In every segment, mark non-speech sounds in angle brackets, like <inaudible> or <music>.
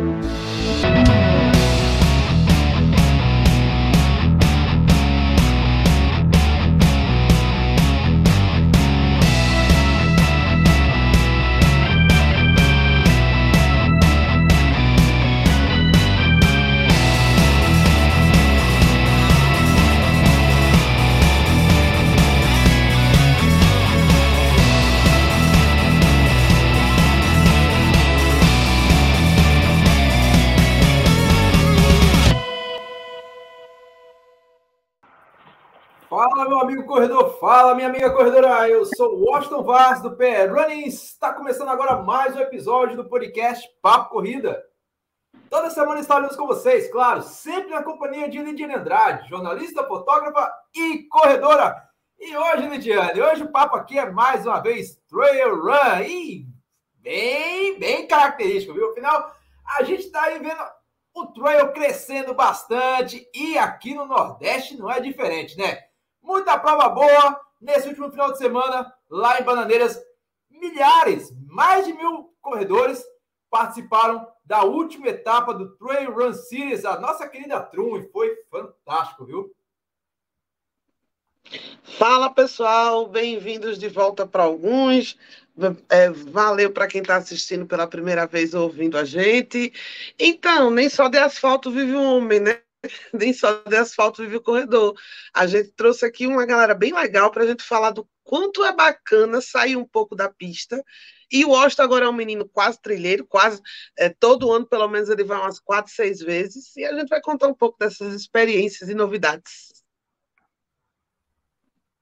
amigo fala minha amiga corredora, eu sou o Washington Vaz do PR Running, está começando agora mais um episódio do podcast Papo Corrida. Toda semana estaremos com vocês, claro, sempre na companhia de Lidiane Andrade, jornalista, fotógrafa e corredora. E hoje, Lidiane, hoje o papo aqui é mais uma vez Trail Run, e bem, bem característico, viu? Afinal, a gente está aí vendo o trail crescendo bastante e aqui no Nordeste não é diferente, né? Muita prova boa nesse último final de semana lá em Bananeiras. Milhares, mais de mil corredores participaram da última etapa do Trail Run Series, a nossa querida Trum, e foi fantástico, viu? Fala pessoal, bem-vindos de volta para alguns. É, valeu para quem está assistindo pela primeira vez ouvindo a gente. Então, nem só de asfalto vive um homem, né? <laughs> nem só de asfalto vive o corredor. A gente trouxe aqui uma galera bem legal para a gente falar do quanto é bacana sair um pouco da pista. E o Austin agora é um menino quase trilheiro, quase é, todo ano, pelo menos, ele vai umas quatro, seis vezes. E a gente vai contar um pouco dessas experiências e novidades.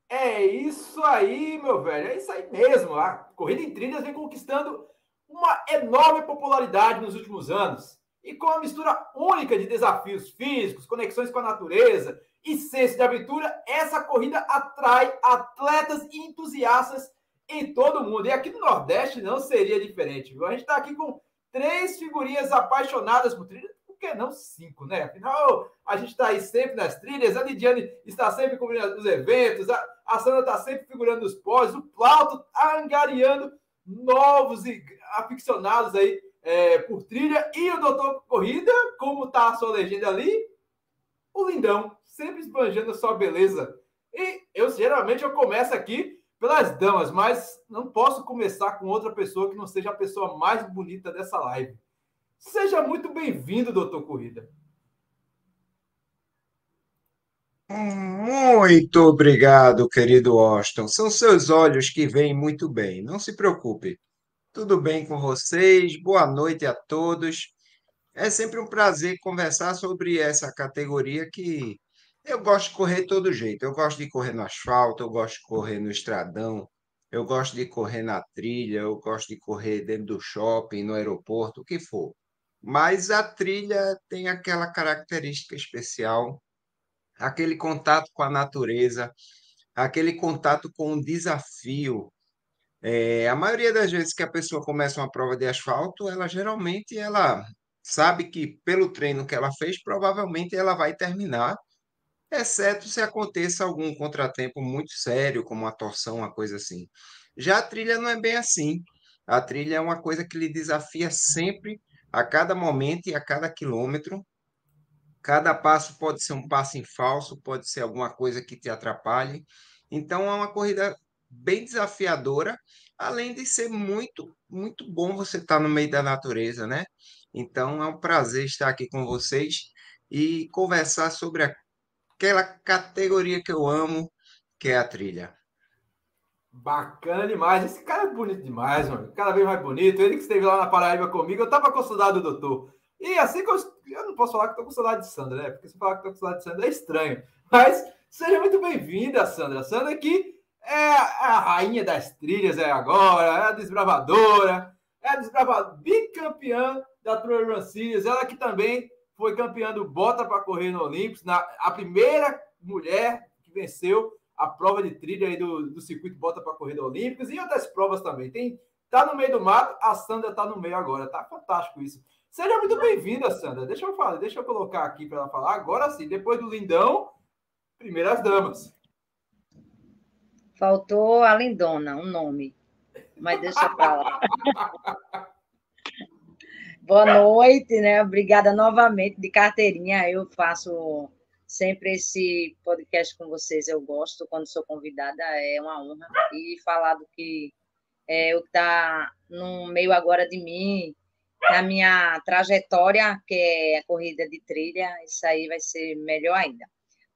É isso aí, meu velho. É isso aí mesmo. A corrida em trilhas vem conquistando uma enorme popularidade nos últimos anos e com uma mistura única de desafios físicos, conexões com a natureza e senso de aventura, essa corrida atrai atletas e entusiastas em todo o mundo. E aqui no Nordeste não seria diferente, viu? A gente está aqui com três figurinhas apaixonadas por trilha, por que não cinco, né? Afinal, a gente está aí sempre nas trilhas, a Lidiane está sempre cobrindo os eventos, a, a Sandra está sempre figurando nos pódios, o Plauto angariando novos e aficionados aí é, por trilha. E o Doutor Corrida, como tá a sua legenda ali? O lindão, sempre esbanjando a sua beleza. E eu geralmente eu começo aqui pelas damas, mas não posso começar com outra pessoa que não seja a pessoa mais bonita dessa live. Seja muito bem-vindo, doutor Corrida. Muito obrigado, querido Austin. São seus olhos que veem muito bem. Não se preocupe. Tudo bem com vocês? Boa noite a todos. É sempre um prazer conversar sobre essa categoria que eu gosto de correr todo jeito. Eu gosto de correr no asfalto, eu gosto de correr no estradão, eu gosto de correr na trilha, eu gosto de correr dentro do shopping, no aeroporto, o que for. Mas a trilha tem aquela característica especial, aquele contato com a natureza, aquele contato com o desafio é, a maioria das vezes que a pessoa começa uma prova de asfalto, ela geralmente ela sabe que pelo treino que ela fez, provavelmente ela vai terminar, exceto se aconteça algum contratempo muito sério, como uma torção, uma coisa assim. Já a trilha não é bem assim. A trilha é uma coisa que lhe desafia sempre, a cada momento e a cada quilômetro. Cada passo pode ser um passo em falso, pode ser alguma coisa que te atrapalhe. Então é uma corrida bem desafiadora, além de ser muito, muito bom você estar no meio da natureza, né? Então é um prazer estar aqui com vocês e conversar sobre aquela categoria que eu amo, que é a trilha. Bacana demais. Esse cara é bonito demais, mano. Cada vez mais bonito. Ele que esteve lá na Paraíba comigo, eu tava com saudade do doutor. E assim que eu, eu não posso falar que tô com saudade de Sandra, né? Porque se falar que tô com saudade de Sandra é estranho. Mas seja muito bem-vinda, Sandra. Sandra que é a rainha das trilhas é agora, é a desbravadora, é a desbravadora, bicampeã da Trail Run Series, ela que também foi campeã do Bota para Correr no Olímpicos, na, a primeira mulher que venceu a prova de trilha aí do, do circuito Bota para Correr no Olímpicos e outras provas também. Tem, tá no meio do mato, a Sandra tá no meio agora, tá fantástico isso. Seja muito bem-vinda, Sandra. Deixa eu falar, deixa eu colocar aqui para ela falar. Agora sim, depois do lindão, primeiras damas. Faltou a Lindona, um nome. Mas deixa para lá. Boa noite, né? Obrigada novamente de carteirinha. Eu faço sempre esse podcast com vocês. Eu gosto quando sou convidada, é uma honra. E falar do que é, que está no meio agora de mim, na minha trajetória, que é a corrida de trilha, isso aí vai ser melhor ainda.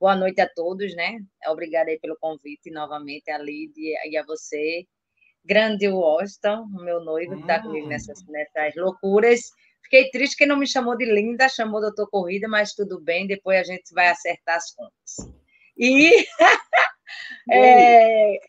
Boa noite a todos, né? Obrigada aí pelo convite novamente, a Lídia e a você. Grande Washington, meu noivo, que está comigo hum. nessas, nessas loucuras. Fiquei triste que não me chamou de linda, chamou doutor Corrida, mas tudo bem, depois a gente vai acertar as contas. E <laughs> é,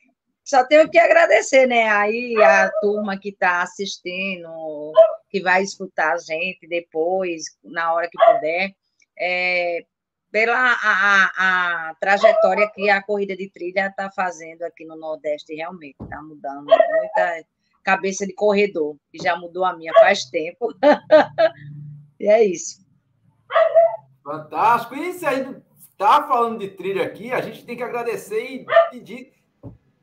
só tenho que agradecer, né? Aí a turma que está assistindo, que vai escutar a gente depois, na hora que puder, é, pela a, a, trajetória que a corrida de trilha está fazendo aqui no Nordeste, realmente, está mudando muita cabeça de corredor, que já mudou a minha faz tempo. <laughs> e é isso. Fantástico. E se a gente está falando de trilha aqui, a gente tem que agradecer e pedir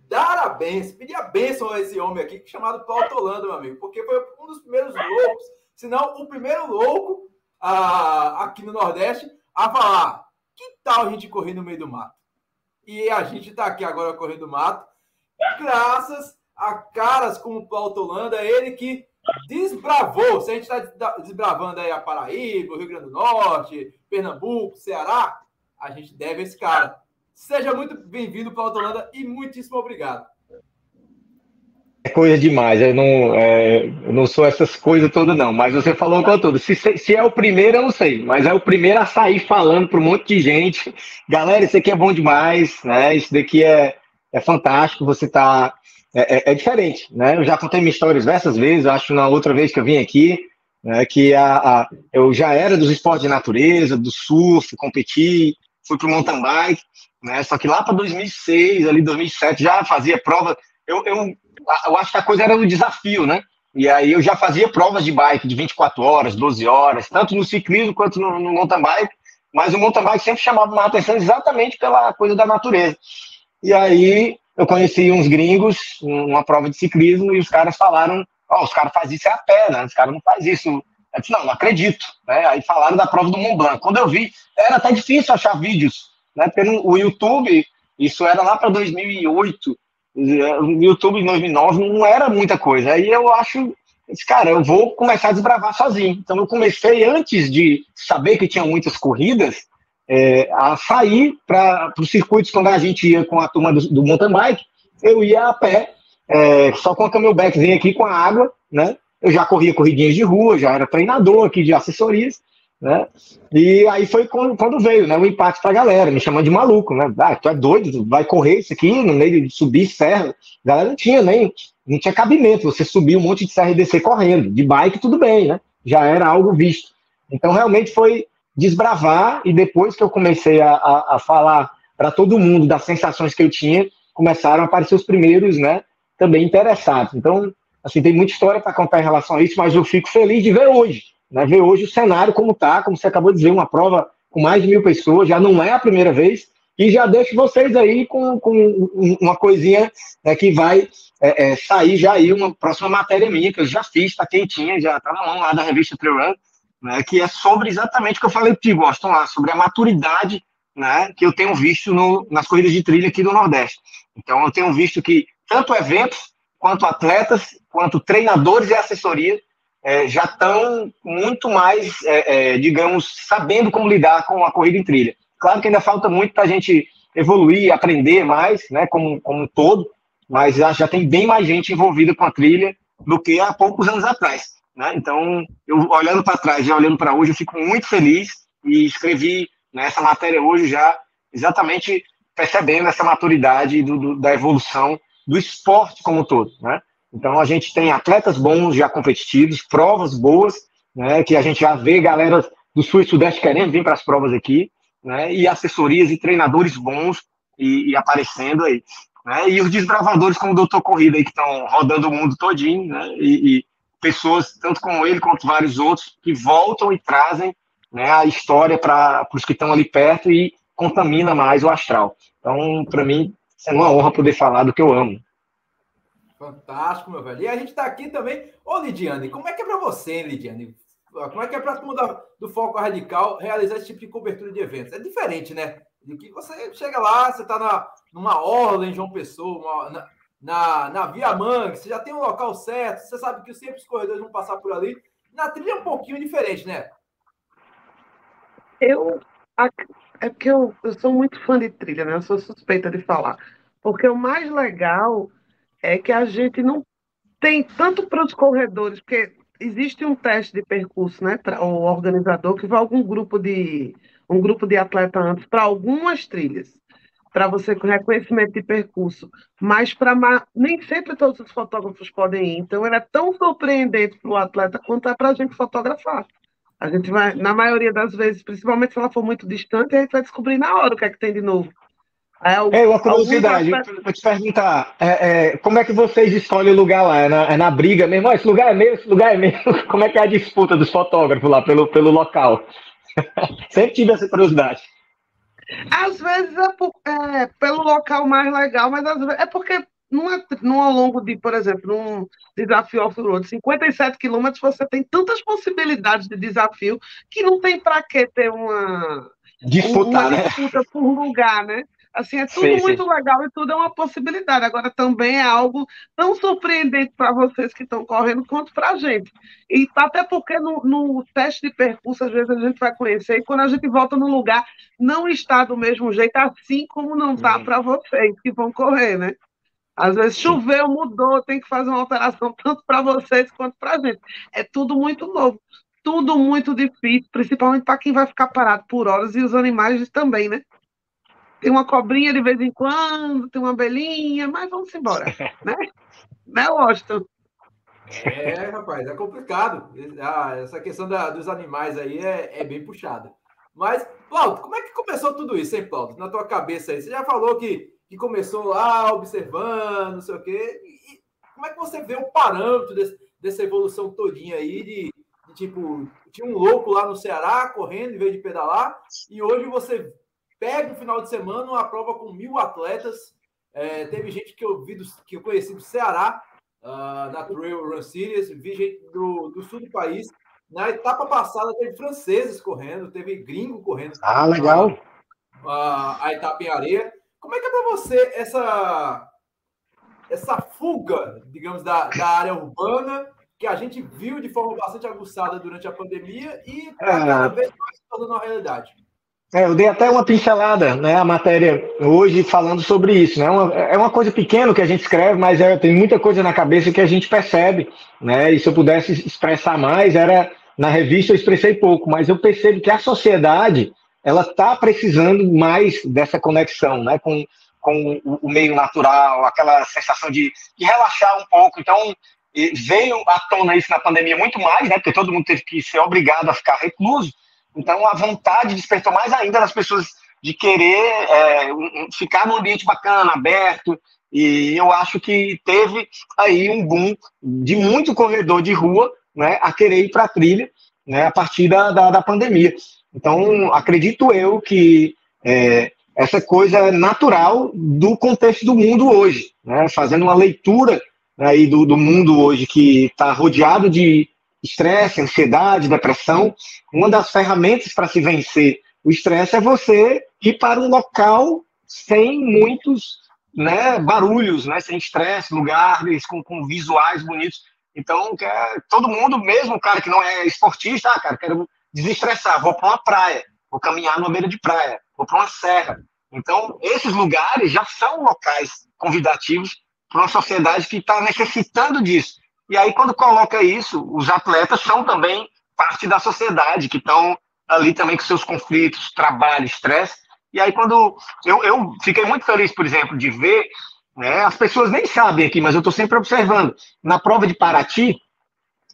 dar a benção, pedir a benção a esse homem aqui, chamado Paulo Tolando, meu amigo, porque foi um dos primeiros loucos, se não o primeiro louco ah, aqui no Nordeste a falar: que tal a gente correr no meio do mato? E a gente está aqui agora correndo mato, graças a caras como o Paulo Tolanda, ele que desbravou. Se a gente está desbravando aí a Paraíba, o Rio Grande do Norte, Pernambuco, Ceará, a gente deve esse cara. Seja muito bem-vindo, Paulo Holanda, e muitíssimo obrigado. É coisa demais, eu não, é, eu não sou essas coisas todas, não, mas você falou com tudo. Se, se é o primeiro, eu não sei, mas é o primeiro a sair falando para um monte de gente. Galera, isso aqui é bom demais, né? Isso daqui é, é fantástico, você tá. É, é, é diferente, né? Eu já contei minha história diversas vezes, acho na outra vez que eu vim aqui, né, que a, a, eu já era dos esportes de natureza, do surf, competi, fui para o mountain bike, né? Só que lá para 2006, ali 2007, já fazia prova. Eu, eu, eu acho que a coisa era no desafio, né? E aí eu já fazia provas de bike de 24 horas, 12 horas, tanto no ciclismo quanto no, no mountain bike, mas o mountain bike sempre chamava minha atenção exatamente pela coisa da natureza. E aí eu conheci uns gringos numa prova de ciclismo e os caras falaram, ó, oh, os caras fazem isso a pé, né? Os caras não fazem isso. Eu disse, não, não acredito. Né? Aí falaram da prova do Mont Blanc. Quando eu vi, era até difícil achar vídeos né? Pelo, o YouTube, isso era lá para 2008, o YouTube em 2009 não era muita coisa. Aí eu acho, cara, eu vou começar a desbravar sozinho. Então eu comecei antes de saber que tinha muitas corridas, é, a sair para os circuitos quando a gente ia com a turma do, do mountain bike, eu ia a pé, é, só com a camelbackzinha aqui com a água, né? Eu já corria corridinhas de rua, já era treinador aqui de assessorias, né? E aí foi quando, quando veio, né, o impacto pra galera, me chamando de maluco, né? Ah, tu é doido, vai correr isso aqui no meio de subir serra. A galera não tinha nem, não tinha cabimento, você subir um monte de serra e descer correndo. De bike, tudo bem, né? Já era algo visto. Então, realmente foi desbravar, e depois que eu comecei a, a, a falar para todo mundo das sensações que eu tinha, começaram a aparecer os primeiros, né, também interessados. Então, assim, tem muita história para contar em relação a isso, mas eu fico feliz de ver hoje né, ver hoje o cenário como está, como você acabou de dizer, uma prova com mais de mil pessoas, já não é a primeira vez, e já deixo vocês aí com, com uma coisinha né, que vai é, é, sair já aí, uma próxima matéria minha, que eu já fiz, está quentinha, já está na mão lá da revista Trail Run, né, que é sobre exatamente o que eu falei para o Boston lá, sobre a maturidade né, que eu tenho visto no, nas corridas de trilha aqui do Nordeste. Então, eu tenho visto que tanto eventos, quanto atletas, quanto treinadores e assessoria é, já estão muito mais, é, é, digamos, sabendo como lidar com a corrida em trilha. Claro que ainda falta muito para a gente evoluir, aprender mais, né, como, como um todo, mas já, já tem bem mais gente envolvida com a trilha do que há poucos anos atrás. Né? Então, eu olhando para trás e olhando para hoje, eu fico muito feliz e escrevi nessa matéria hoje já exatamente percebendo essa maturidade do, do, da evolução do esporte como um todo. Né? Então a gente tem atletas bons já competitivos, provas boas, né, que a gente já vê galera do Sul e Sudeste querendo vir para as provas aqui, né, e assessorias e treinadores bons e, e aparecendo aí. Né, e os desbravadores como o Doutor Corrida aí que estão rodando o mundo todinho, né, e, e, pessoas, tanto como ele quanto vários outros, que voltam e trazem né, a história para os que estão ali perto e contamina mais o astral. Então, para mim, é uma honra poder falar do que eu amo. Fantástico, meu velho. E a gente está aqui também. Ô, Lidiane, como é que é para você, Lidiane? como é que é para a turma do Foco Radical realizar esse tipo de cobertura de eventos? É diferente, né? De que você chega lá, você está numa orla em João Pessoa, uma, na, na, na Via Mangue, você já tem um local certo, você sabe que sempre os corredores vão passar por ali. Na trilha é um pouquinho diferente, né? Eu. É porque eu, eu sou muito fã de trilha, né? Eu sou suspeita de falar. Porque o mais legal é que a gente não tem tanto para os corredores, porque existe um teste de percurso, né, o organizador que vai algum grupo de um grupo de atleta antes para algumas trilhas, para você com reconhecimento de percurso, mas para nem sempre todos os fotógrafos podem ir. Então, ele é tão surpreendente para o atleta quanto é para a gente fotografar. A gente vai, na maioria das vezes, principalmente se ela for muito distante, a gente vai descobrir na hora o que é que tem de novo. É, é uma curiosidade, vou te perguntar, é, é, como é que vocês escolhem o lugar lá? É na, é na briga mesmo? Oh, esse lugar é meu, esse lugar é meu. <laughs> Como é que é a disputa dos fotógrafos lá pelo, pelo local? <laughs> Sempre tive essa curiosidade. Às vezes é, por, é, pelo local mais legal, mas às vezes é porque não ao longo de, por exemplo, num desafio off-road, 57 quilômetros, você tem tantas possibilidades de desafio que não tem para que ter uma disputar, uma né? disputa por lugar, né? Assim, é tudo sim, muito sim. legal e tudo é uma possibilidade. Agora, também é algo tão surpreendente para vocês que estão correndo quanto para a gente. E até porque no, no, teste de percurso, às vezes a gente vai conhecer, e quando a gente volta no lugar, não está do mesmo jeito, assim como não está uhum. para vocês que vão correr, né? Às vezes choveu, mudou, tem que fazer uma alteração <laughs> tanto para vocês quanto para a gente. É tudo muito novo, tudo muito difícil, principalmente para quem vai ficar parado por horas e os animais também, né? Tem uma cobrinha de vez em quando, tem uma abelhinha, mas vamos embora, <laughs> né? Né, Washington? É, rapaz, é complicado. Ah, essa questão da, dos animais aí é, é bem puxada. Mas, Claudio, como é que começou tudo isso, hein, Claudio? Na tua cabeça aí. Você já falou que, que começou lá observando, não sei o quê. E como é que você vê o parâmetro desse, dessa evolução todinha aí de, de, tipo, tinha um louco lá no Ceará correndo em vez de pedalar, e hoje você pega um final de semana uma prova com mil atletas. É, teve gente que eu vi do, que eu conheci do Ceará, uh, na Trail Run Series, vi gente do, do sul do país. Na etapa passada teve franceses correndo, teve gringo correndo. Ah, legal. A, a etapa em areia. Como é que é para você essa essa fuga, digamos, da, da área urbana que a gente viu de forma bastante aguçada durante a pandemia e cada vez mais se tornando uma realidade? É, eu dei até uma pincelada, né, a matéria hoje falando sobre isso, né, uma, é uma coisa pequena que a gente escreve, mas é, tem muita coisa na cabeça que a gente percebe, né, e se eu pudesse expressar mais, era, na revista eu expressei pouco, mas eu percebo que a sociedade, ela está precisando mais dessa conexão, né, com, com o meio natural, aquela sensação de, de relaxar um pouco, então veio à tona isso na pandemia muito mais, né, porque todo mundo teve que ser obrigado a ficar recluso, então, a vontade despertou mais ainda das pessoas de querer é, ficar num ambiente bacana, aberto, e eu acho que teve aí um boom de muito corredor de rua né, a querer ir para a trilha né, a partir da, da, da, pandemia. Então, acredito eu que é, essa coisa é natural do contexto do mundo hoje, né, fazendo uma leitura aí do, do mundo hoje que está rodeado de estresse, ansiedade, depressão, uma das ferramentas para se vencer o estresse é você ir para um local sem muitos né, barulhos, né, sem estresse, lugares com, com visuais bonitos. Então, quer, todo mundo, mesmo o cara que não é esportista, ah, cara, quero desestressar, vou para uma praia, vou caminhar numa beira de praia, vou para uma serra. Então, esses lugares já são locais convidativos para uma sociedade que está necessitando disso. E aí, quando coloca isso, os atletas são também parte da sociedade, que estão ali também com seus conflitos, trabalho, estresse. E aí, quando. Eu, eu fiquei muito feliz, por exemplo, de ver. Né, as pessoas nem sabem aqui, mas eu estou sempre observando. Na prova de Paraty,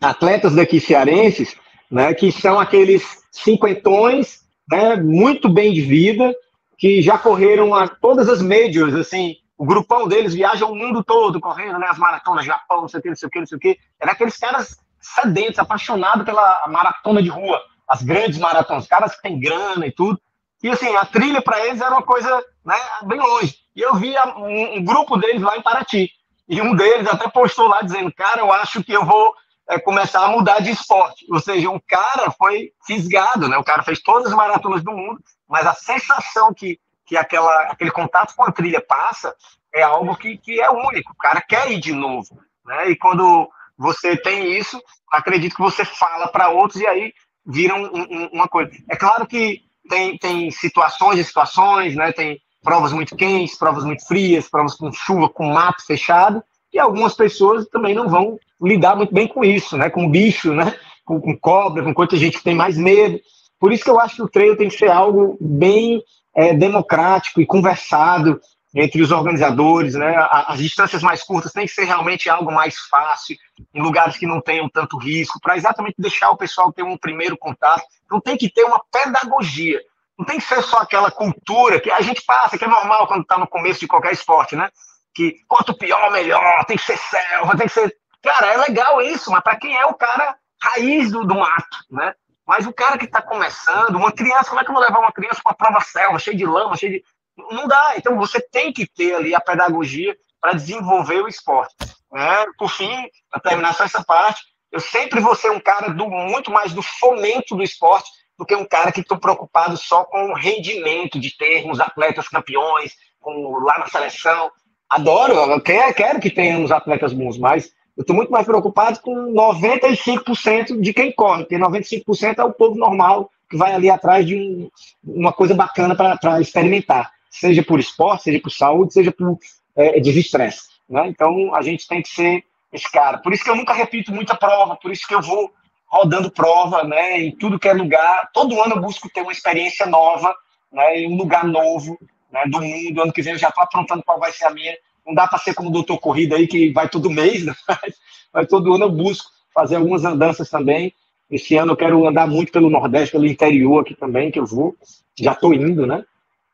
atletas daqui cearenses, né, que são aqueles cinquentões, né, muito bem de vida, que já correram a todas as majors, assim, o grupão deles viaja o mundo todo, correndo, né? As maratonas, Japão, não sei o que, não sei o que, não sei o que. Era aqueles caras sedentos, apaixonados pela maratona de rua, as grandes maratonas, caras que têm grana e tudo. E assim, a trilha para eles era uma coisa né, bem longe. E eu vi um, um, grupo deles lá em Paraty. E um deles até postou lá dizendo: Cara, eu acho que eu vou é, começar a mudar de esporte. Ou seja, o cara foi fisgado, né? O cara fez todas as maratonas do mundo, mas a sensação que, que aquela, aquele contato com a trilha passa é algo que, que é único. O cara quer ir de novo, né? E quando você tem isso, acredito que você fala para outros e aí vira um, um, uma coisa. É claro que tem, tem situações e situações, né? Tem provas muito quentes, provas muito frias, provas com chuva, com mato fechado, e algumas pessoas também não vão lidar muito bem com isso, né? Com bicho, né? Com, com cobra, com coisa que a gente tem mais medo. Por isso que eu acho que o treino tem que ser algo bem é, democrático e conversado entre os organizadores, né? As distâncias mais curtas tem que ser realmente algo mais fácil, em lugares que não tenham tanto risco, para exatamente deixar o pessoal ter um primeiro contato. Então tem que ter uma pedagogia. Não tem que ser só aquela cultura que a gente passa, que é normal quando está no começo de qualquer esporte, né? Que quanto pior, melhor, tem que ser selva, tem que ser. Cara, é legal isso, mas para quem é o cara raiz do, do mato, né? Mas o cara que está começando, uma criança, como é que eu vou levar uma criança para uma prova selva, cheia de lama, cheia de não dá. Então você tem que ter ali a pedagogia para desenvolver o esporte. É, por fim, para terminar só essa parte, eu sempre vou ser um cara do muito mais do fomento do esporte do que um cara que estou preocupado só com o rendimento de termos atletas campeões, com, lá na seleção. Adoro, eu quero, quero que tenhamos atletas bons, mas eu estou muito mais preocupado com 95% de quem corre, porque 95% é o povo normal que vai ali atrás de um, uma coisa bacana para experimentar seja por esporte, seja por saúde, seja por é, desestresse. Né? Então, a gente tem que ser esse cara. Por isso que eu nunca repito muita prova, por isso que eu vou rodando prova né, em tudo que é lugar. Todo ano eu busco ter uma experiência nova, né, em um lugar novo né, do mundo. Ano que vem eu já estou aprontando qual vai ser a minha. Não dá para ser como o doutor Corrida aí, que vai todo mês, né? <laughs> mas todo ano eu busco fazer algumas andanças também. Esse ano eu quero andar muito pelo Nordeste, pelo interior aqui também, que eu vou. Já estou indo, né?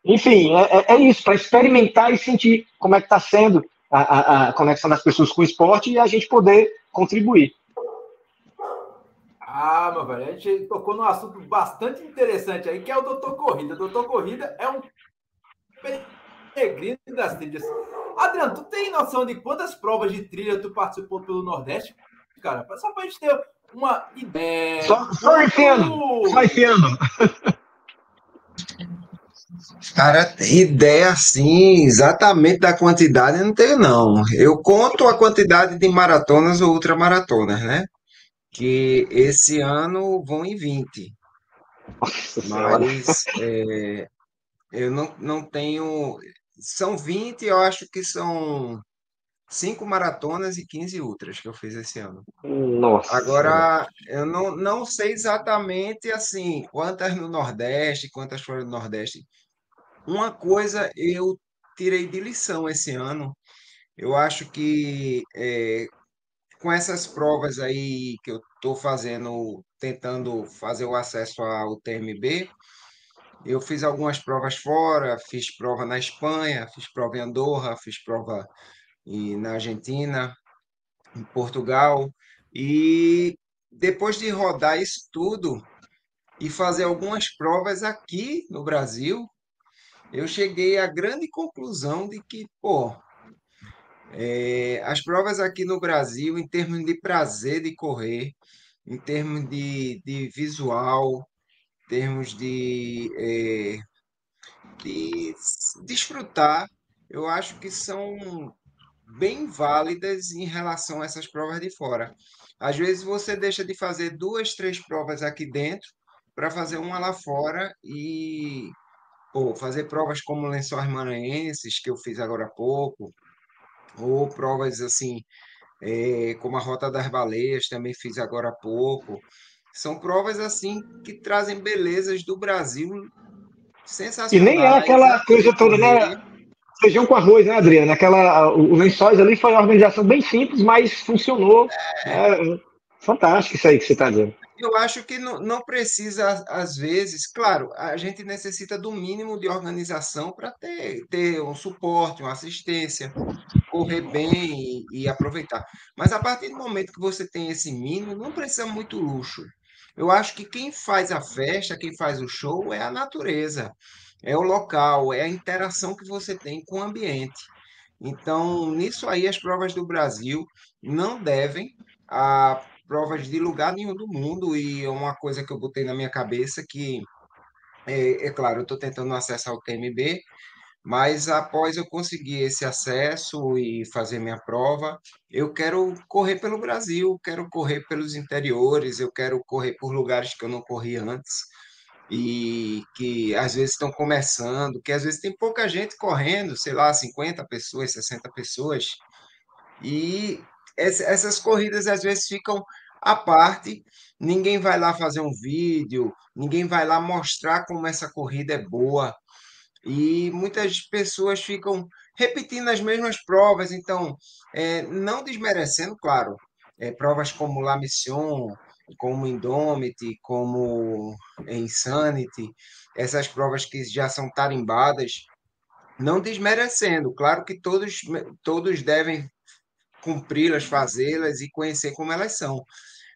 Enfim, é, é, é isso, para experimentar e sentir como é que está sendo a, a, a, conexão das pessoas com o esporte e a gente poder contribuir. Ah, meu velho, a gente tocou num assunto bastante interessante aí, que é o Doutor Corrida. O Doutor Corrida é um peregrino das trilhas. Adriano, tu tem noção de quantas provas de trilha tu participou pelo Nordeste? Cara, só para a gente ter uma ideia. Só, só enfiando, só enfiando. Cara, ideia assim, exatamente da quantidade, não tenho não. Eu conto a quantidade de maratonas ou ultramaratonas, né? Que esse ano vão em 20. Mas é, eu não, não tenho. São 20, eu acho que são 5 maratonas e 15 ultras que eu fiz esse ano. Nossa. Agora, eu não, não sei exatamente assim quantas no Nordeste, quantas foram no Nordeste. Uma coisa eu tirei de lição esse ano. Eu acho que é, com essas provas aí que eu estou fazendo, tentando fazer o acesso ao TMB, eu fiz algumas provas fora, fiz prova na Espanha, fiz prova em Andorra, fiz prova na Argentina, em Portugal, e depois de rodar isso tudo e fazer algumas provas aqui no Brasil, eu cheguei à grande conclusão de que, pô, é, as provas aqui no Brasil, em termos de prazer de correr, em termos de, de visual, termos de, é, de desfrutar, eu acho que são bem válidas em relação a essas provas de fora. Às vezes você deixa de fazer duas, três provas aqui dentro para fazer uma lá fora e Pô, fazer provas como Lençóis Maranhenses, que eu fiz agora há pouco, ou provas assim, é, como a Rota das Baleias, também fiz agora há pouco. São provas assim que trazem belezas do Brasil sensacionais. E nem é aquela coisa toda, né? Feijão com arroz, né, Adriana? Aquela, o Lençóis ali foi uma organização bem simples, mas funcionou. É. Fantástico isso aí que você está dizendo eu acho que não, não precisa, às vezes, claro, a gente necessita do mínimo de organização para ter, ter um suporte, uma assistência, correr bem e, e, aproveitar. Mas a partir do momento que você tem esse mínimo, não precisa muito luxo. Eu acho que quem faz a festa, quem faz o show é a natureza, é o local, é a interação que você tem com o ambiente. Então, nisso aí, as provas do Brasil não devem a provas de lugar nenhum do mundo e é uma coisa que eu botei na minha cabeça que, é, é claro, eu estou tentando acessar o TMB, mas após eu conseguir esse acesso e fazer minha prova, eu quero correr pelo Brasil, quero correr pelos interiores, eu quero correr por lugares que eu não corri antes e que às vezes estão começando, que às vezes tem pouca gente correndo, sei lá, 50 pessoas, 60 pessoas, e essas corridas às vezes ficam à parte, ninguém vai lá fazer um vídeo, ninguém vai lá mostrar como essa corrida é boa, e muitas pessoas ficam repetindo as mesmas provas, então, é, não desmerecendo, claro, é, provas como La Mission, como Indomity, como Insanity, essas provas que já são tarimbadas, não desmerecendo, claro que todos, todos devem cumpri-las, fazê-las e conhecer como elas são.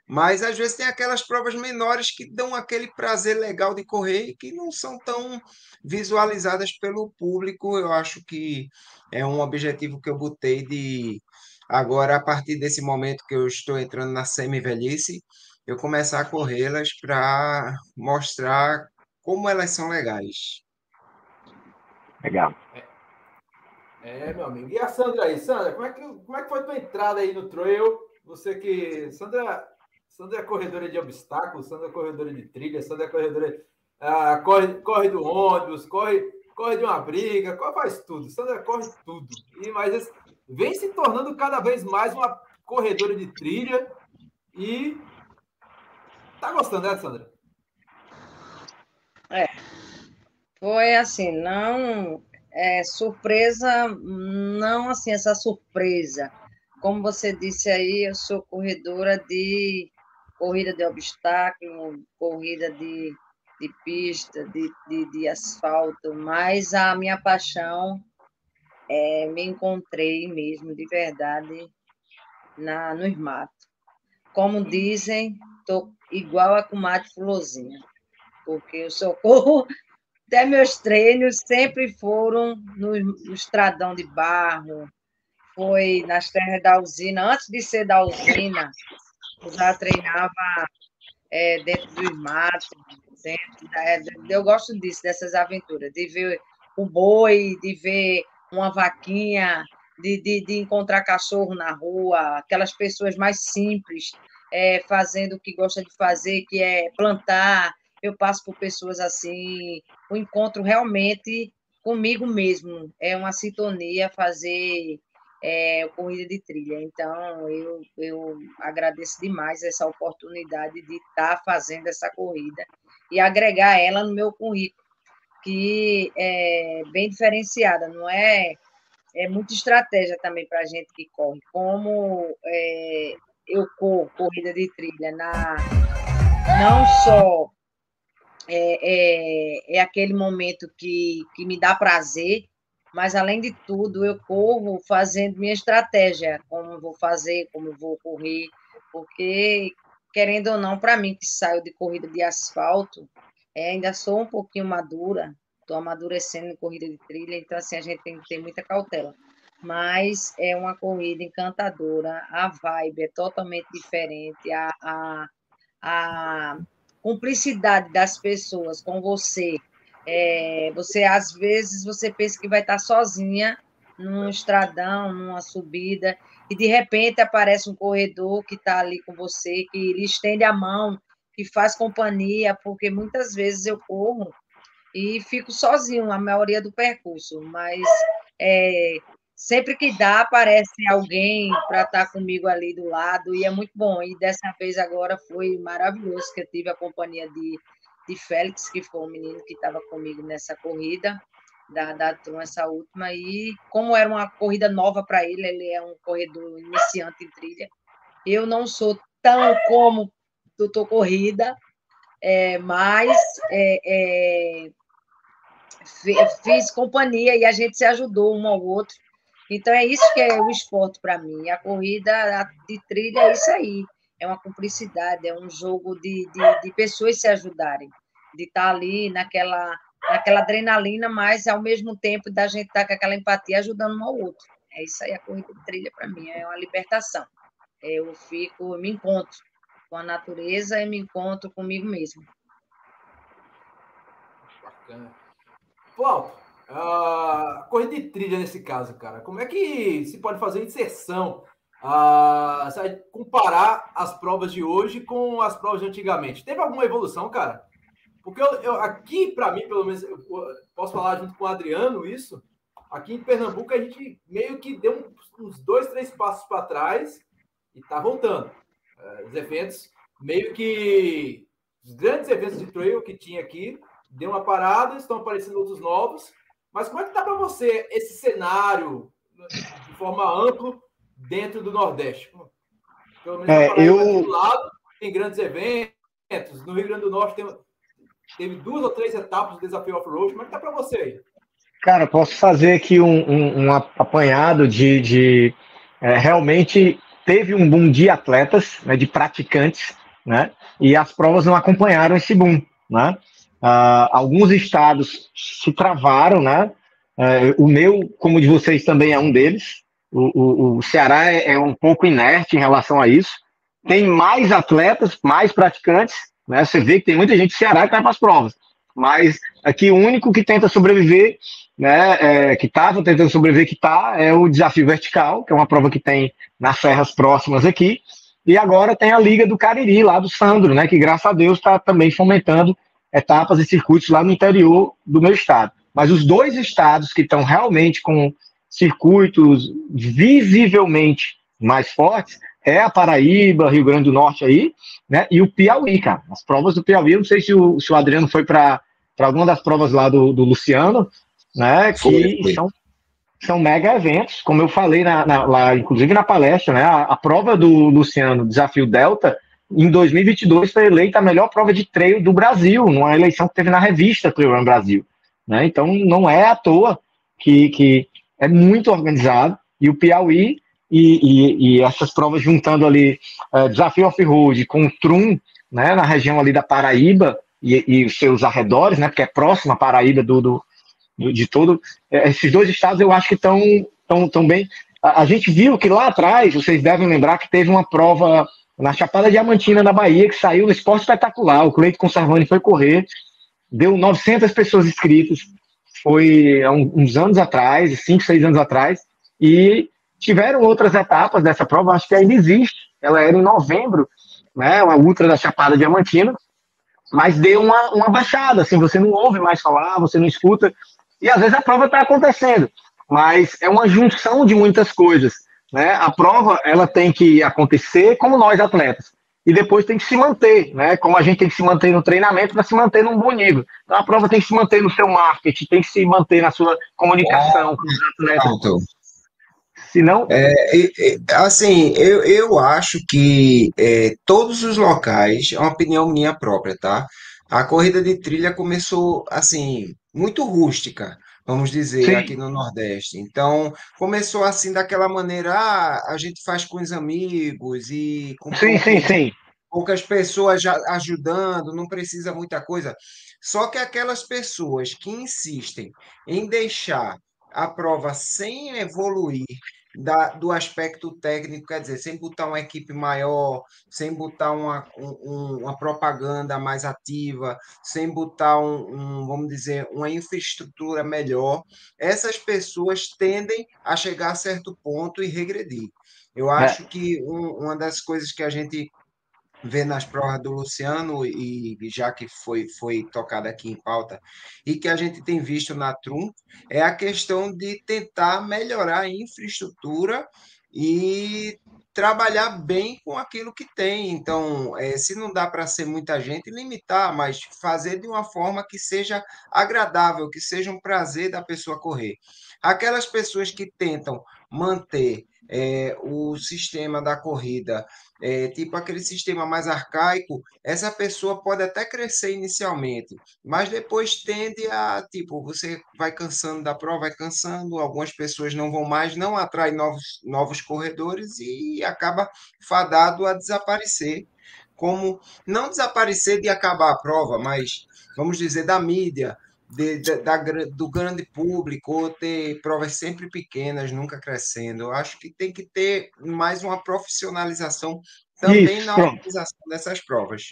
Mas às vezes tem aquelas provas menores que dão aquele prazer legal de correr e que não são tão visualizadas pelo público. Eu acho que é um objetivo que eu botei de agora, a partir desse momento que eu estou entrando na semi-velhice, eu começar a corrê-las para mostrar como elas são legais. Legal. É, meu amigo. E a Sandra aí? Sandra, como é que, como é que foi a tua entrada aí no trail? Você que. Sandra Sandra é corredora de obstáculos, Sandra é corredora de trilha, Sandra é corredora. Ah, corre, corre do ônibus, corre, corre de uma briga, faz tudo. Sandra corre tudo. E, mas vem se tornando cada vez mais uma corredora de trilha e tá gostando, né, Sandra? É. Foi assim, não é surpresa, não assim essa surpresa. Como você disse aí, eu sou corredora de corrida de obstáculo, corrida de, de pista, de, de, de asfalto, mas a minha paixão é, me encontrei mesmo, de verdade, na, no mato. Como dizem, estou igual a comadre Fulozinha, porque eu socorro, <laughs> até meus treinos sempre foram no, no estradão de barro, foi nas terras da usina, antes de ser da usina, já treinava é, dentro dos matos, dentro da, é, eu gosto disso, dessas aventuras, de ver o boi, de ver uma vaquinha, de, de, de encontrar cachorro na rua, aquelas pessoas mais simples, é, fazendo o que gosta de fazer, que é plantar. Eu passo por pessoas assim, o encontro realmente comigo mesmo, é uma sintonia fazer é, corrida de trilha. Então, eu, eu agradeço demais essa oportunidade de estar tá fazendo essa corrida e agregar ela no meu currículo, que é bem diferenciada, não é? É muita estratégia também para a gente que corre. Como é, eu corro corrida de trilha na não só é, é, é aquele momento que, que me dá prazer, mas além de tudo, eu corro fazendo minha estratégia, como vou fazer, como vou correr, porque, querendo ou não, para mim que saio de corrida de asfalto, é, ainda sou um pouquinho madura, estou amadurecendo em corrida de trilha, então assim, a gente tem que ter muita cautela. Mas é uma corrida encantadora, a vibe é totalmente diferente, a, a, a cumplicidade das pessoas com você, é, você, às vezes, você pensa que vai estar sozinha num estradão, numa subida, e de repente aparece um corredor que está ali com você, que lhe estende a mão, que faz companhia, porque muitas vezes eu corro e fico sozinho a maioria do percurso, mas é, sempre que dá, aparece alguém para estar tá comigo ali do lado, e é muito bom. E dessa vez agora foi maravilhoso que eu tive a companhia de de Félix, que foi o menino que estava comigo nessa corrida, da, da Tron, essa última, e como era uma corrida nova para ele, ele é um corredor iniciante em trilha, eu não sou tão como doutor corrida, é, mas é, é, fiz companhia e a gente se ajudou um ao outro. Então é isso que é o esporte para mim. A corrida de trilha é isso aí é uma cumplicidade, é um jogo de, de, de pessoas se ajudarem, de estar tá ali naquela, naquela adrenalina, mas ao mesmo tempo da gente estar tá com aquela empatia ajudando um ao outro. É isso aí, a corrida de trilha para mim é uma libertação. Eu fico, me encontro com a natureza e me encontro comigo mesmo. Bacana. Paulo, uh, corrida de trilha nesse caso, cara, como é que se pode fazer inserção? Uh, comparar as provas de hoje com as provas de antigamente. Teve alguma evolução, cara? Porque eu, eu aqui, para mim, pelo menos, eu posso falar junto com o Adriano isso. Aqui em Pernambuco, a gente meio que deu uns dois, três passos para trás e está voltando. Uh, os eventos, meio que os grandes eventos de trail que tinha aqui, deu uma parada, estão aparecendo outros novos. Mas como é que está para você esse cenário de forma ampla dentro do Nordeste? Pelo menos é, eu... do lado tem grandes eventos. No Rio Grande do Norte tem, teve duas ou três etapas do desafio off-road. Como é que está para você aí? Cara, posso fazer aqui um, um, um apanhado de, de é, realmente teve um boom de atletas, né, de praticantes, né, e as provas não acompanharam esse boom, né. Uh, alguns estados se travaram, né, uh, o meu, como de vocês, também é um deles. O, o, o Ceará é, é, um pouco inerte em relação a isso. Tem mais atletas, mais praticantes, né, você vê que tem muita gente do Ceará que vai para as provas, mas aqui o único que tenta sobreviver né, é, que estava tentando sobreviver, que está, é o desafio vertical, que é uma prova que tem nas serras próximas aqui, e agora tem a Liga do Cariri, lá do Sandro, né, que graças a Deus está também fomentando etapas e circuitos lá no interior do meu estado. Mas os dois estados que estão realmente com circuitos visivelmente mais fortes é a Paraíba, Rio Grande do Norte aí, né, e o Piauí, cara. As provas do Piauí, eu não sei se o, se o Adriano foi para alguma das provas lá do, do Luciano, né? Que foi, foi. São, são mega eventos, como eu falei na, na, lá, inclusive na palestra, né? A, a, prova do Luciano, Desafio Delta, em 2022 foi eleita a melhor prova de trail do Brasil, numa eleição que teve na revista Trail Run Brasil. Né? Então não é à toa que, que é muito organizado e o Piauí e, e, e essas provas juntando ali uh, Desafio Off-Road com Trum, né, na região ali da Paraíba e, e, os seus arredores, né, porque é próxima a Paraíba do, do, de todo. É, esses dois estados eu acho que estão tão, tão bem. A, a, gente viu que lá atrás, vocês devem lembrar que teve uma prova na Chapada Diamantina, na Bahia, que saiu no esporte espetacular. O Cleito Conservani foi correr, deu 900 pessoas inscritas. Foi há uns anos atrás, 5, 6 anos atrás, e tiveram outras etapas dessa prova, acho que ainda existe. Ela era em novembro, né, uma ultra da Chapada Diamantina, mas deu uma, uma baixada, assim, você não ouve mais falar, você não escuta. E às vezes a prova está acontecendo, mas é uma junção de muitas coisas. Né? A prova ela tem que acontecer como nós atletas e depois tem que se manter, né? Como a gente tem que se manter no treinamento para se manter num bom nível. Então a prova tem que se manter no seu marketing, tem que se manter na sua comunicação é, com os atletas. Senão... É, é, assim, eu, eu acho que é, todos os locais, é uma opinião minha própria, tá? A corrida de trilha começou assim, muito rústica, vamos dizer, Sim. aqui no Nordeste. Então, começou assim daquela maneira, ah, a gente faz com os amigos e com sim, sim, sim. poucas pessoas já ajudando, não precisa muita coisa. Só que aquelas pessoas que insistem em deixar a prova sem evoluir, da, do aspecto técnico, quer dizer, sem botar uma equipe maior, sem botar uma, um, uma propaganda mais ativa, sem botar um, um, vamos dizer, uma infraestrutura melhor, essas pessoas tendem a chegar a certo ponto e regredir. Eu é. acho é. que uma das coisas que a gente ver nas provas do Luciano e já que foi foi tocado aqui em pauta e que a gente tem visto na Trum é a questão de tentar melhorar a infraestrutura e trabalhar bem com aquilo que tem. Então, é, se não dá para ser muita gente, limitar, mas fazer de uma forma que seja agradável, que seja um prazer da pessoa correr. Aquelas pessoas que tentam manter é, o sistema da corrida é, tipo aquele sistema mais arcaico, essa pessoa pode até crescer inicialmente, mas depois tende a, tipo, você vai cansando da prova, vai cansando, algumas pessoas não vão mais, não atrai novos, novos corredores e acaba fadado a desaparecer. Como não desaparecer de acabar a prova, mas vamos dizer da mídia, de, de, da, do grande público, ou ter provas sempre pequenas, nunca crescendo. Eu acho que tem que ter mais uma profissionalização também Isso, na organização dessas provas.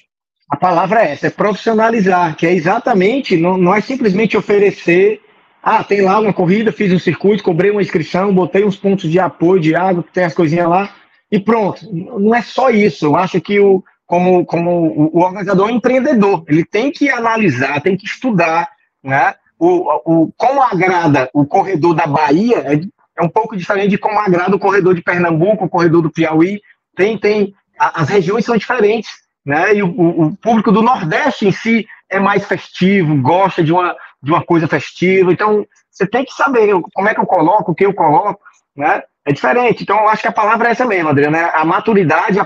A palavra é essa, é profissionalizar, que é exatamente, não, não é simplesmente oferecer, ah, tem lá uma corrida, fiz um circuito, cobrei uma inscrição, botei uns pontos de apoio de água, que tem as coisinhas lá, e pronto. Não é só isso. Eu acho que o, como, como o organizador é um empreendedor, ele tem que analisar, tem que estudar, né? O, o, como agrada o corredor da Bahia é, é um pouco diferente de como agrada o corredor de Pernambuco, o corredor do Piauí. Tem, tem, as regiões são diferentes, né? E o, o, público do Nordeste em si é mais festivo, gosta de uma, de uma coisa festiva. Então, você tem que saber como é que eu coloco, o que eu coloco, né? É diferente. Então, eu acho que a palavra é essa mesmo, Adriano, né? a maturidade, a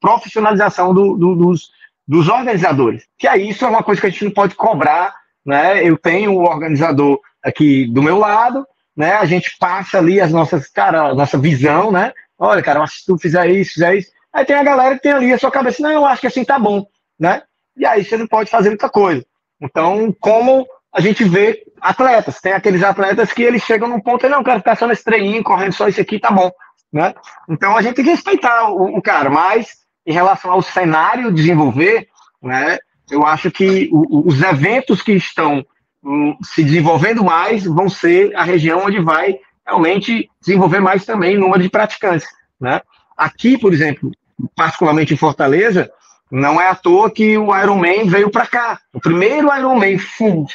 profissionalização do, do, dos, dos organizadores. Que aí isso é uma coisa que a gente não pode cobrar, né? Eu tenho o organizador aqui do meu lado, né? A gente passa ali as nossas, cara, nossa visão, né? Olha, cara, se tu fizer isso, fizer isso. Aí tem a galera que tem ali a sua cabeça, não, eu acho que assim tá bom, né? E aí você não pode fazer muita coisa. Então, como a gente vê atletas, tem aqueles atletas que eles chegam num ponto e não, quero ficar só nesse treininho, correndo só isso aqui, tá bom, né? Então a gente tem que respeitar o, o cara, mas em relação ao cenário desenvolver, né? Eu acho que os eventos que estão um, se desenvolvendo mais vão ser a região onde vai realmente desenvolver mais também o número de praticantes, né? Aqui, por exemplo, particularmente em Fortaleza, não é à toa que o Ironman veio para cá. O primeiro Ironman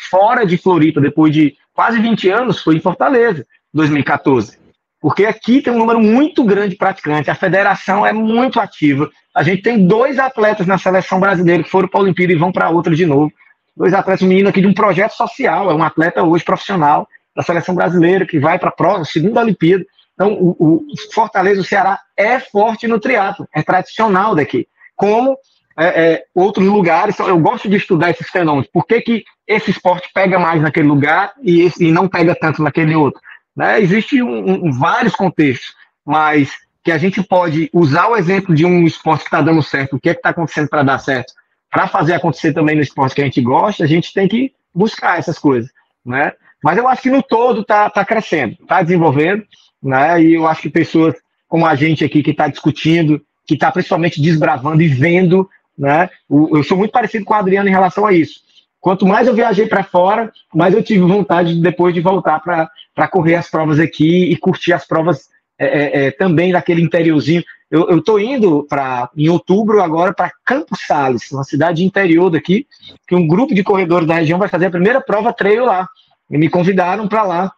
fora de Floripa, depois de quase 20 anos, foi em Fortaleza, 2014. Porque aqui tem um número muito grande de praticantes, a federação é muito ativa. A gente tem dois atletas na seleção brasileira que foram para a Olimpíada e vão para outra de novo. Dois atletas, um menino aqui de um projeto social, é um atleta hoje profissional da seleção brasileira que vai para a próxima, segunda Olimpíada. Então, o, o Fortaleza, o Ceará é forte no triatlo, é tradicional daqui. Como é, é, outros lugares. Eu gosto de estudar esses fenômenos. Por que, que esse esporte pega mais naquele lugar e, esse, e não pega tanto naquele outro? Né? Existem um, um, vários contextos, mas que a gente pode usar o exemplo de um esporte que está dando certo, o que é está acontecendo para dar certo, para fazer acontecer também no esporte que a gente gosta, a gente tem que buscar essas coisas. Né? Mas eu acho que no todo está tá crescendo, está desenvolvendo, né? e eu acho que pessoas como a gente aqui que está discutindo, que está principalmente desbravando e vendo né? Eu sou muito parecido com o Adriano em relação a isso. Quanto mais eu viajei para fora, mais eu tive vontade depois de voltar para correr as provas aqui e curtir as provas é, é, é também naquele interiorzinho. Eu estou indo para em outubro agora para Campos Sales, uma cidade interior daqui, que um grupo de corredores da região vai fazer a primeira prova trail lá. E me convidaram para lá,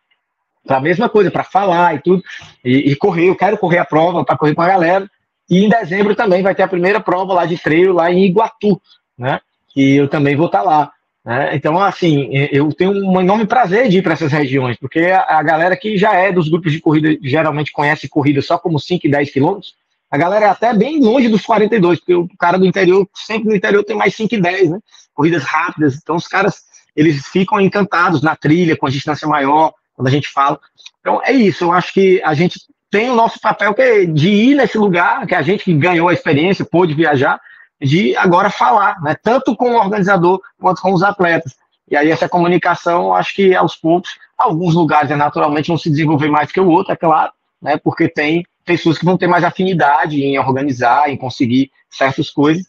para a mesma coisa, para falar e tudo, e, e correr. Eu quero correr a prova para correr com a galera. E em dezembro também vai ter a primeira prova lá de treino lá em Iguatu, né? Que eu também vou estar tá lá. Né? Então, assim, eu tenho um enorme prazer de ir para essas regiões, porque a, a, galera que já é dos grupos de corrida, geralmente conhece corrida só como 5 e 10 quilômetros, a galera é até bem longe dos 42, porque o cara do interior, sempre no interior tem mais 5 e 10, né? Corridas rápidas. Então, os caras, eles ficam encantados na trilha, com a distância maior, quando a gente fala. Então, é isso. Eu acho que a gente tem o nosso papel que é de ir nesse lugar, que a gente que ganhou a experiência, pôde viajar, de agora falar, né? tanto com o organizador quanto com os atletas. E aí essa comunicação, acho que aos poucos, alguns lugares né, naturalmente vão se desenvolver mais que o outro, é claro, né? porque tem pessoas que vão ter mais afinidade em organizar, em conseguir certas coisas.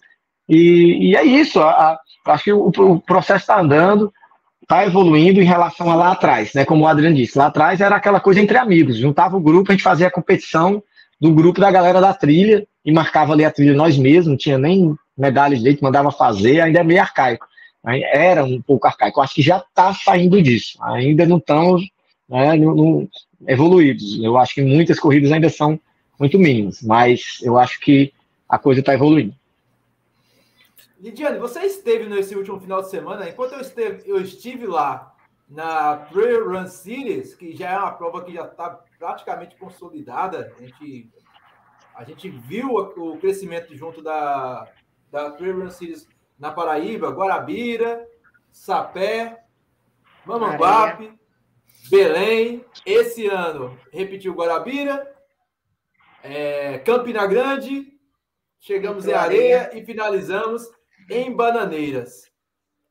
E, e é isso, a, a, acho que o, o processo está andando, está evoluindo em relação a lá atrás, né? Como o Adriano disse, lá atrás era aquela coisa entre amigos, juntava o grupo, a gente fazia a competição do grupo da galera da trilha e marcava ali a trilha nós mesmos, não tinha nem medalha de leite, mandava fazer, ainda é meio arcaico. Era um pouco arcaico. acho que já está saindo disso. Ainda não estamos né, evoluídos. Eu acho que muitas corridas ainda são muito mínimas, mas eu acho que a coisa está evoluindo. Lidiane, você esteve nesse último final de semana, enquanto eu, esteve, eu estive lá na Trail Run Series, que já é uma prova que já está praticamente consolidada, a gente, a gente viu o crescimento junto da, da Trail Run Series na Paraíba, Guarabira, Sapé, Mamanguape, Belém. Esse ano repetiu Guarabira, é, Campina Grande, chegamos em Areia e finalizamos em Bananeiras.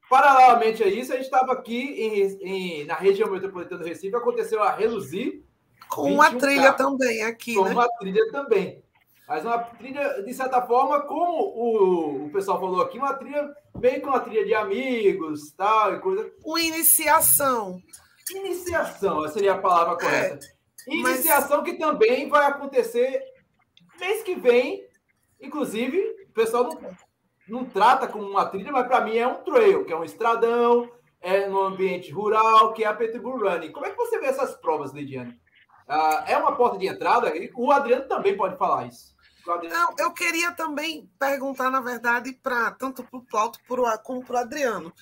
Paralelamente a isso, a gente estava aqui em, em, na região metropolitana do Recife, aconteceu a Reluzir. Com uma trilha também aqui, com né? uma trilha também. Mas uma trilha, de certa forma, como o, o pessoal falou aqui, uma trilha meio que uma trilha de amigos, tal, e coisa. Uma iniciação. Iniciação, seria a palavra é, correta. É, Iniciação mas... que também vai acontecer mês que vem. Inclusive, o pessoal não, não trata como uma trilha, mas para mim é um trail, que é um estradão, é no ambiente rural, que é a Peterborough Running. Como é que você vê essas provas, Lidiane? Ah, é uma porta de entrada? O Adriano também pode falar isso. Não, eu queria também perguntar, na verdade, para tanto para o Plauto como para o Adriano.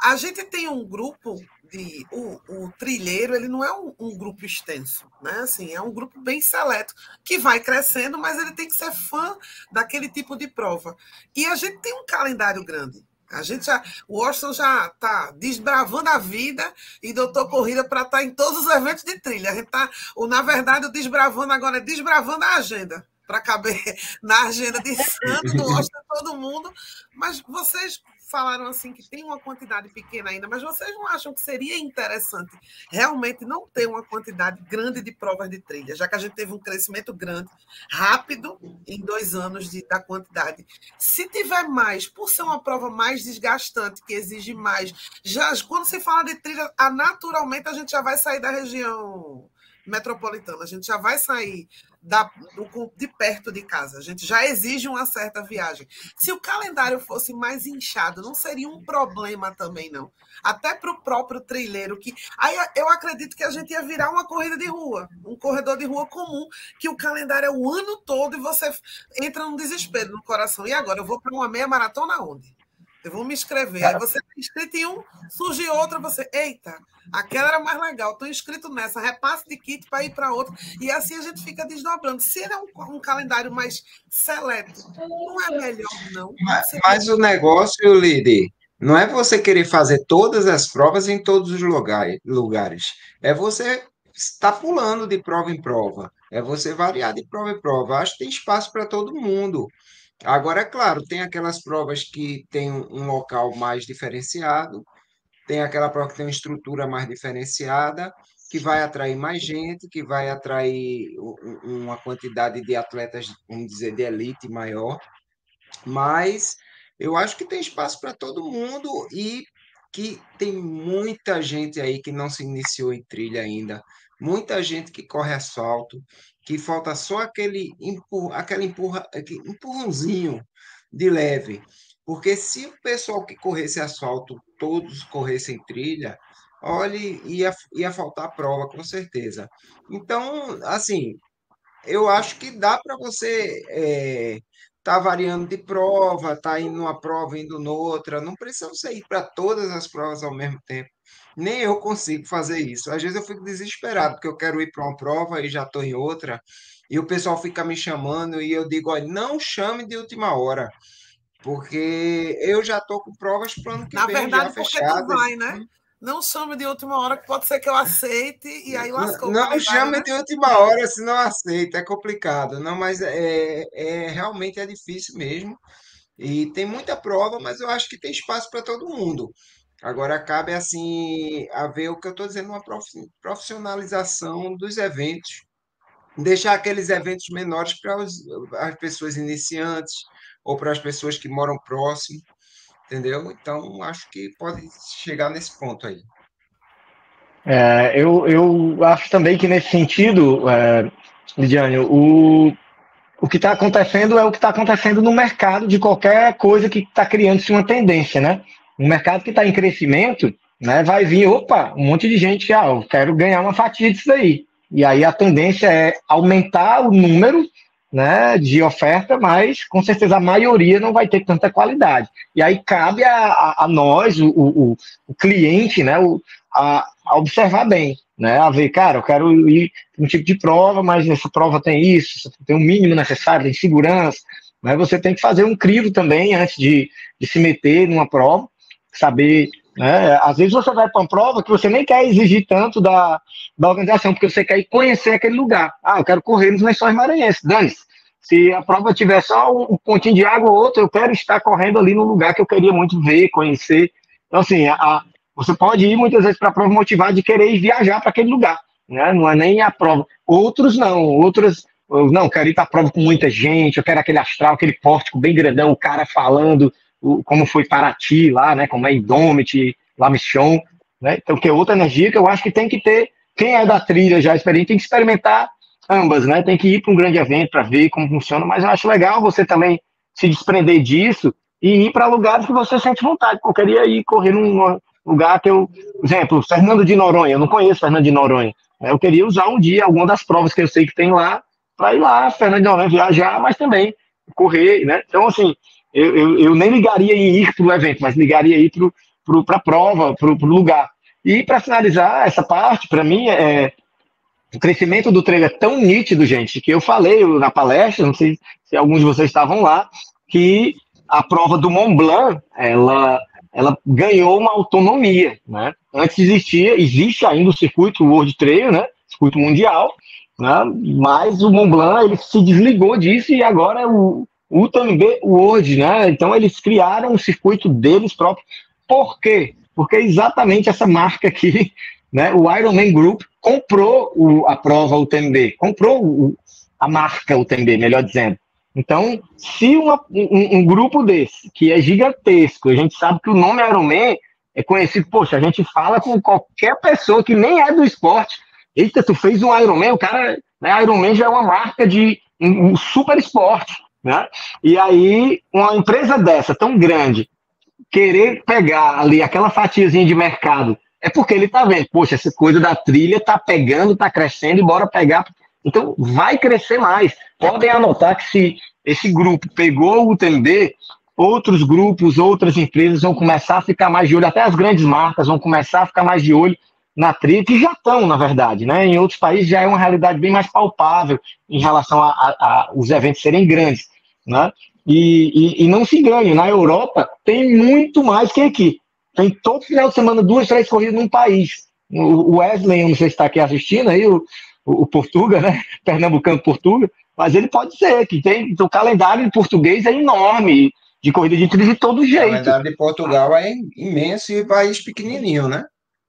A gente tem um grupo de. O, o trilheiro, ele não é um, um, grupo extenso, né? Assim, é um grupo bem seleto, que vai crescendo, mas ele tem que ser fã daquele tipo de prova. E a gente tem um calendário grande. A gente já, o Washington já está desbravando a vida e doutor Corrida para estar tá em todos os eventos de trilha. A gente tá, ou, na verdade, o desbravando agora é desbravando a agenda para caber <laughs> na agenda de Santos, do Washington, todo mundo. Mas vocês falaram assim que tem uma quantidade pequena ainda, mas vocês não acham que seria interessante realmente não ter uma quantidade grande de provas de trilha, já que a gente teve um crescimento grande, rápido, em dois anos de, da quantidade. Se tiver mais, por ser uma prova mais desgastante, que exige mais, já quando se fala de trilha, naturalmente a gente já vai sair da região metropolitana, a gente já vai sair da, do, de perto de casa. A gente já exige uma certa viagem. Se o calendário fosse mais inchado, não seria um problema também, não. Até para o próprio trilheiro, que aí eu acredito que a gente ia virar uma corrida de rua, um corredor de rua comum, que o calendário é o ano todo e você entra num desespero no coração. E agora, eu vou para uma meia maratona onde? Eu vou me inscrever. Aí você está inscrito em um, surge outra, você, eita, aquela era mais legal, estou inscrito nessa, repasse de kit para ir para outra. E assim a gente fica desdobrando. Se é um, um calendário mais seleto, não é melhor, não. Mas, mas o negócio, líder, não é você querer fazer todas as provas em todos os lugares. É você estar pulando de prova em prova. É você variar de prova em prova. Acho que tem espaço para todo mundo. Agora, é claro, tem aquelas provas que tem um local mais diferenciado, tem aquela prova que tem uma estrutura mais diferenciada, que vai atrair mais gente, que vai atrair uma quantidade de atletas, vamos dizer, de elite maior. Mas eu acho que tem espaço para todo mundo e que tem muita gente aí que não se iniciou em trilha ainda, muita gente que corre asfalto, que falta só aquele, empurra, aquele empurra, empurrãozinho de leve. Porque se o pessoal que corresse asfalto, todos corressem trilha, olhe, ia, ia faltar prova, com certeza. Então, assim, eu acho que dá para você é, tá variando de prova, tá indo numa prova, indo noutra. Não precisa você ir para todas as provas ao mesmo tempo. Nem eu consigo fazer isso. Às vezes eu fico desesperado, porque eu quero ir para uma prova e já estou em outra, e o pessoal fica me chamando e eu digo, olha, não chame de última hora, porque eu já estou com provas para o ano que Na vem verdade, já fechadas. Tu vai, né? Não chame de última hora, que pode ser que eu aceite e aí lascou. Não, não chame né? de última hora se não aceita, é complicado. Não, mas é, é realmente é difícil mesmo. E tem muita prova, mas eu acho que tem espaço para todo mundo. Agora cabe assim a ver o que eu estou dizendo, uma profissionalização dos eventos, deixar aqueles eventos menores para as pessoas iniciantes ou para as pessoas que moram próximo, entendeu? Então acho que pode chegar nesse ponto aí. É, eu, eu acho também que nesse sentido, é, Lidiane, o, o que está acontecendo é o que está acontecendo no mercado de qualquer coisa que está criando-se uma tendência, né? Um mercado que está em crescimento, né, vai vir, opa, um monte de gente ah, eu quero ganhar uma fatia disso aí. E aí a tendência é aumentar o número né, de oferta, mas com certeza a maioria não vai ter tanta qualidade. E aí cabe a, a, a nós, o, o, o, cliente, né, o, a, a, observar bem, né, a ver, cara, eu quero ir um tipo de prova, mas essa prova tem isso, tem o um mínimo necessário, tem segurança, mas você tem que fazer um crivo também antes de, de se meter numa prova, saber. Né? Às vezes você vai para uma prova que você nem quer exigir tanto da, da organização, porque você quer ir conhecer aquele lugar. Ah, eu quero correr nos lençóis maranhenses. Dane-se. Se a prova tiver só um pontinho de água ou outro, eu quero estar correndo ali no lugar que eu queria muito ver, conhecer. Então, assim, a, você pode ir muitas vezes para a prova motivada de querer viajar para aquele lugar. Né? Não é nem a prova. Outros não. Outros não, quero ir para a prova com muita gente, eu quero aquele astral, aquele pórtico bem grandão, o cara falando como foi Paraty lá, né? Como é Indomit, La né? Então, que é outra energia que eu acho que tem que ter. Quem é da trilha já experiente tem que experimentar ambas, né? Tem que ir para um grande evento para ver como funciona, mas eu acho legal você também se desprender disso e ir para lugares que você sente vontade. Eu queria ir correr num lugar que eu, exemplo, Fernando de Noronha, eu não conheço Fernando de Noronha. Né? Eu queria usar um dia alguma das provas que eu sei que tem lá para ir lá, Fernando de Noronha, viajar, mas também correr, né? Então, assim, eu, eu, eu nem ligaria em ir para o evento, mas ligaria ir para a prova, para o lugar. E para finalizar essa parte, para mim, é, o crescimento do treino é tão nítido, gente, que eu falei na palestra, não sei se alguns de vocês estavam lá, que a prova do Mont Blanc, ela, ela ganhou uma autonomia, né? Antes existia, existe ainda o circuito World Trail, né? Circuito mundial, né? Mas o Mont Blanc ele se desligou disso e agora o UTMB World, né? Então eles criaram um circuito deles próprios. Por quê? Porque é exatamente essa marca aqui, <laughs> né? O Ironman Group comprou o, a prova UTMB, comprou o, a marca UTMB, melhor dizendo. Então, se uma, um, um, grupo desse, que é gigantesco, a gente sabe que o nome Ironman é conhecido, poxa, a gente fala com qualquer pessoa que nem é do esporte. Eita, tu fez um Ironman, o cara, né, Ironman já é uma marca de um, um super esporte, né? E aí, uma empresa dessa, tão grande, querer pegar ali aquela fatiazinha de mercado é porque ele tá vendo, poxa, essa coisa da trilha tá pegando, tá crescendo e bora pegar. Então vai crescer mais. Podem anotar que se esse grupo pegou o UTMB, outros grupos, outras empresas vão começar a ficar mais de olho, até as grandes marcas vão começar a ficar mais de olho na trilha, que já estão, na verdade, né? Em outros países já é uma realidade bem mais palpável em relação a, a, a os eventos serem grandes, né? E, e, e, não se engane, na Europa tem muito mais que aqui. Tem todo final de semana duas, três corridas num país. O Wesley, não sei se está aqui assistindo aí, o, o, o Portuga, né? <laughs> Pernambucano Portuga, mas ele pode ser, que tem o calendário português é enorme, de corrida de trilha de todo jeito. O calendário de Portugal é imenso e país pequenininho, né?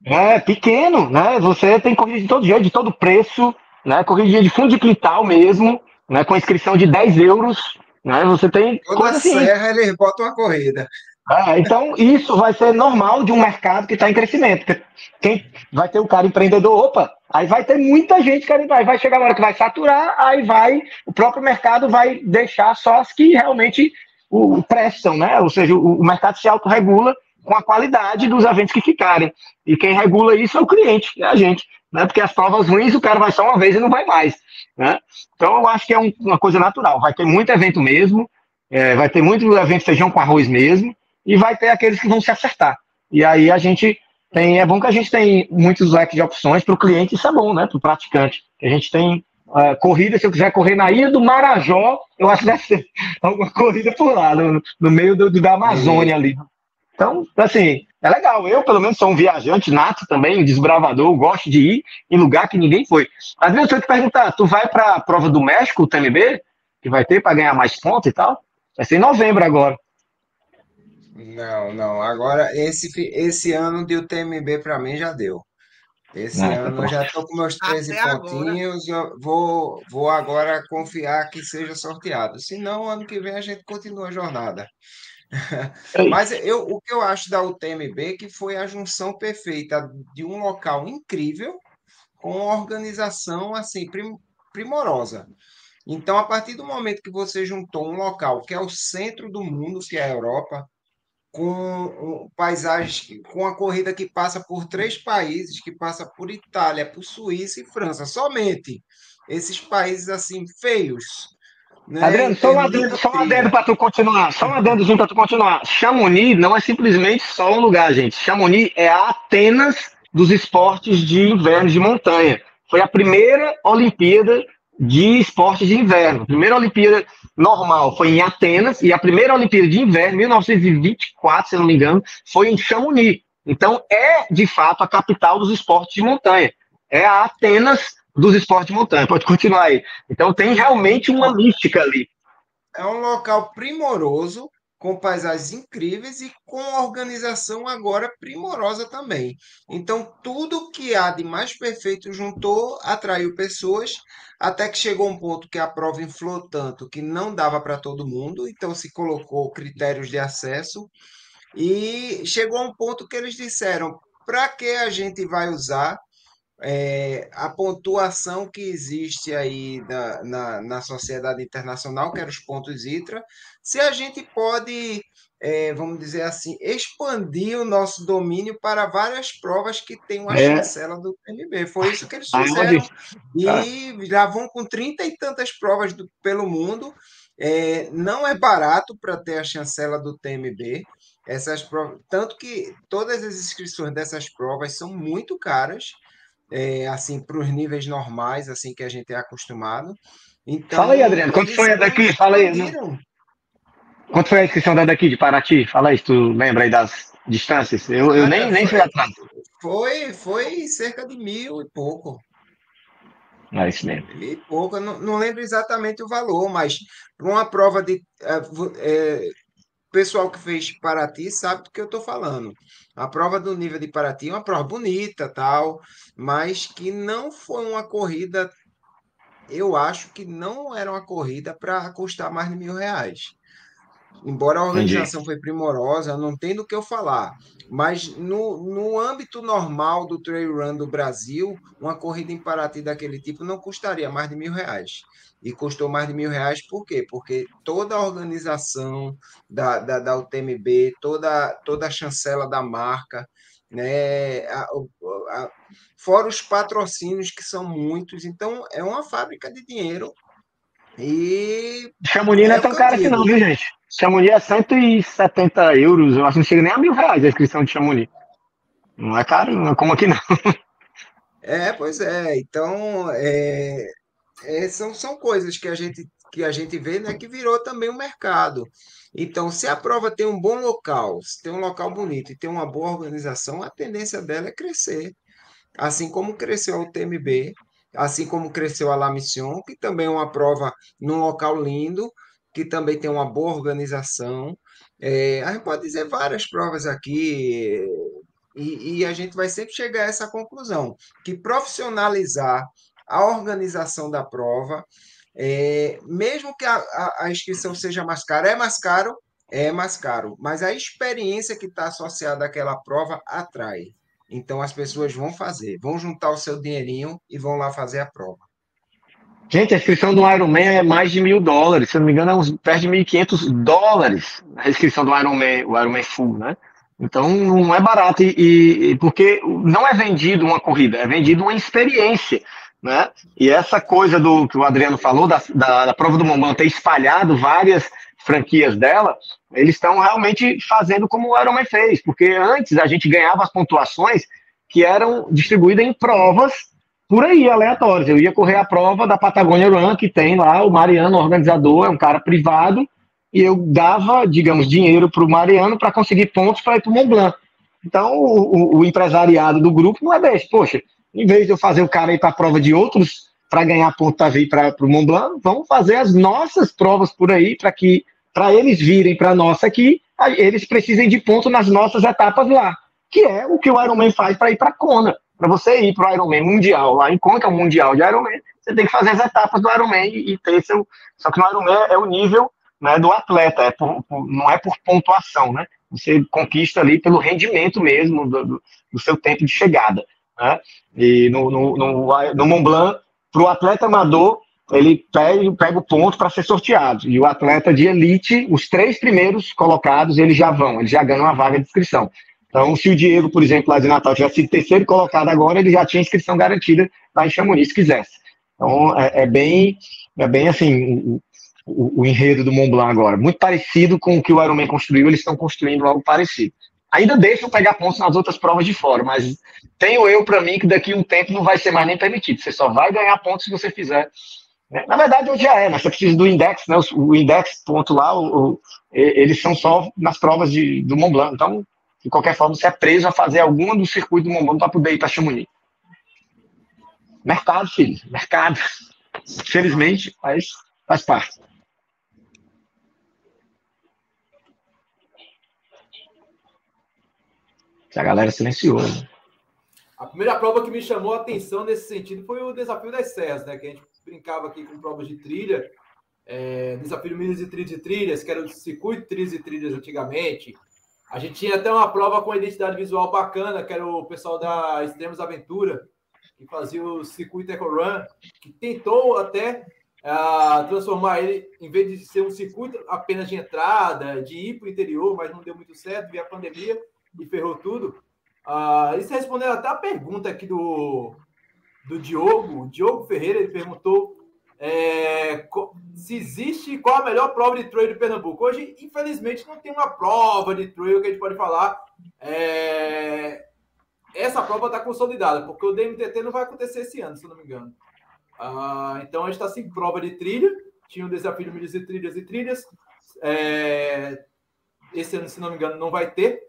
É, pequeno, né? Você tem corrida de todo jeito, de todo preço, né? Corrida de fundo de quintal mesmo, né? Com inscrição de 10 euros, né? Você tem. Toda assim. serra eles botam uma corrida. É, então, isso vai ser normal de um mercado que está em crescimento. Quem vai ter o cara empreendedor, opa, aí vai ter muita gente querendo, vai, vai chegar uma hora que vai saturar, aí vai, o próprio mercado vai deixar só as que realmente o, prestam, né? Ou seja, o, o mercado se autorregula com a qualidade dos eventos que ficarem. E quem regula isso é o cliente, é a gente, né? Porque as provas ruins o cara vai só uma vez e não vai mais, né? Então eu acho que é um, uma coisa natural. Vai ter muito evento mesmo, é, vai ter muito evento feijão com arroz mesmo, e vai ter aqueles que vão se acertar. E aí a gente tem, é bom que a gente tem muitos leques de opções para o cliente, isso é bom, né, para o praticante. A gente tem uh, corrida, se eu quiser correr na ilha do Marajó, eu acho que deve ser <laughs> alguma corrida por lá, no, no meio do, da Amazônia ali. Então, assim, é legal. Eu, pelo menos, sou um viajante nato também, um desbravador, gosto de ir em lugar que ninguém foi. Às vezes eu te perguntar, tu vai para a prova do México, o TMB, que vai ter para ganhar mais pontos e tal? Vai ser em novembro agora. Não, não. Agora, esse, esse ano de UTMB para mim já deu. Esse não, ano eu já estou com meus 13 Até pontinhos. vou, vou agora confiar que seja sorteado. Senão, ano que vem a gente continua a jornada. Mas eu, o que eu acho da UTMB é que foi a junção perfeita de um local incrível com uma organização assim prim, primorosa. Então, a partir do momento que você juntou um local que é o centro do mundo, que é a Europa, com paisagens, com a corrida que passa por três países, que passa por Itália, por Suíça e França, somente esses países assim feios. Né? Adriano, só um adendo, só um adendo para tu continuar, só um adendozinho para tu continuar. Chamonix não é simplesmente só um lugar, gente. Chamonix é a Atenas dos esportes de inverno de montanha. Foi a primeira Olimpíada de esportes de inverno. A primeira Olimpíada normal foi em Atenas e a primeira Olimpíada de Inverno, 1924, se não me engano, foi em Chamonix. Então, é de fato a capital dos esportes de montanha. É a Atenas dos esportes de montanha. Pode continuar aí. Então, tem realmente uma mística ali. É um local primoroso, com paisagens incríveis e com organização agora primorosa também. Então, tudo que há de mais perfeito juntou, atraiu pessoas, até que chegou um ponto que a prova inflou tanto que não dava para todo mundo, então se colocou critérios de acesso, e chegou a um ponto que eles disseram: para que a gente vai usar é, a pontuação que existe aí na, na, na, sociedade internacional, que era os pontos ITRA, se a gente pode, é, vamos dizer assim, expandir o nosso domínio para várias provas que tem uma é. chancela do PMB. Foi isso que eles fizeram. E já vão com trinta e tantas provas do, pelo mundo. É, não é barato para ter a chancela do TMB. Essas provas, tanto que todas as inscrições dessas provas são muito caras é, assim, para os níveis normais, assim, que a gente é acostumado. Então, Fala aí, Adriano, quanto foi a daqui? Fala aí. Não... Quanto foi a inscrição da daqui de Paraty? Fala aí, se tu lembra aí das distâncias. Eu, eu nem, nem fui atrás. Foi, foi cerca de mil e pouco. É isso mesmo. Mil e pouco, não, não lembro exatamente o valor, mas para uma prova de. É, pessoal que fez Paraty sabe do que eu estou falando. A prova do nível de Paraty é uma prova bonita, tal, mas que não foi uma corrida. Eu acho que não era uma corrida para custar mais de mil reais. Embora a organização Entendi. foi primorosa, não tem do que eu falar. Mas no, no âmbito normal do trail run do Brasil, uma corrida em Paraty daquele tipo não custaria mais de mil reais e custou mais de mil reais, por quê? Porque toda a organização da, da, da UTMB, toda, toda a chancela da marca, né, a, a, fora os patrocínios, que são muitos, então é uma fábrica de dinheiro. E. Chamonix não é, é tão caro assim, não, viu, gente? Chamonix é 170 euros, eu acho que não chega nem a mil reais a inscrição de Chamonix. Não é caro, não é como aqui não. É, pois é. Então, é, é, são, são coisas que a gente que a gente vê né, que virou também um mercado. Então, se a prova tem um bom local, se tem um local bonito e tem uma boa organização, a tendência dela é crescer. Assim como cresceu o TMB, assim como cresceu a La Mission, que também é uma prova num local lindo, que também tem uma boa organização. É, a gente pode dizer várias provas aqui, e, e a gente vai sempre chegar a essa conclusão, que profissionalizar a organização da prova, é, mesmo que a, a, a, inscrição seja mais cara, é mais caro, é mais caro, mas a experiência que está associada àquela prova atrai. Então as pessoas vão fazer, vão juntar o seu dinheirinho e vão lá fazer a prova. Gente, a inscrição do Ironman é mais de mil dólares, se não me engano, é uns perto de 1.500 dólares a inscrição do Ironman, o Ironman Full, né? Então não é barato, e, e, porque não é vendido uma corrida, é vendido uma experiência. Né? E essa coisa do que o Adriano falou, da, da, da prova do Momão ter espalhado várias franquias dela, eles estão realmente fazendo como o Ironman fez, porque antes a gente ganhava as pontuações que eram distribuídas em provas por aí, aleatórias. Eu ia correr a prova da Patagônia Run, que tem lá o Mariano, organizador, é um cara privado, e eu dava, digamos, dinheiro para o Mariano para conseguir pontos para ir para o Mont Blanc. Então, o, o, o, empresariado do grupo não é desse. Poxa, em vez de eu fazer o cara ir para a prova de outros para ganhar ponto para vir para o Mont Blanc, vamos fazer as nossas provas por aí para que para eles virem para nossa aqui, eles precisem de ponto nas nossas etapas lá, que é o que o Ironman faz para ir para Kona. Para você ir para o Ironman mundial, lá em é o mundial de Ironman, você tem que fazer as etapas do Ironman e ter seu. Só que no Ironman é o nível né, do atleta, é por, por, não é por pontuação, né? Você conquista ali pelo rendimento mesmo do, do, do seu tempo de chegada. Né? E no, no, no, no Mont Blanc, para o atleta amador, ele pega, pega o ponto para ser sorteado. E o atleta de elite, os três primeiros colocados, eles já vão, eles já ganham uma vaga de inscrição. Então, se o Diego, por exemplo, lá de Natal, tivesse sido terceiro colocado agora, ele já tinha inscrição garantida lá em Chamonix, se quisesse. Então, é, é bem, é bem assim, o, o, enredo do Mont Blanc agora. Muito parecido com o que o Ironman construiu, eles estão construindo algo parecido. Ainda deixam pegar pontos nas outras provas de fora, mas tenho eu para mim que daqui um tempo não vai ser mais nem permitido. Você só vai ganhar pontos se você fizer. Né? Na verdade, hoje já é, mas você precisa do index, né? O index ponto lá, o, o, eles são só nas provas de, do Mont Blanc. Então, de qualquer forma, você é preso a fazer alguma do circuito do Mont Blanc para poder ir para Chamonix. Mercado, filho, mercado. Felizmente, mas faz parte. A galera silenciou. Né? A primeira prova que me chamou a atenção nesse sentido foi o desafio das serras, né? Que a gente brincava aqui com provas de trilha, é, desafio milhas e trilhas e trilhas, que era o circuito trilhas e trilhas antigamente. A gente tinha até uma prova com identidade visual bacana, que era o pessoal da Extremos Aventura, que fazia o circuito Eco Run, que tentou até uh, transformar ele, em vez de ser um circuito apenas de entrada, de ir para o interior, mas não deu muito certo, veio a pandemia e ferrou tudo. Uh, isso respondendo até a pergunta aqui do, do Diogo, Diogo Ferreira, ele perguntou é, se existe qual a melhor prova de trail de Pernambuco. Hoje, infelizmente, não tem uma prova de trail que a gente pode falar. É, essa prova está consolidada, porque o DMTT não vai acontecer esse ano, se não me engano. Ah, então a gente está sem prova de trilha. Tinha um desafio de milhas e trilhas e trilhas. É, esse ano, se não me engano, não vai ter.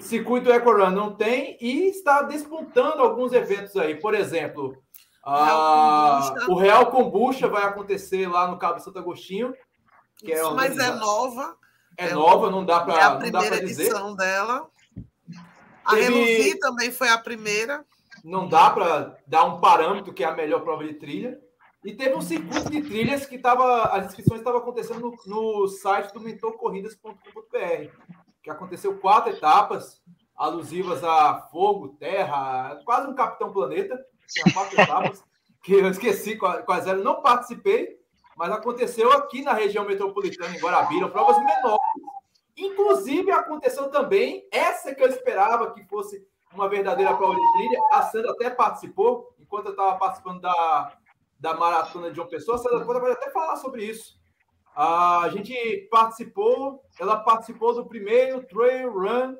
Circuito EcoRun não tem e está despontando alguns eventos aí. Por exemplo, ah, o Real Combucha vai acontecer lá no Cabo Santo Agostinho. Que é Mas é nova. É, é nova, não dá para dizer. É a primeira edição dela. A Teve... Reluzi também foi a primeira. Não dá para dar um parâmetro que é a melhor prova de trilha. E teve um circuito de trilhas que tava, as inscrições estavam acontecendo no, no site do mentorcorridas.com.br, que aconteceu quatro etapas alusivas a fogo, terra, quase um Capitão Planeta. Tinha quatro <laughs> etapas que eu esqueci quais eram. Não participei, mas aconteceu aqui na região metropolitana, em Guarabira, provas menores Inclusive, aconteceu também, essa que eu esperava que fosse uma verdadeira prova de trilha. A Sandra até participou, enquanto eu estava participando da, da maratona de João Pessoa. A Sandra pode até falar sobre isso. A gente participou, ela participou do primeiro Trail Run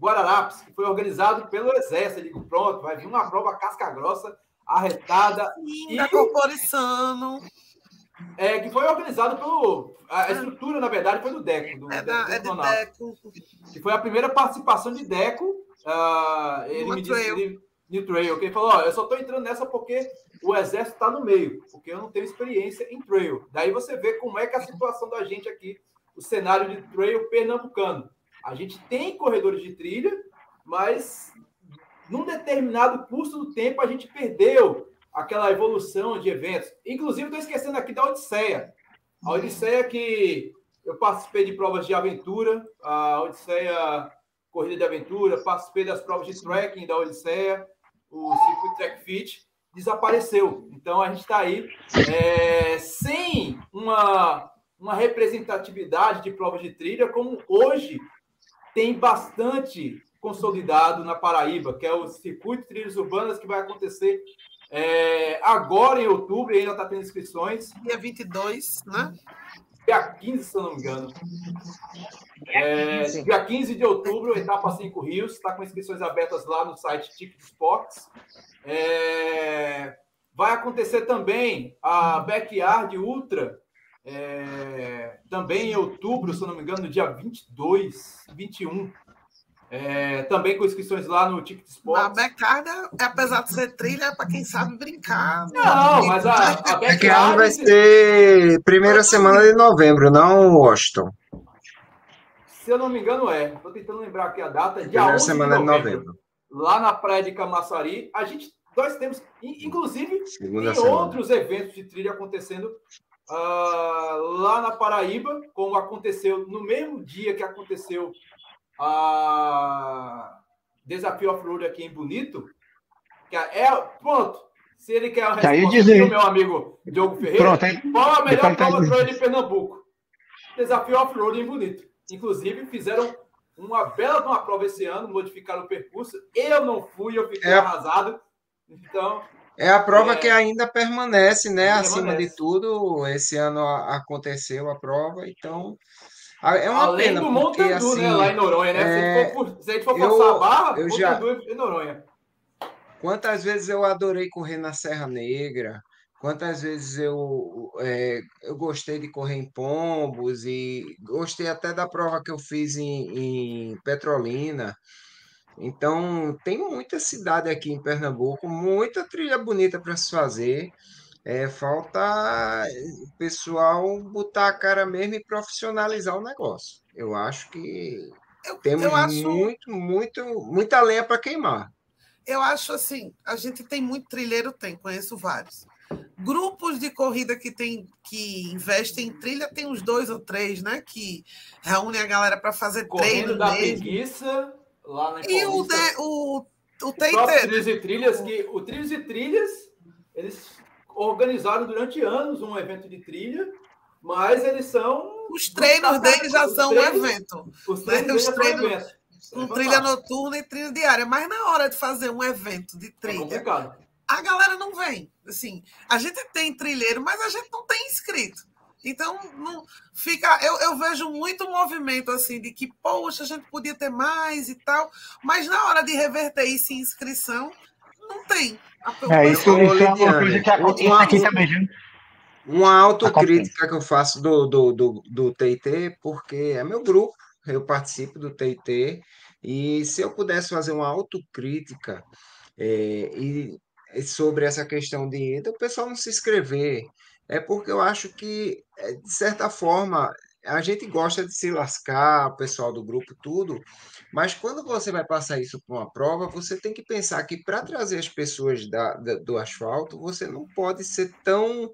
Guararapes, que foi organizado pelo Exército. Eu digo, pronto, vai vir uma prova casca grossa, arretada. Sim, e... da Corporizano. É, que foi organizado pelo. A ah. estrutura, na verdade, foi do DECO. Do, é, da, é do DECO. Que foi a primeira participação de DECO. Uh, ele me disse. Ele, New Trail, que ele falou: ó, eu só estou entrando nessa porque o exército está no meio, porque eu não tenho experiência em trail. Daí você vê como é que é a situação da gente aqui, o cenário de trail pernambucano. A gente tem corredores de trilha, mas num determinado curso do tempo a gente perdeu aquela evolução de eventos. Inclusive, estou esquecendo aqui da Odisseia. A Odisseia que eu participei de provas de aventura, a Odisseia Corrida de Aventura, participei das provas de trekking da Odisseia, o Circuit Track Fit, desapareceu. Então, a gente está aí é, sem uma, uma representatividade de provas de trilha, como hoje tem bastante consolidado na Paraíba, que é o Circuito de Trilhas Urbanas, que vai acontecer é, agora, em outubro, ainda está tendo inscrições. Dia 22, né? Dia 15, se eu não me engano. É, dia 15 de outubro, etapa 5 Rios, está com inscrições abertas lá no site Ticket Sports. É, vai acontecer também a Backyard Ultra, é, também em outubro, se eu não me engano, no dia 22, 21. É, também com inscrições lá no Ticket Sports. A Becarga, apesar de ser trilha, é para quem sabe brincar. Não, mas a, a Becarga vai ser primeira semana de novembro, não Washington. Se eu não me engano, é. Estou tentando lembrar aqui a data. Dia primeira semana de novembro, de novembro. Lá na praia de Camaçari, a gente nós temos, inclusive, Segunda tem semana. outros eventos de trilha acontecendo uh, lá na Paraíba, como aconteceu no mesmo dia que aconteceu a Desafio Off-Road aqui em Bonito, que é, é pronto. Se ele quer a resposta do meu amigo Diogo Ferreira, pronto, hein? qual a melhor prova para ele em Pernambuco? Desafio Off-Road em Bonito. Inclusive, fizeram uma bela uma prova esse ano, modificaram o percurso. Eu não fui, eu fiquei é. arrasado. Então. É a prova é, que ainda permanece, né? Acima de tudo, esse ano aconteceu a prova, então é uma Além pena, do porque, né, assim, né? Lá em Noronha, né? É... Se, a gente for, se a gente for passar eu, a barra, eu já... em Noronha. Quantas vezes eu adorei correr na Serra Negra, quantas vezes eu, é, eu gostei de correr em Pombos e gostei até da prova que eu fiz em, em Petrolina. Então, tem muita cidade aqui em Pernambuco, muita trilha bonita para se fazer. É, falta o pessoal botar a cara mesmo e profissionalizar o negócio. Eu acho que eu, temos eu acho... muito, muito, muita lenha para queimar. Eu acho assim, a gente tem muito trilheiro, tem, conheço vários. Grupos de corrida que tem que investem em trilha tem uns dois ou três, né? Que reúnem a galera para fazer Correndo treino. da mesmo. preguiça lá na E o, de, o, o tem Trilhos e trilhas que o Trilhos e trilhas eles organizaram durante anos um evento de trilha, mas eles são os treinos deles já são treinos, um evento. Os treinos, né? os treinos, um evento. Com é trilha noturna e trilha diária, mas na hora de fazer um evento de é trilha, é a galera não vem. Assim, a gente tem trilheiro, mas a gente não tem inscrito. Então, não fica. Eu, eu vejo muito movimento assim de que, poxa, a gente podia ter mais e tal, mas na hora de reverter isso em inscrição, não tem. É, isso, isso é uma coisa que acontece uma, aqui também, viu? Uma autocrítica que eu faço do, do, do, do TIT, porque é meu grupo, eu participo do TIT, e se eu pudesse fazer uma autocrítica é, e sobre essa questão de o pessoal não se inscrever, é porque eu acho que, é, de certa forma, a gente gosta de se lascar, o pessoal do grupo, tudo, mas quando você vai passar isso para uma prova, você tem que pensar que para trazer as pessoas da, da, do asfalto, você não pode ser tão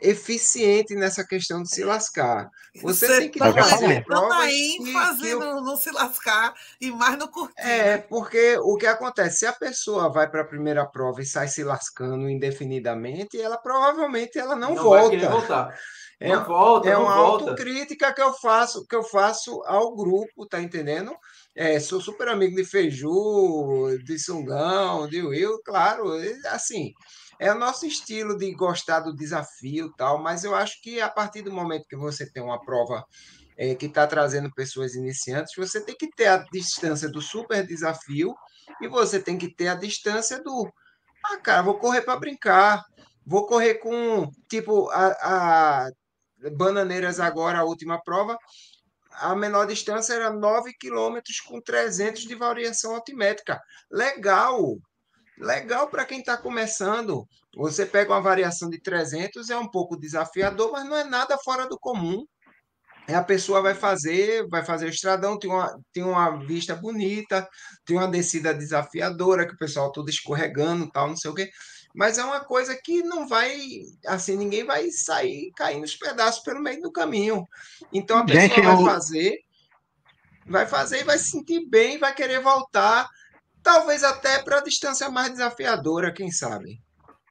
eficiente nessa questão de se lascar. Você, você tem que fazer tanta ênfase que, que eu... no, no se lascar e mais no curtir. É, porque o que acontece? Se a pessoa vai para a primeira prova e sai se lascando indefinidamente, ela provavelmente ela não, não volta. Vai voltar. É, não volta, é uma volta. autocrítica que eu faço, que eu faço ao grupo, tá entendendo? É, sou super amigo de Feiju, de Sungão, de Will, claro, assim, é o nosso estilo de gostar do desafio tal, mas eu acho que a partir do momento que você tem uma prova é, que está trazendo pessoas iniciantes, você tem que ter a distância do super desafio e você tem que ter a distância do ah, cara, vou correr para brincar, vou correr com tipo a, a Bananeiras agora, a última prova, a menor distância era 9 quilômetros com 300 de variação altimétrica. Legal, legal para quem está começando. Você pega uma variação de 300, é um pouco desafiador, mas não é nada fora do comum. É, a pessoa vai fazer, vai fazer o estradão, tem uma, tem uma vista bonita, tem uma descida desafiadora, que o pessoal tudo escorregando, tal, não sei o quê. Mas é uma coisa que não vai, assim, ninguém vai sair caindo os pedaços pelo meio do caminho. Então a pessoa Gente, vai eu... fazer, vai fazer e vai se sentir bem, vai querer voltar Talvez até para a distância mais desafiadora, quem sabe.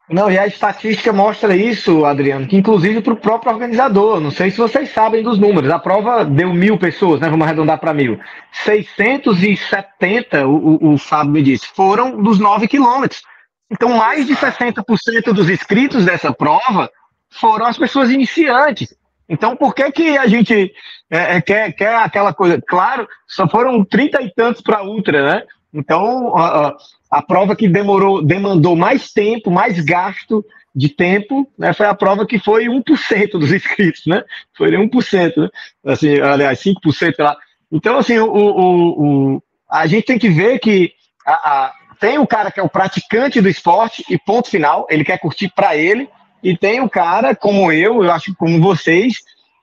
Não, e a estatística mostra isso, Adriano, que inclusive para o próprio organizador. Não sei se vocês sabem dos números. A prova deu mil pessoas, né? Vamos arredondar para mil. 670, o, o Fábio me disse, foram dos 9 quilômetros. Então, mais de 60% dos inscritos dessa prova foram as pessoas iniciantes. Então, por que, que a gente é, é quer, quer aquela coisa? Claro, só foram 30 e tantos para ultra, né? Então, a, a, prova que demorou, demandou mais tempo, mais gasto de tempo, né, foi a prova que foi 1% dos inscritos, né? Foi 1%, né? Assim, aliás, 5% lá. Então, assim, o, o, o, a gente tem que ver que a, a, tem o cara que é o praticante do esporte e ponto final, ele quer curtir para ele, e tem o cara como eu, eu acho como vocês,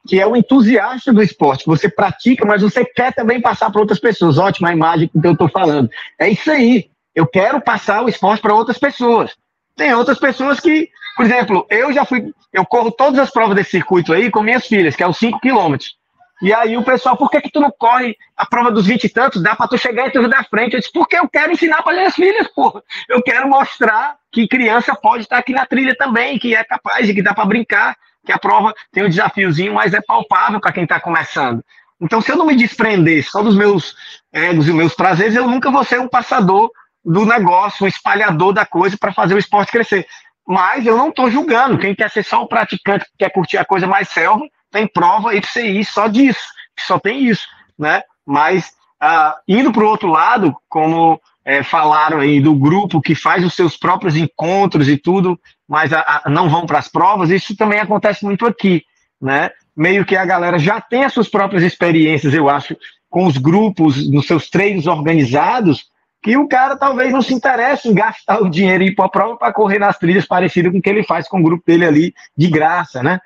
que é o entusiasta do esporte. Você pratica, mas você quer também passar para outras pessoas. Ótima imagem que eu estou falando. É isso aí. Eu quero passar o esporte para outras pessoas. Tem outras pessoas que, por exemplo, eu já fui, eu corro todas as provas desse circuito aí com minhas filhas, que é os 5 quilômetros. E aí o pessoal, por que, que tu não corre a prova dos 20 e tantos? Dá para tu chegar e tu da frente. Eu disse, porque eu quero ensinar para minhas filhas, pô. Eu quero mostrar que criança pode estar aqui na trilha também, que é capaz que dá para brincar que a prova tem um desafiozinho, mas é palpável para quem está começando. Então, se eu não me desprender só dos meus egos e meus prazeres, eu nunca vou ser um passador do negócio, um espalhador da coisa para fazer o esporte crescer. Mas eu não estou julgando. Quem quer ser só o praticante, que quer curtir a coisa mais selva, tem prova IPCI só disso, só tem isso, né? Mas uh, indo para o outro lado, como é, falaram aí do grupo que faz os seus próprios encontros e tudo, mas a, a, não vão para as provas, isso também acontece muito aqui, né? Meio que a galera já tem as suas próprias experiências, eu acho, com os grupos, nos seus treinos organizados, que o cara talvez não se interesse em gastar o dinheiro e ir para a prova para correr nas trilhas parecidas com o que ele faz com o grupo dele ali de graça, né?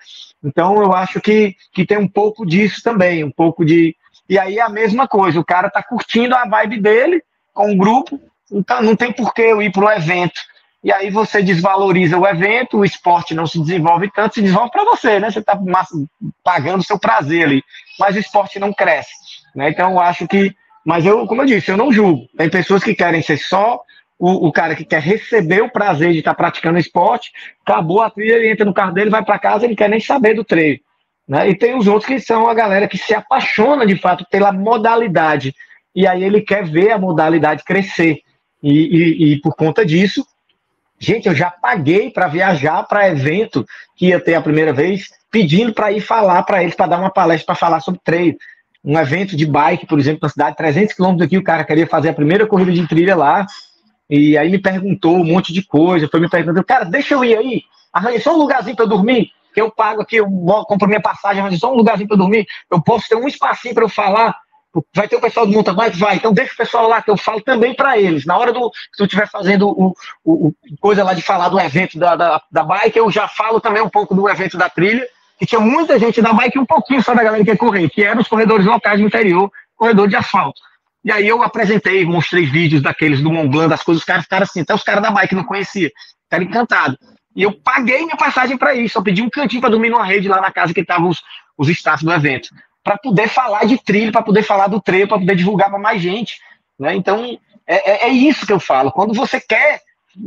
Então eu acho que, que tem um pouco disso também, um pouco de, E aí é a mesma coisa, o cara tá curtindo a vibe dele com o grupo, então não tem por que eu ir pro evento. E aí você desvaloriza o evento, o esporte não se desenvolve tanto, se desenvolve para você, né? Você está pagando o seu prazer ali, mas o esporte não cresce. Né? Então eu acho que. Mas eu, como eu disse, eu não julgo. Tem pessoas que querem ser só o, o cara que quer receber o prazer de estar tá praticando esporte, acabou a trilha, ele entra no carro dele, vai para casa, ele quer nem saber do treino. Né? E tem os outros que são a galera que se apaixona de fato pela modalidade. E aí ele quer ver a modalidade crescer. E, e, e por conta disso, gente, eu já paguei para viajar para evento que ia ter a primeira vez, pedindo para ir falar para eles, para dar uma palestra para falar sobre treino. Um evento de bike, por exemplo, na cidade, 300 quilômetros daqui, o cara queria fazer a primeira corrida de trilha lá. E aí me perguntou um monte de coisa, foi me perguntando, cara, deixa eu ir aí, arranja só um lugarzinho para eu dormir que eu pago aqui, eu compro minha passagem, mas só um lugarzinho para dormir, eu posso ter um espacinho para eu falar, vai ter o pessoal do Monta Bike? Vai, então deixa o pessoal lá que eu falo também para eles. Na hora do que tu estiver fazendo o, o, coisa lá de falar do evento da, da, da bike, eu já falo também um pouco do evento da trilha, que tinha muita gente da bike e um pouquinho só da galera que ia correr, que eram os corredores locais do interior, corredor de asfalto. E aí eu apresentei, mostrei vídeos daqueles do Mont Blanc, das coisas, os caras ficaram assim, até os caras da bike não conheciam, ficaram encantados. E eu paguei minha passagem para isso. Eu pedi um cantinho para dormir numa rede lá na casa que estavam os, os staffs do evento. Para poder falar de trilho, para poder falar do treino, para poder divulgar para mais gente. Né? Então, é, é, é, isso que eu falo. Quando você quer,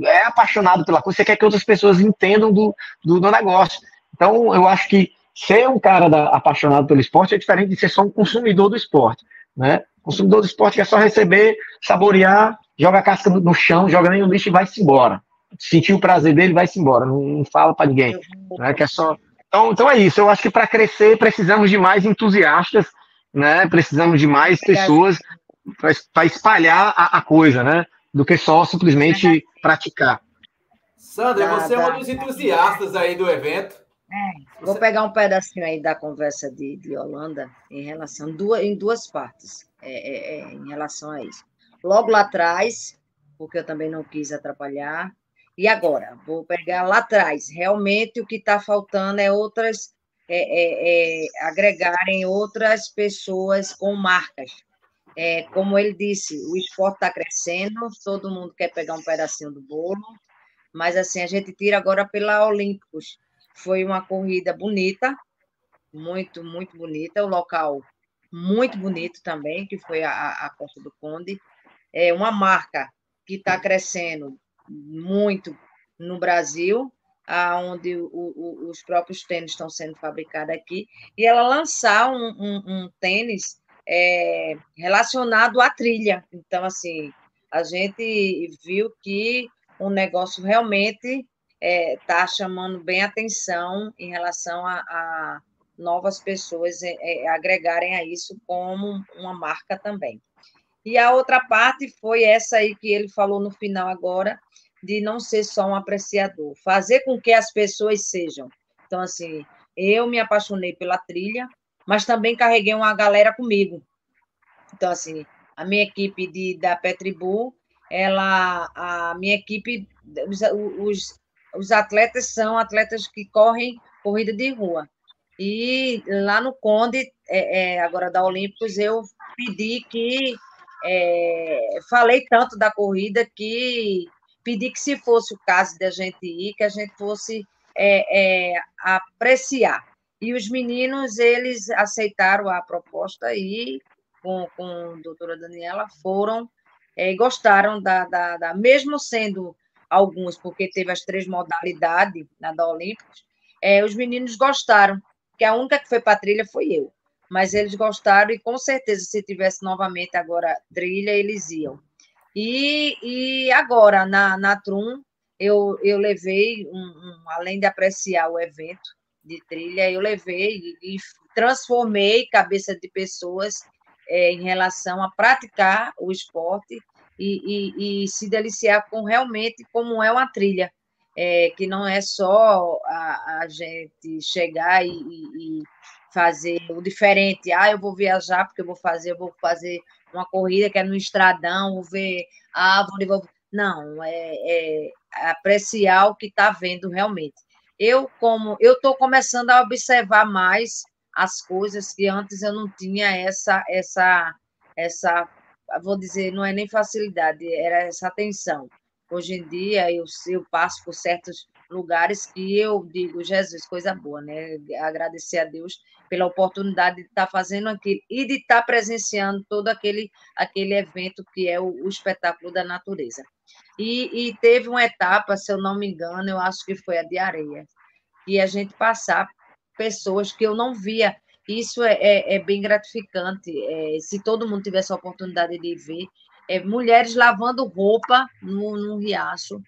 é apaixonado pela coisa, você quer que outras pessoas entendam do, do, do negócio. Então, eu acho que ser um cara da, apaixonado pelo esporte é diferente de ser só um consumidor do esporte. Né? consumidor do esporte quer só receber, saborear, joga a casca no, no chão, joga nem no lixo e vai-se embora sentir o prazer dele, vai-se embora, não, não fala para ninguém. Né, que é só... então, então é isso, eu acho que para crescer precisamos de mais entusiastas, né? Precisamos de mais pessoas para espalhar a, a, coisa, né? Do que só simplesmente praticar. Sandra, você é um dos entusiastas aí do evento. É, vou pegar um pedacinho aí da conversa de, de Holanda em relação duas, em duas partes é, é, é, em relação a isso. Logo lá atrás, porque eu também não quis atrapalhar, e agora, vou pegar lá atrás. Realmente o que está faltando é outras, é, é, é, agregarem outras pessoas com marcas. É, como ele disse, o esporte está crescendo, todo mundo quer pegar um pedacinho do bolo, mas assim, a gente tira agora pela Olímpicos. Foi uma corrida bonita, muito, muito bonita, o local muito bonito também, que foi a, a Costa do Conde. É uma marca que está crescendo muito no Brasil, onde os próprios tênis estão sendo fabricados aqui, e ela lançar um, um, um tênis é, relacionado à trilha. Então, assim, a gente viu que o negócio realmente está é, chamando bem atenção em relação a, a novas pessoas é, é, agregarem a isso como uma marca também. E a outra parte foi essa aí que ele falou no final agora, de não ser só um apreciador, fazer com que as pessoas sejam. Então, assim, eu me apaixonei pela trilha, mas também carreguei uma galera comigo. Então, assim, a minha equipe de, da Petribu, ela, a minha equipe, os, os, os atletas são atletas que correm corrida de rua. E lá no Conde, é, é, agora da Olímpicos, eu pedi que é, falei tanto da corrida que pedi que, se fosse o caso da gente ir, que a gente fosse é, é, apreciar. E os meninos, eles aceitaram a proposta e, com, com a doutora Daniela, foram e é, gostaram da, da, da, mesmo sendo alguns, porque teve as três modalidades na da Olímpicos, é, os meninos gostaram, que a única que foi para trilha foi eu mas eles gostaram e com certeza se tivesse novamente agora trilha, eles iam. E, e agora, na, na Trum, eu, eu levei, um, um, além de apreciar o evento de trilha, eu levei e, transformei cabeça de pessoas é, em relação a praticar o esporte e, e, e, se deliciar com realmente como é uma trilha, é, que não é só a, a gente chegar e, e, fazer o diferente. Ah, eu vou viajar porque eu vou fazer, eu vou fazer uma corrida que é no estradão, vou ver árvore, vou... não, é, é apreciar o que está vendo realmente. Eu como eu estou começando a observar mais as coisas que antes eu não tinha essa, essa, essa, vou dizer, não é nem facilidade, era essa atenção. Hoje em dia eu, eu passo por certos lugares que eu digo, Jesus, coisa boa, né? Agradecer a Deus pela oportunidade de estar fazendo aquilo e de estar presenciando todo aquele, aquele evento que é o, o espetáculo da natureza. E, e, teve uma etapa, se eu não me engano, eu acho que foi a de areia, e a gente passar pessoas que eu não via. Isso é, é, é bem gratificante. É, se todo mundo tivesse a oportunidade de ver, é, mulheres lavando roupa no, no riacho,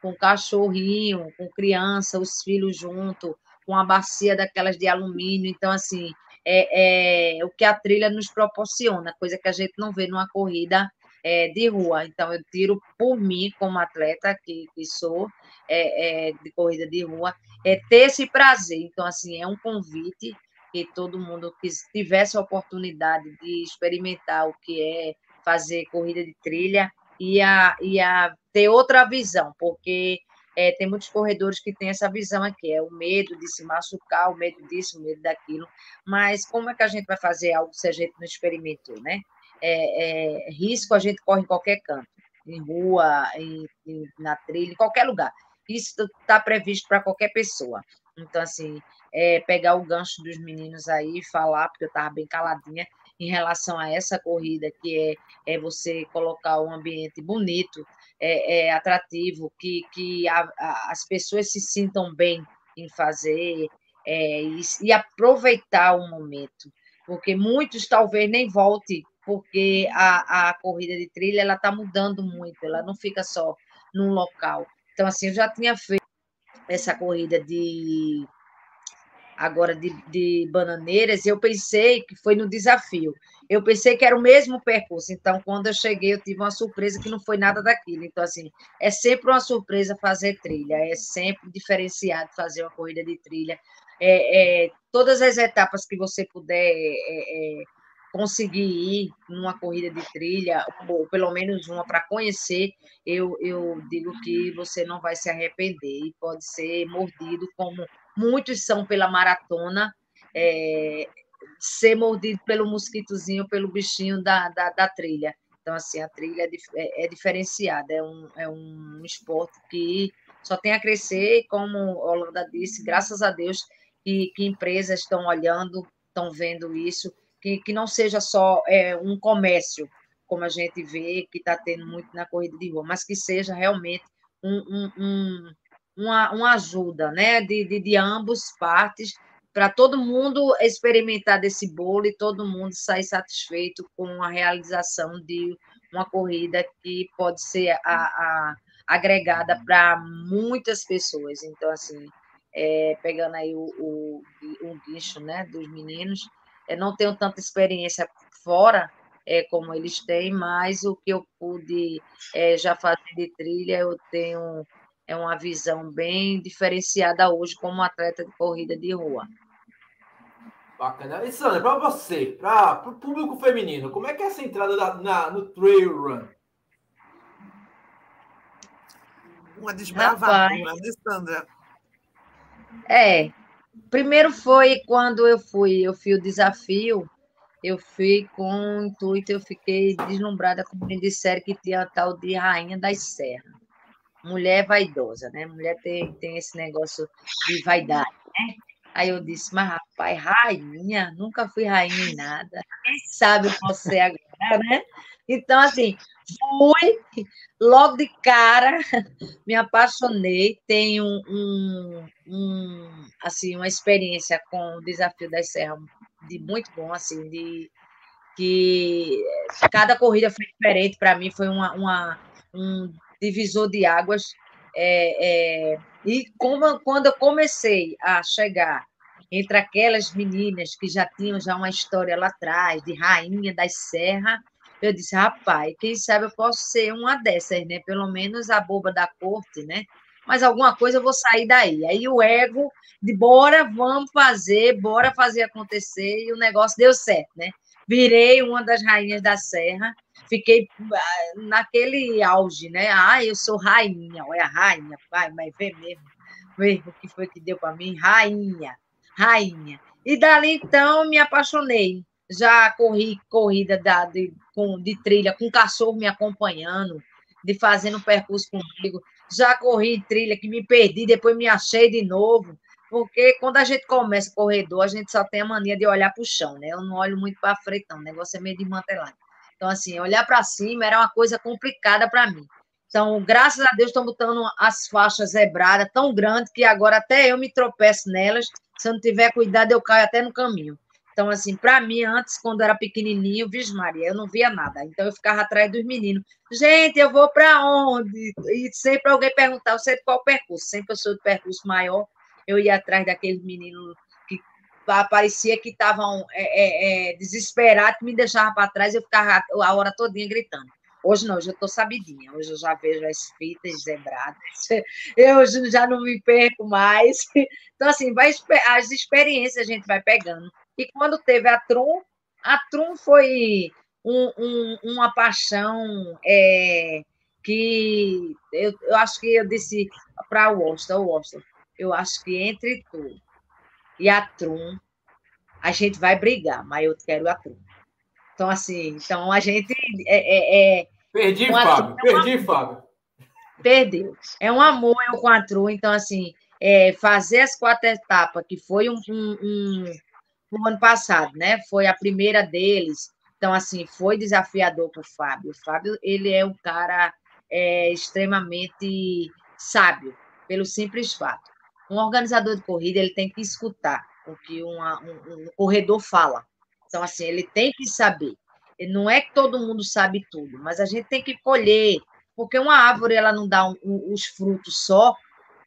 com cachorrinho, com criança, os filhos junto, com a bacia daquelas de alumínio. Então, assim, é, é o que a trilha nos proporciona, coisa que a gente não vê numa corrida é, de rua. Então, eu tiro por mim, como atleta que, que sou, é, é, de corrida de rua, é ter esse prazer. Então, assim, é um convite que todo mundo que tivesse a oportunidade de experimentar o que é fazer corrida de trilha e a, e a ter outra visão, porque é, tem muitos corredores que têm essa visão aqui, é o medo de se machucar, o medo disso, o medo daquilo, mas como é que a gente vai fazer algo se a gente não experimentou, né? É, é, risco a gente corre em qualquer canto, em rua, em, em, na trilha, em qualquer lugar. Isso está previsto para qualquer pessoa. Então, assim, é, pegar o gancho dos meninos aí e falar, porque eu estava bem caladinha, em relação a essa corrida, que é, é você colocar um ambiente bonito, é, é atrativo, que, que a, a, as pessoas se sintam bem em fazer é, e, e, aproveitar o momento, porque muitos talvez nem voltem, porque a, a corrida de trilha ela está mudando muito, ela não fica só num local. Então, assim, eu já tinha feito essa corrida de agora de, de Bananeiras, eu pensei que foi no desafio. Eu pensei que era o mesmo percurso. Então, quando eu cheguei, eu tive uma surpresa que não foi nada daquilo. Então, assim, é sempre uma surpresa fazer trilha, é sempre diferenciado fazer uma corrida de trilha. É, é todas as etapas que você puder é, é conseguir ir numa corrida de trilha, ou pelo menos uma para conhecer, eu, eu digo que você não vai se arrepender e pode ser mordido, como muitos são pela maratona, é, ser mordido pelo mosquitozinho, pelo bichinho da, da, da trilha. Então, assim, a trilha é, é, é, diferenciada, é um, é um esporte que só tem a crescer, como a Holanda disse, graças a Deus que, que empresas estão olhando, estão vendo isso, que, que não seja só é, um comércio, como a gente vê que está tendo muito na corrida de rua, mas que seja realmente um, um, um, uma, uma ajuda né, de, de, de ambos partes, para todo mundo experimentar desse bolo e todo mundo sair satisfeito com a realização de uma corrida que pode ser a, a agregada para muitas pessoas. Então, assim, é, pegando aí o, o, o guincho né, dos meninos, é, não tenho tanta experiência fora é, como eles têm, mas o que eu pude é, já fazer de trilha, eu tenho é uma visão bem diferenciada hoje como atleta de corrida de rua. Bacana. E Sandra, para você, para o público feminino, como é que é essa entrada na, na, no trail run? Uma desbravadora, né, Sandra? É, Primeiro foi quando eu fui, eu fui o desafio, eu fui com o intuito, eu fiquei deslumbrada quando me disseram que tinha a tal de Rainha das Serras. Mulher vaidosa, né? Mulher tem, tem esse negócio de vaidade, né? Aí eu disse, mas rapaz, rainha, nunca fui rainha em nada. Quem sabe ser agora, né? Então, assim, fui, logo de cara, me apaixonei, tenho um, um, assim, uma experiência com o Desafio das Serras de muito bom, assim, de que cada corrida foi diferente, para mim foi uma, uma, um divisor de águas, é, é, e como, quando eu comecei a chegar entre aquelas meninas que já tinham já uma história lá atrás, de rainha das serras, eu disse, rapaz, quem sabe eu posso ser uma dessas, né? Pelo menos a boba da corte, né? Mas alguma coisa eu vou sair daí. Aí o ego de bora, vamos fazer, bora fazer acontecer, e o negócio deu certo, né? Virei uma das rainhas da serra, fiquei ah, naquele auge, né? Ah, eu sou rainha, olha, rainha, pai, mas vê mesmo, mesmo o que foi que deu para mim, rainha, rainha. E dali, então, me apaixonei. Já corri corrida da, de, com, de trilha com cachorro me acompanhando, de fazendo percurso comigo. Já corri trilha que me perdi, depois me achei de novo. Porque quando a gente começa corredor, a gente só tem a mania de olhar para o chão, né? Eu não olho muito para frente, não. O negócio é meio desmantelado. Então, assim, olhar para cima era uma coisa complicada para mim. Então, graças a Deus, estão botando as faixas zebradas tão grandes que agora até eu me tropeço nelas. Se eu não tiver cuidado, eu caio até no caminho. Então, assim, para mim, antes, quando era pequenininho, Vixe Maria, eu não via nada. Então, eu ficava atrás dos meninos. Gente, eu vou para onde? E sempre alguém perguntava, você qual percurso? Sempre eu sou do percurso maior, eu ia atrás daqueles meninos parecia que estavam é, é, é, desesperados, me deixavam para trás, eu ficava a hora todinha gritando. Hoje não, hoje eu estou sabidinha, hoje eu já vejo as fitas zebradas, <laughs> eu já não me perco mais. <laughs> Então, assim, vai, as experiências a gente vai pegando. E quando teve a Trum, a Trum foi um, um, uma paixão é, que eu, eu acho que eu disse para o Washington, Washington, eu acho que entre tu e a Trum, a gente vai brigar, mas eu quero a Trum. Então, assim, então a gente é, é, é Perdi, Fábio. Perdi, Fábio. Perdeu. É um amor eu com a Tru. Então, assim, é, fazer as quatro etapas, que foi um, um, um, um, ano passado, né? Foi a primeira deles. Então, assim, foi desafiador para o Fábio. O Fábio, ele é um cara é, extremamente sábio, pelo simples fato. Um organizador de corrida, ele tem que escutar o que uma, um, um corredor fala. Então, assim, ele tem que saber. Não é que todo mundo sabe tudo, mas a gente tem que colher, porque uma árvore ela não dá um, um, os frutos só,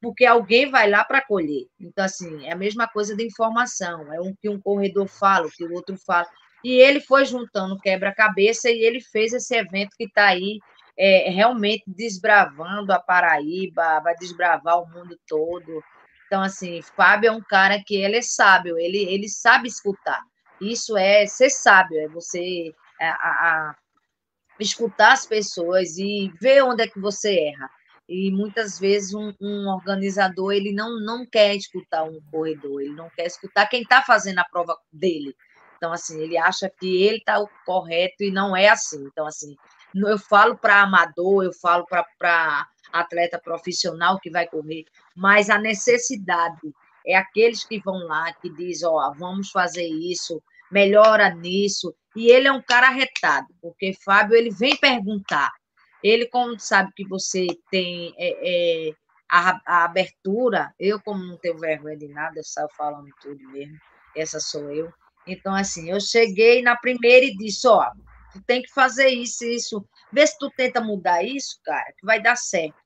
porque alguém vai lá para colher. Então, assim, é a mesma coisa de informação. É um que um corredor fala, o que o outro fala. E ele foi juntando quebra-cabeça e ele fez esse evento que está aí é, realmente desbravando a Paraíba, vai desbravar o mundo todo. Então, assim, Fábio é um cara que ele é sábio, ele, ele sabe escutar. Isso é ser sábio, é você a, a escutar as pessoas e ver onde é que você erra. E muitas vezes um, um, organizador ele não, não quer escutar um corredor, ele não quer escutar quem está fazendo a prova dele. Então, assim, ele acha que ele está correto e não é assim. Então, assim, eu falo para amador, eu falo para atleta profissional que vai correr, mas a necessidade é aqueles que vão lá, que diz, ó, vamos fazer isso, melhora nisso. E ele é um cara arretado, porque Fábio ele vem perguntar. Ele, como sabe que você tem é, é, a, a, abertura, eu, como não tenho vergonha de nada, eu saio falando tudo mesmo, essa sou eu. Então, assim, eu cheguei na primeira e disse: Ó, tem que fazer isso, isso. Vê se tu tenta mudar isso, cara, que vai dar certo.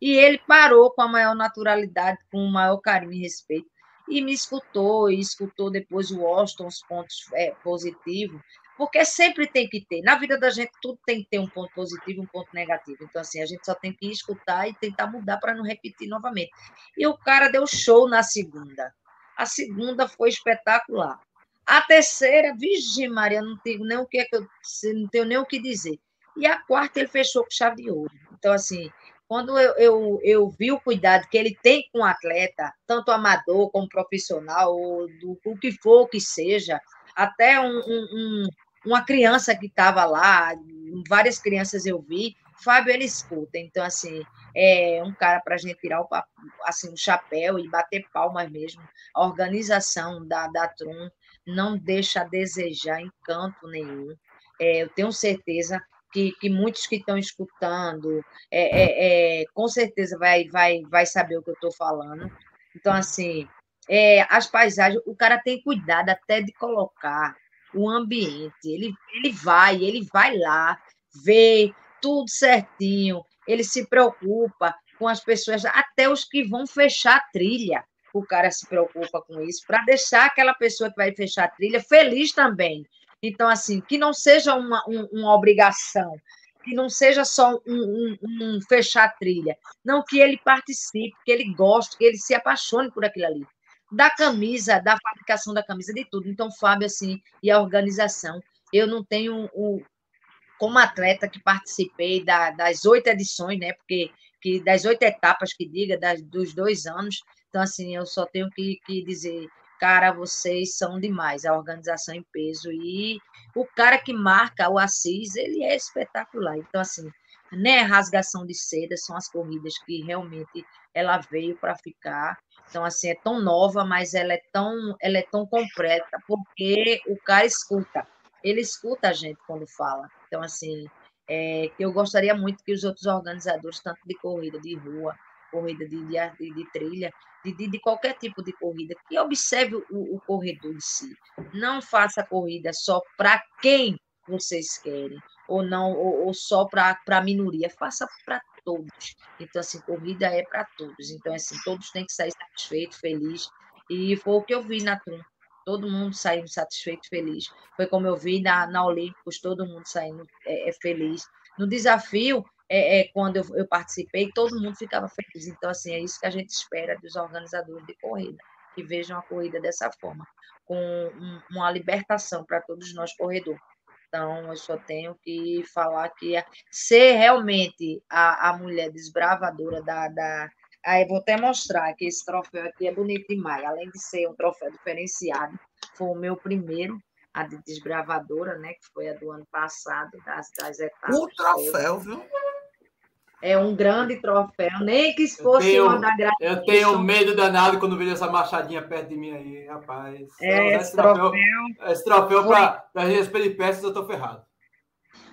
E ele parou com a maior naturalidade, com o maior carinho e respeito e me escutou, e escutou depois o Washington, os pontos é, positivos, porque sempre tem que ter. Na vida da gente, tudo tem que ter um ponto positivo um ponto negativo. Então, assim, a gente só tem que escutar e tentar mudar para não repetir novamente. E o cara deu show na segunda. A segunda foi espetacular. A terceira, Virgem Maria, não tenho nem o que, é que eu, não tenho nem o que dizer. E a quarta ele fechou com chave de ouro. Então, assim, quando eu, eu, eu vi o cuidado que ele tem com o atleta, tanto amador como profissional, ou do o que for que seja, até um, um, uma criança que estava lá, várias crianças eu vi, Fábio ele escuta, então assim, é um cara para a gente tirar o, assim, o chapéu e bater palmas mesmo. A organização da, da Trum não deixa a desejar em canto nenhum. É, eu tenho certeza que, que muitos que estão escutando, é, é, é, com certeza vai, vai, vai saber o que eu estou falando. Então, assim, é, as paisagens, o cara tem cuidado até de colocar o ambiente. Ele, ele vai, ele vai lá, vê tudo certinho, ele se preocupa com as pessoas, até os que vão fechar a trilha. O cara se preocupa com isso, para deixar aquela pessoa que vai fechar a trilha feliz também. Então, assim, que não seja uma, um, uma obrigação, que não seja só um, um, um, fechar trilha. Não, que ele participe, que ele goste, que ele se apaixone por aquilo ali. Da camisa, da fabricação da camisa, de tudo. Então, Fábio, assim, e a organização. Eu não tenho, um, como atleta que participei da, das oito edições, né? Porque que das oito etapas que diga, das, dos dois anos. Então, assim, eu só tenho que, que dizer cara, vocês são demais, a organização em peso. E o cara que marca o Assis, ele é espetacular. Então, assim, né, rasgação de seda são as corridas que realmente ela veio para ficar. Então, assim, é tão nova, mas ela é tão, ela é tão completa, porque o cara escuta. Ele escuta a gente quando fala. Então, assim, é, eu gostaria muito que os outros organizadores, tanto de corrida de rua, corrida de, de, de trilha, de, de, de, qualquer tipo de corrida, que observe o, o corredor em si. Não faça corrida só para quem vocês querem, ou não, ou, ou só para a minoria, faça para todos. Então, assim, corrida é para todos. Então, assim, todos têm que sair satisfeitos, felizes. E foi o que eu vi na Trum. Todo mundo saindo satisfeito, feliz. Foi como eu vi na, na Olímpicos, todo mundo saindo é, é feliz. No desafio, é, é, quando eu, eu, participei, todo mundo ficava feliz. Então, assim, é isso que a gente espera dos organizadores de corrida, que vejam a corrida dessa forma, com um, uma libertação para todos nós corredores. Então, eu só tenho que falar que ser realmente a, a mulher desbravadora da, da. Aí vou até mostrar que esse troféu aqui é bonito demais. Além de ser um troféu diferenciado, foi o meu primeiro, a de desbravadora, né? Que foi a do ano passado, das, das etapas. O troféu, viu? É um grande troféu, nem que fosse tenho, uma da grade. Eu tenho medo danado quando vejo essa machadinha perto de mim aí, rapaz. É, esse, esse troféu, esse troféu para as peripécias eu tô ferrado.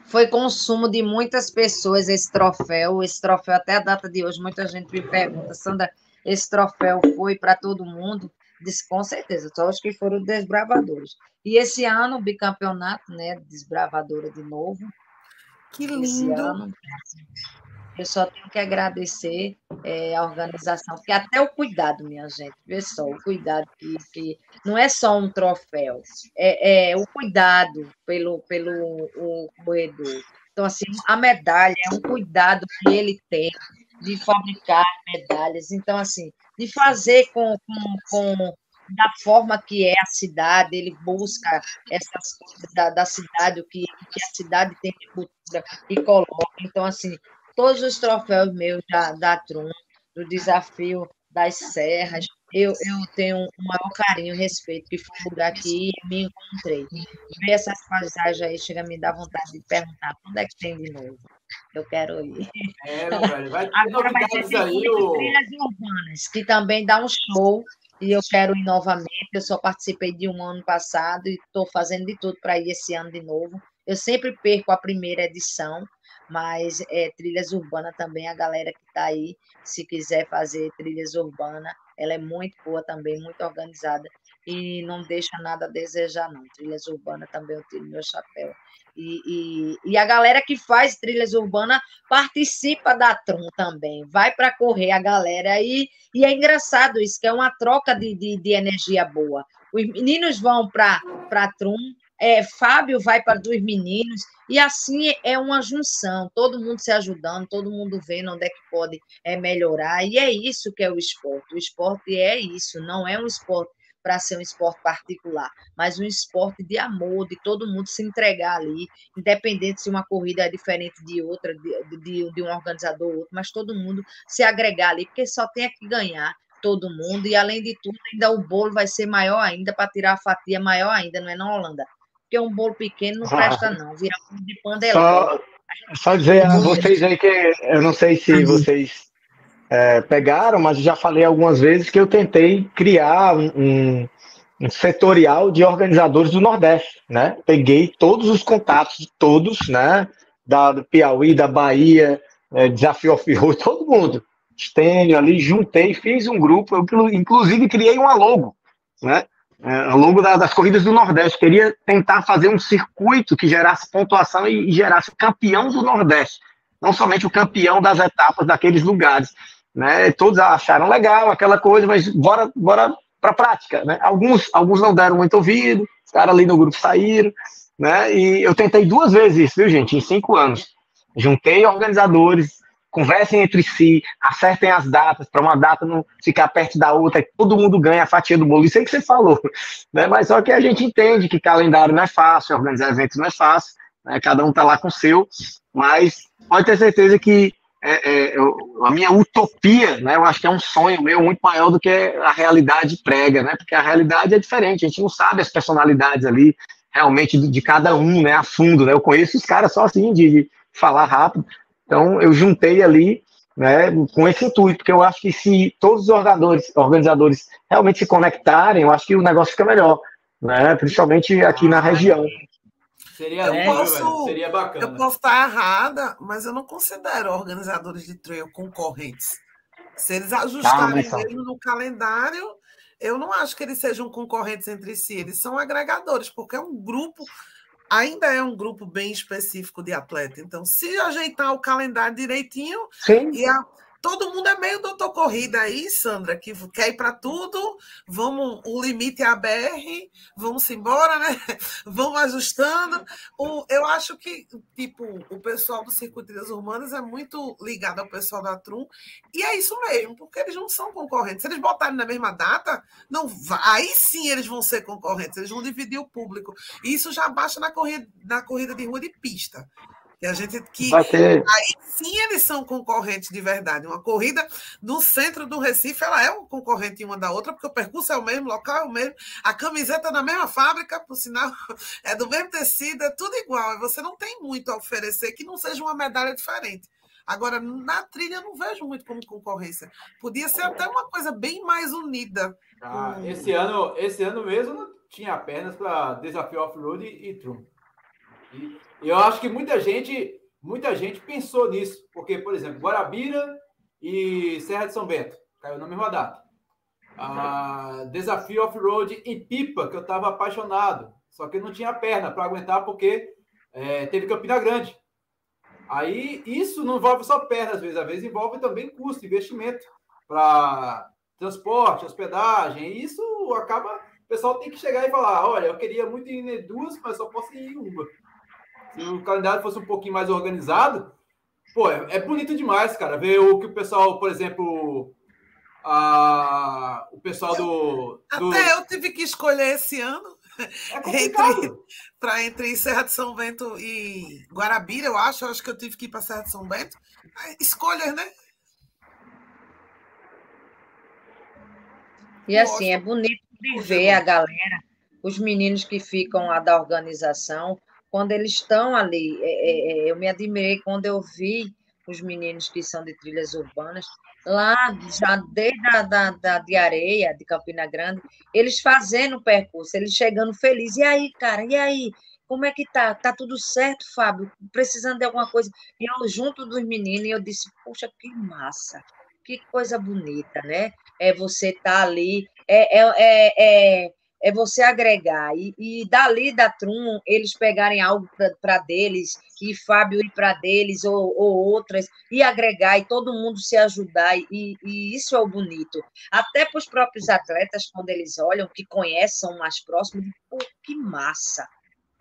Foi consumo de muitas pessoas esse troféu. Esse troféu, até a data de hoje, muita gente me pergunta, Sandra, esse troféu foi para todo mundo? Disse, com certeza, só os que foram desbravadores. E esse ano, o bicampeonato, né? Desbravadora de novo. Que lindo! Eu só tenho que agradecer é, a organização, porque até o cuidado, minha gente, vê só, o cuidado que, que não é só um troféu, é, é o cuidado pelo, pelo o corredor. Então, assim, a medalha é um cuidado que ele tem de fabricar medalhas. Então, assim, de fazer com, com, com da forma que é a cidade, ele busca essas coisas da, da cidade, o que, que a cidade tem de cultura e coloca. Então, assim, todos os troféus meus da, da Trum, do desafio das serras, eu, eu tenho um maior carinho respeito, que foi um lugar que me encontrei. Ver essas paisagens aí chega a me dar vontade de perguntar quando é que tem de novo. Eu quero ir. É, velho, vai ter Agora vai ter o... trilhas urbanas, que também dá um show e eu quero ir novamente. Eu só participei de um ano passado e estou fazendo de tudo para ir esse ano de novo. Eu sempre perco a primeira edição, mas é, trilhas urbanas também, a galera que está aí, se quiser fazer trilhas urbanas, ela é muito boa também, muito organizada e não deixa nada a desejar, não. Trilhas urbanas também eu tiro meu chapéu. E, e, e, a galera que faz trilhas urbanas participa da Trum também, vai para correr a galera. E, e é engraçado isso, que é uma troca de, de, de energia boa. Os meninos vão para a Trum, é, Fábio vai para dos meninos, e assim é uma junção, todo mundo se ajudando, todo mundo vendo onde é que pode é, melhorar, e é isso que é o esporte. O esporte é isso, não é um esporte para ser um esporte particular, mas um esporte de amor, de todo mundo se entregar ali, independente se uma corrida é diferente de outra, de, de, de um organizador ou outro, mas todo mundo se agregar ali, porque só tem que ganhar todo mundo, e além de tudo, ainda o bolo vai ser maior ainda, para tirar a fatia maior ainda, não é na Holanda? Porque um bolo pequeno não presta, não. Vira um de pandelão. Só, só dizer a vocês aí que eu não sei se vocês é, pegaram, mas já falei algumas vezes que eu tentei criar um, um setorial de organizadores do Nordeste, né? Peguei todos os contatos, todos, né? Da, do Piauí, da Bahia, é, Desafio Off-Road, <laughs> todo mundo. Estênio ali, juntei, fiz um grupo, eu, inclusive criei uma logo, né? É, ao longo da, das corridas do Nordeste. Queria tentar fazer um circuito que gerasse pontuação e, e gerasse o campeão do Nordeste, não somente o campeão das etapas daqueles lugares. Né? Todos acharam legal aquela coisa, mas bora, bora para a prática. Né? Alguns, alguns não deram muito ouvido, os caras ali no grupo saíram. Né? E eu tentei duas vezes isso, viu, gente, em cinco anos. Juntei organizadores, conversem entre si, acertem as datas, para uma data não ficar perto da outra, todo mundo ganha a fatia do bolo. Isso aí que você falou, <laughs> né? Mas só que a gente entende que calendário não é fácil, organizar eventos não é fácil, né? Cada um está lá com o seu, mas pode ter certeza que é, é, eu, a minha utopia, né? Eu acho que é um sonho meu muito maior do que a realidade prega, né? Porque a realidade é diferente, a gente não sabe as personalidades ali realmente de, de cada um, né? A fundo, né? Eu conheço os caras só assim de, de falar rápido. Então eu juntei ali, né? Com esse intuito, porque eu acho que se todos os organizadores, organizadores realmente se conectarem, eu acho que o negócio fica melhor, né? Principalmente aqui na região. Seria, Eu lindo, posso-. Seria bacana. Eu posso estar errada, mas eu não considero organizadores de trail concorrentes. Se eles ajustarem mas são. mesmo no calendário, eu não acho que eles sejam concorrentes entre si. Eles são agregadores, porque é um grupo, ainda é um grupo bem específico de atleta. Então, se ajeitar o calendário direitinho, Sim, e a- todo mundo é meio doutor corrida aí, Sandra, que quer ir para tudo. Vamos, o limite é a BR, vamos embora, né? <laughs> Vamos ajustando. O, eu acho que, tipo, o pessoal do Circuito das Urbanas é muito ligado ao pessoal da Trum, e é isso mesmo, porque eles não são concorrentes. Se eles botarem na mesma data, não aí sim eles vão ser concorrentes, eles vão dividir o público. E isso já baixa na corrida, na corrida de rua de pista. Que a gente que vai ter. sim eles são concorrentes de verdade. Uma corrida no centro do Recife, ela é um concorrente uma da outra, porque o percurso é o mesmo, o local é o mesmo, a camiseta é da mesma fábrica, por sinal, <laughs> é do mesmo tecido, é tudo igual. E você não tem muito a oferecer que não seja uma medalha diferente. Agora, na trilha, eu não vejo muito como concorrência. Podia ser até uma coisa bem mais unida. Ah, Hum. esse, ano, esse ano mesmo não tinha apenas para desafio off-road e, e trum. E eu acho que muita gente, muita gente pensou nisso, porque, por exemplo, Guarabira e Serra de São Bento caiu na mesma data. Ah, desafio off-road em Pipa, que eu estava apaixonado, só que não tinha perna para aguentar porque é, teve Campina Grande. Aí isso não envolve só perna, às vezes, às vezes envolve também custo, investimento para transporte, hospedagem. E isso acaba. O pessoal tem que chegar e falar: olha, eu queria muito ir em duas, mas só posso ir em uma. Se o calendário fosse um pouquinho mais organizado, pô, é, é bonito demais, cara. Ver o que o pessoal, por exemplo, a, o pessoal do. do Até eu tive que escolher esse ano é <laughs> para entre Serra de São Bento e Guarabira, eu acho. Eu acho que eu tive que ir para Serra de São Bento. Escolhas, né? E assim, é bonito de ver a galera, os meninos que ficam lá da organização, quando eles estão ali. é, é, é, eu me admirei quando eu vi os meninos que são de trilhas urbanas, lá já desde a da, da, de areia, de Campina Grande, eles fazendo o percurso, eles chegando felizes. E aí, cara, e aí? Como é que tá? Tá tudo certo, Fábio? Precisando de alguma coisa? E eu, junto dos meninos, e eu disse, poxa, que massa, que coisa bonita, né? É você estar tá ali, é, é, é, é, é você agregar. E, e dali da Trum, eles pegarem algo para deles, e Fábio ir para deles, ou, ou outras, e agregar, e todo mundo se ajudar, e, e isso é o bonito. Até para os próprios atletas, quando eles olham, que conhecem, mais próximos, pô, que massa!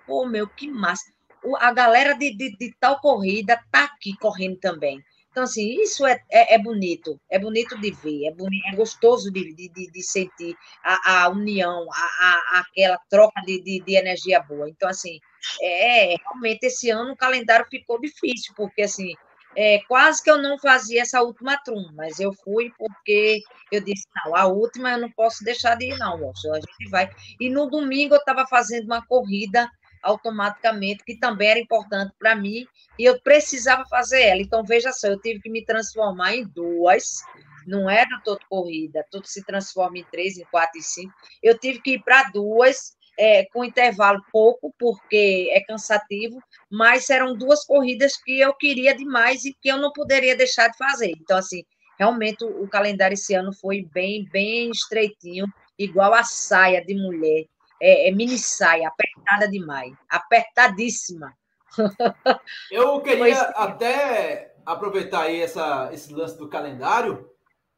Pô, meu, que massa! A galera de, de, de tal corrida tá aqui correndo também. Então, assim, isso é, é, é, bonito, é bonito de ver, é, é gostoso de, de, de sentir a, a união, a, a, aquela troca de, de, de, energia boa. Então, assim, é, realmente esse ano o calendário ficou difícil, porque, assim, é, quase que eu não fazia essa última trum, mas eu fui porque eu disse, não, a última eu não posso deixar de ir, não, moço, a gente vai. E no domingo eu estava fazendo uma corrida automaticamente, que também era importante para mim, e eu precisava fazer ela. Então, veja só, eu tive que me transformar em duas, não era todo corrida, tudo se transforma em três, em quatro e cinco. Eu tive que ir para duas, é, com intervalo pouco, porque é cansativo, mas eram duas corridas que eu queria demais e que eu não poderia deixar de fazer. Então, assim, realmente o calendário esse ano foi bem, bem estreitinho, igual a saia de mulher é, é mini saia, apertada demais, apertadíssima. <laughs> Eu queria até aproveitar aí essa, esse lance do calendário.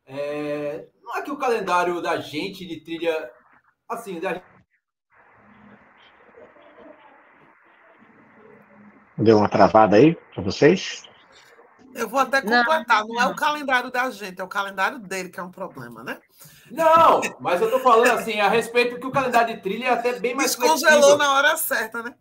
É, não é que o calendário da gente de trilha, assim, da Deu uma travada aí para vocês? Eu vou até completar. Não, não, é o calendário da gente, é o calendário dele que é um problema, né? Não, mas eu tô falando assim, a respeito que o calendário de trilha é até bem mais Descongelou na hora certa, né?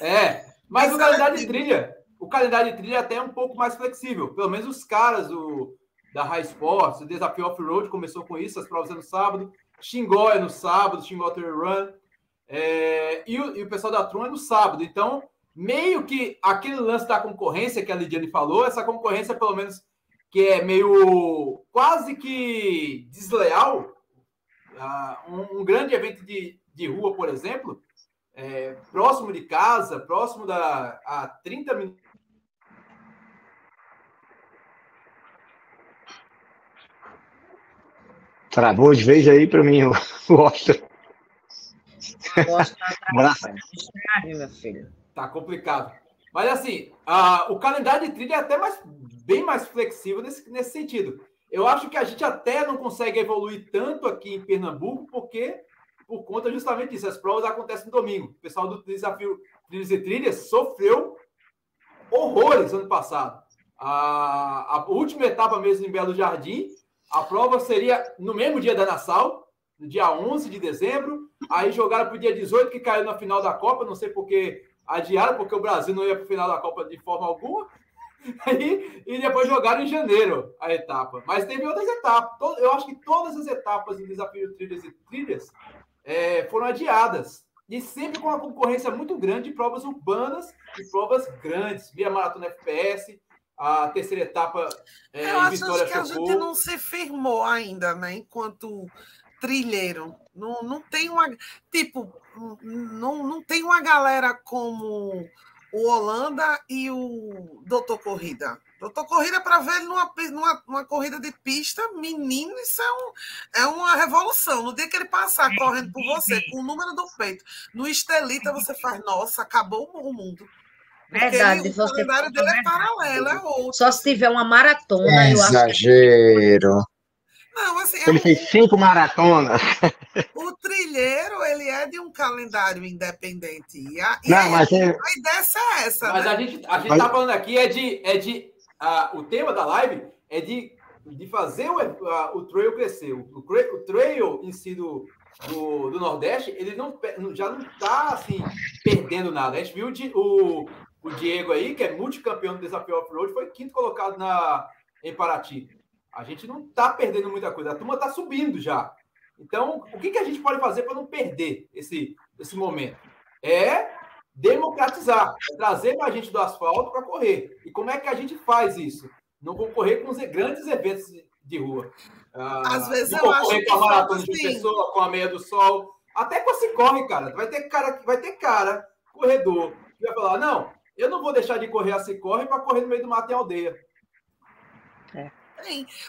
É, mas o calendário de trilha, o calendário de trilha é até um pouco mais flexível. Pelo menos os caras do, da High Sports, o Desafio Off-Road começou com isso, as provas é no sábado, Xingó é no sábado, Xingó Trail Run, é, e, o, e, o, pessoal da Tron é no sábado. Então, meio que aquele lance da concorrência que a Lidiane falou, essa concorrência, pelo menos, que é meio quase que desleal, uh, um, um, grande evento de, de rua, por exemplo, é, próximo de casa, próximo da a 30 minutos Travou de vez aí para mim <laughs> o Oscar. Tá complicado. Mas assim, a, o calendário de trilha é até mais, bem mais flexível nesse, nesse sentido. Eu acho que a gente até não consegue evoluir tanto aqui em Pernambuco, porque por conta justamente disso, as provas acontecem no domingo. O pessoal do desafio Trilhas e Trilhas sofreu horrores ano passado. A, a última etapa mesmo em Belo Jardim, a prova seria no mesmo dia da Nassau, no dia 11 de dezembro. Aí jogaram para o dia 18, que caiu na final da Copa. Não sei porque adiaram, porque o Brasil não ia para o final da Copa de forma alguma. <laughs> Aí, e depois jogaram em janeiro a etapa. Mas teve outras etapas. Eu acho que todas as etapas do desafio trilhas e trilhas é, foram adiadas. E sempre com uma concorrência muito grande de provas urbanas e provas grandes. Via Maratona FPS, a terceira etapa é, Eu acho Vitória que a gente não se firmou ainda, né? Enquanto trilheiro. Não, não tem uma. Tipo, não, não tem uma galera como o Holanda e o Doutor Corrida. Doutor Corrida para ver ele numa, numa, numa, corrida de pista, menino, isso é, um, é uma revolução. No dia que ele passar correndo por você, com o número do peito, no Estelita, você faz, nossa, acabou o mundo. Verdade, o você calendário dele é paralelo, é outro. Só se tiver uma maratona, é eu exagero. acho. Não, assim, ele é fez cinco maratonas. <laughs> O trilheiro, ele é de um calendário independente. E a, Não, e mas é... a ideia é essa. Mas né? a gente a gente está falando aqui é de. É de uh, o tema da live é de, de fazer o, uh, o trail crescer. O, o, trail em si do, do, do, Nordeste, ele não, já não está assim, perdendo nada. A gente viu de, o, o Diego aí, que é multicampeão do desafio off-road, foi quinto colocado na, em Paraty. A gente não está perdendo muita coisa, a turma está subindo já. Então, o que, que a gente pode fazer para não perder esse, esse momento? É democratizar, é trazer mais gente do asfalto para correr. E como é que a gente faz isso? Não concorrer com os grandes eventos de rua. Ah, Às vezes eu acho que com a maratona de assim. pessoa, com a meia do sol, até com se corre, cara. Vai ter cara, vai ter cara, corredor, que vai falar: não, eu não vou deixar de correr a se corre para correr no meio do mato em aldeia. É.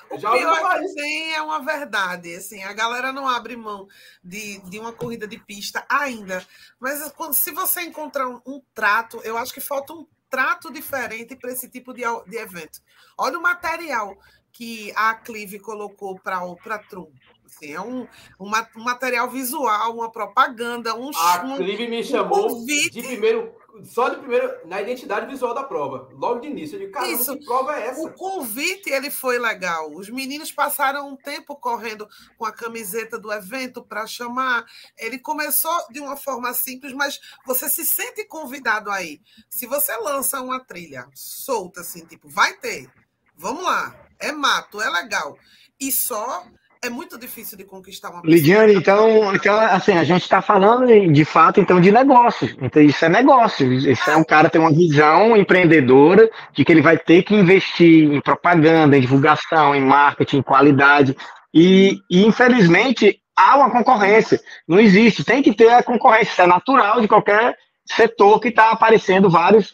O Já pior que é uma verdade. Assim, a galera não abre mão de, de uma corrida de pista ainda. Mas quando, se você encontrar um, um trato, eu acho que falta um trato diferente para esse tipo de, de evento. Olha o material que a Clive colocou para o Trum. Assim, é um, um material visual, uma propaganda, um A um, Clive me chamou um de primeiro só de primeiro, na identidade visual da prova, logo de início. Eu digo, caramba, Isso. que prova é essa? O convite ele foi legal. Os meninos passaram um tempo correndo com a camiseta do evento para chamar. Ele começou de uma forma simples, mas você se sente convidado aí. Se você lança uma trilha solta, assim, tipo, vai ter, vamos lá, é mato, é legal. E só é muito difícil de conquistar uma pessoa. Lidiane, então, então assim, a gente está falando de fato então de negócio. Então, isso é negócio. Isso é um cara tem uma visão empreendedora de que ele vai ter que investir em propaganda, em divulgação, em marketing, em qualidade. E, e infelizmente há uma concorrência. Não existe. Tem que ter a concorrência. Isso é natural de qualquer setor que está aparecendo vários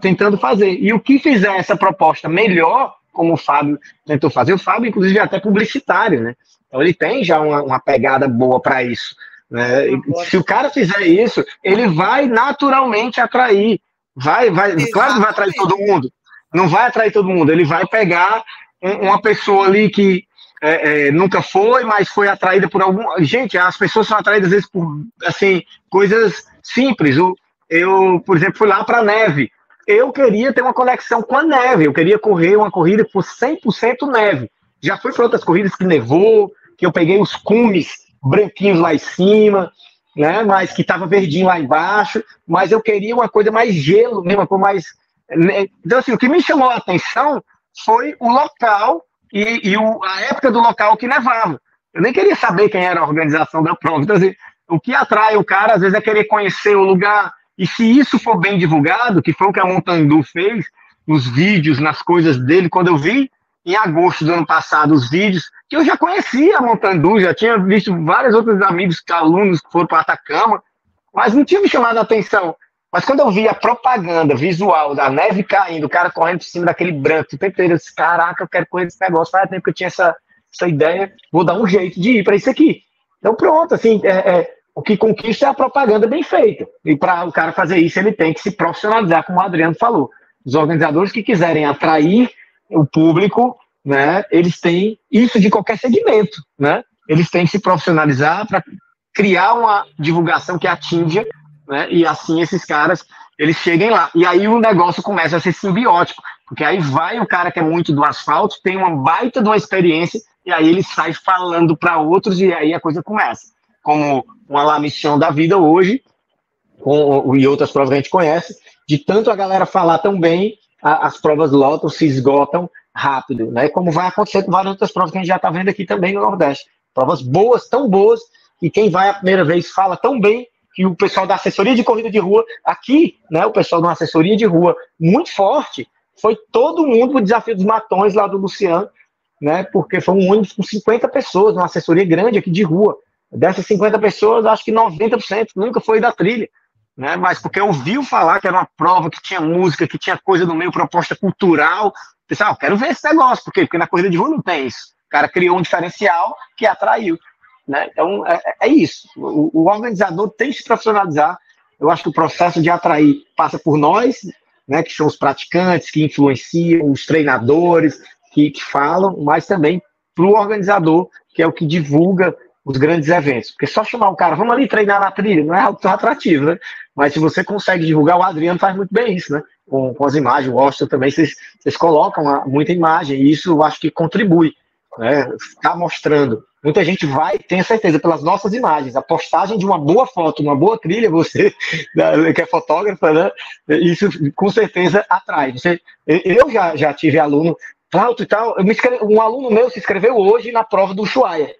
tentando fazer. E o que fizer essa proposta melhor como o Fábio tentou fazer. O Fábio, inclusive, é até publicitário, né? Então ele tem já uma, uma pegada boa para isso. Né? Se o cara fizer isso, ele vai naturalmente atrair. Vai, vai, claro que vai atrair todo mundo. Não vai atrair todo mundo. Ele vai pegar um, uma pessoa ali que é, é, nunca foi, mas foi atraída por algum. Gente, as pessoas são atraídas às vezes por assim coisas simples. Eu, eu por exemplo, fui lá para neve eu queria ter uma conexão com a neve, eu queria correr uma corrida por 100% neve. Já fui para outras corridas que nevou, que eu peguei os cumes branquinhos lá em cima, né, mas que estava verdinho lá embaixo, mas eu queria uma coisa mais gelo, mesmo, uma coisa mais Né, então, assim, o que me chamou a atenção foi o local e, e o, a época do local que nevava. Eu nem queria saber quem era a organização da prova. Então, assim, o que atrai o cara, às vezes, é querer conhecer o lugar. E se isso for bem divulgado, que foi o que a Montandu fez, nos vídeos, nas coisas dele, quando eu vi em agosto do ano passado os vídeos, que eu já conhecia a Montandu, já tinha visto vários outros amigos, alunos que foram para Atacama, mas não tinha me chamado a atenção. Mas quando eu vi a propaganda visual da neve caindo, o cara correndo por cima daquele branco, o tempo eu disse, caraca, eu quero correr esse negócio, faz tempo que eu tinha essa, essa ideia, vou dar um jeito de ir para isso aqui. Então pronto, assim, é, é, o que conquista é a propaganda bem feita. E para o cara fazer isso, ele tem que se profissionalizar, como o Adriano falou. Os organizadores que quiserem atrair o público, né, eles têm isso de qualquer segmento, né? Eles têm que se profissionalizar para criar uma divulgação que atinja, né? E assim esses caras eles cheguem lá. E aí o negócio começa a ser simbiótico, porque aí vai o cara que é muito do asfalto, tem uma baita de uma experiência, e aí ele sai falando para outros, e aí a coisa começa. Como uma lá missão da vida hoje, com, e outras provas que a gente conhece, de tanto a galera falar tão bem, a, as provas lotam, se esgotam rápido, né? Como vai acontecer com várias outras provas que a gente já está vendo aqui também no Nordeste. Provas boas, tão boas, e quem vai a primeira vez fala tão bem que o pessoal da assessoria de corrida de rua, aqui, né, o pessoal de uma assessoria de rua muito forte, foi todo mundo pro desafio dos matões lá do Luciano, né, porque foi um ônibus com 50 pessoas, uma assessoria grande aqui de rua. Dessas 50 pessoas, acho que 90% nunca foi da trilha, né, mas porque ouviu falar que era uma prova, que tinha música, que tinha coisa no meio, proposta cultural. Pessoal, ah, quero ver esse negócio, por quê? Porque na corrida de rua não tem isso. O cara criou um diferencial que atraiu. Né? Então, é, é isso. O, o, organizador tem que se profissionalizar. Eu acho que o processo de atrair passa por nós, né, que são os praticantes, que influenciam, os treinadores, que, que falam, mas também para o organizador, que é o que divulga os grandes eventos. Porque só chamar o cara, vamos ali treinar na trilha, não é algo tão atrativo, né? Mas se você consegue divulgar, o Adriano faz muito bem isso, né? Com, com as imagens, o Austin também, vocês, vocês colocam muita imagem, e isso eu acho que contribui, né? Está mostrando Muita gente vai, tenho certeza, pelas nossas imagens. A postagem de uma boa foto, uma boa trilha, você <laughs> que é fotógrafa, né? Isso com certeza atrai. Você, eu já, já tive aluno, Flauto e tal. Escrevi, um aluno meu se inscreveu hoje na prova do Ushuaia,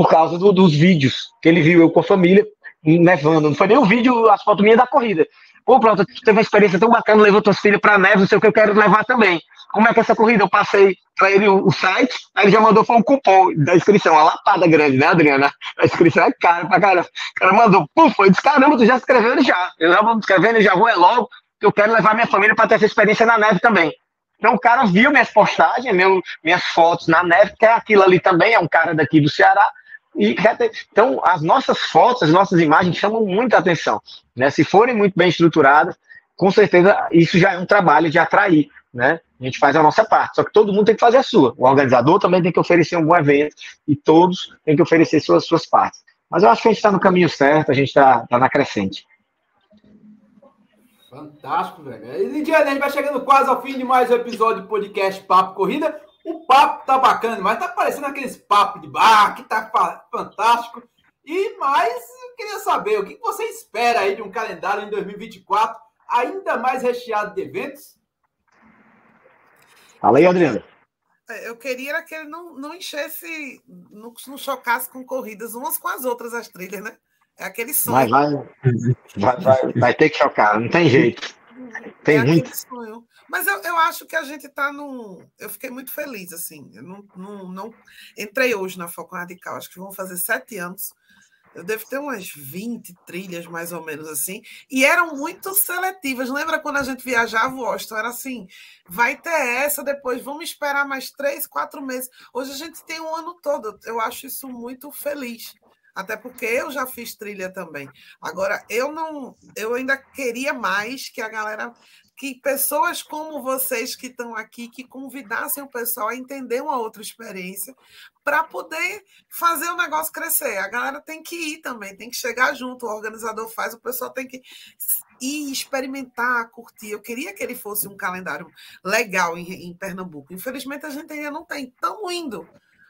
por causa do, dos vídeos que ele viu eu com a família nevando. Não foi nem o vídeo, as fotos minhas da corrida. Pô, pronto, teve uma experiência tão bacana, levou tuas filhas para neve, não sei o que eu quero levar também. Como é que é essa corrida? Eu passei para ele o, o, site, aí ele já mandou foi um cupom da inscrição, uma lapada grande, né, Adriana? A inscrição é cara pra caramba. O cara mandou, puf, eu disse, caramba, tu já escreveu ele já. Eu já vou escrevendo, já vou é logo, que eu quero levar minha família para ter essa experiência na neve também. Então o cara viu minhas postagens, meu, minhas fotos na neve, que é aquilo ali também, é um cara daqui do Ceará. E, então, as nossas fotos, as nossas imagens chamam muita atenção. Né? Se forem muito bem estruturadas, com certeza isso já é um trabalho de atrair né? A gente faz a nossa parte, só que todo mundo tem que fazer a sua. O organizador também tem que oferecer um bom evento e todos têm que oferecer suas, suas partes. Mas eu acho que a gente está no caminho certo, a gente está tá na crescente. Fantástico, velho. E Lidiane, a gente vai chegando quase ao fim de mais um episódio do podcast Papo Corrida. O papo tá bacana, mas tá parecendo aqueles papos de bar, que tá fantástico. E mais, eu queria saber, o que você espera aí de um calendário em 2024 ainda mais recheado de eventos? Fala aí, Adriano. É, eu queria que ele não, não enchesse, não, não chocasse com corridas umas com as outras, as trilhas, né? É aquele sonho. Vai, vai, vai, vai, vai ter que chocar, não tem jeito. Tem é muito. Sonho. Mas eu, eu acho que a gente está num. Eu fiquei muito feliz, assim. Eu não, não, não entrei hoje na Foco Radical, acho que vão fazer sete anos. Eu devo ter umas 20 trilhas, mais ou menos assim, e eram muito seletivas. Lembra quando a gente viajava, Washington? Era assim: vai ter essa, depois vamos esperar mais três, quatro meses. Hoje a gente tem um ano todo. Eu acho isso muito feliz. Até porque eu já fiz trilha também. Agora, eu não. Eu ainda queria mais que a galera que pessoas como vocês que estão aqui, que convidassem o pessoal a entender uma outra experiência, para poder fazer o negócio crescer. A galera tem que ir também, tem que chegar junto, o organizador faz, o pessoal tem que ir experimentar, curtir. Eu queria que ele fosse um calendário legal em, em Pernambuco. Infelizmente, a gente ainda não tem. Estamos indo.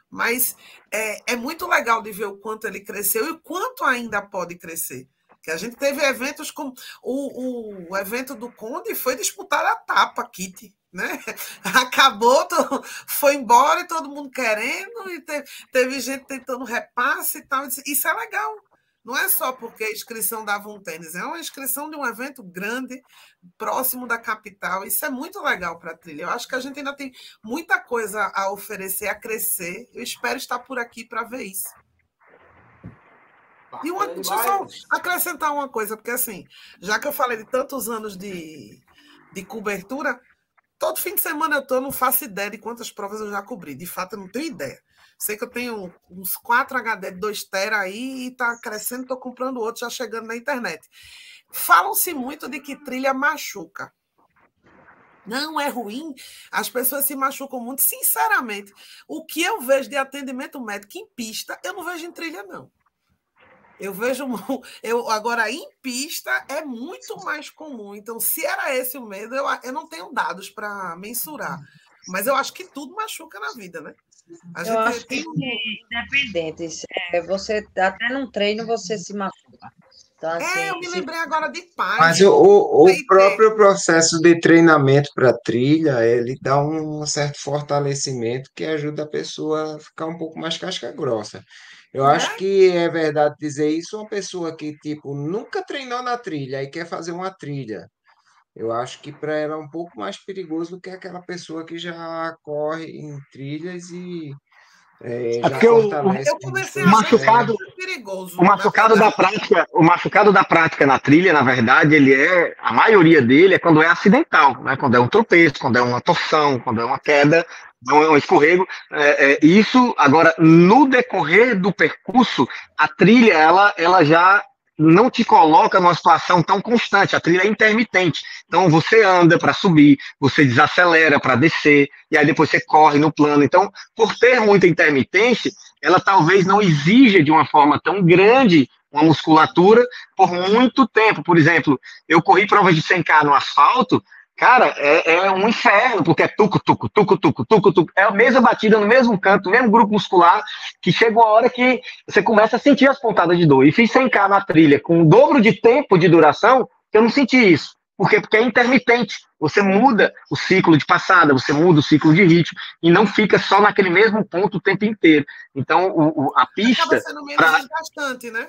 Mas é, é muito legal de ver o quanto ele cresceu e o quanto ainda pode crescer. Que a gente teve eventos como o, o, evento do Conde foi disputar a tapa, Kitty né? <laughs> Acabou, foi embora e todo mundo querendo, e teve, teve gente tentando repasse e tal. Isso é legal. Não é só porque a inscrição dava um tênis, é uma inscrição de um evento grande, próximo da capital. Isso é muito legal para a trilha. Eu acho que a gente ainda tem muita coisa a oferecer, a crescer. Eu espero estar por aqui para ver isso. E uma, deixa eu só acrescentar uma coisa, porque assim, já que eu falei de tantos anos de, de cobertura, Todo fim de semana eu estou, não faço ideia de quantas provas eu já cobri. De fato, eu não tenho ideia. Sei que eu tenho uns 4 HD de 2 TB aí e está crescendo, estou comprando outro, já chegando na internet. Falam-se muito de que trilha machuca. Não é ruim, as pessoas se machucam muito. Sinceramente, o que eu vejo de atendimento médico em pista, eu não vejo em trilha, não. Eu vejo, <laughs> eu agora em pista é muito mais comum. Então, se era esse o medo, eu, eu não tenho dados para mensurar. Mas eu acho que tudo machuca na vida, né? A eu acho tem... que independentes. É, você até num treino você se machuca. Então, assim, é, eu me lembrei agora de pai. Mas o, o, o próprio processo de treinamento para trilha, ele dá um certo fortalecimento que ajuda a pessoa a ficar um pouco mais casca grossa. Eu acho né? que é verdade dizer isso uma pessoa que, tipo, nunca treinou na trilha e quer fazer uma trilha. Eu acho que para ela é um pouco mais perigoso do que aquela pessoa que já corre em trilhas e é, é porque o, eu comecei o machucado, perigoso. O machucado da prática, o machucado da prática na trilha, na verdade, ele é a maioria dele é quando é acidental, né? Quando é um tropeço, quando é uma torção, quando é uma queda, é um escorrego. É, é, isso, agora, no decorrer do percurso, a trilha, ela, ela já não te coloca numa situação tão constante, a trilha é intermitente. Então você anda para subir, você desacelera para descer, e aí depois você corre no plano. Então, por ter muita intermitência, ela talvez não exija de uma forma tão grande uma musculatura por muito tempo. Por exemplo, eu corri provas de 100K no asfalto, Cara, é, é, um inferno, porque é tuco, tuco, tuco, tuco, tuco, tuco. É a mesma batida no mesmo canto, mesmo grupo muscular, que chega uma hora que você começa a sentir as pontadas de dor. E fiz 100k na trilha com o dobro de tempo de duração, que eu não senti isso. Por quê? Porque é intermitente. Você muda o ciclo de passada, você muda o ciclo de ritmo, e não fica só naquele mesmo ponto o tempo inteiro. Então, o, o, a pista. Acaba sendo menos pra... desgastante, né?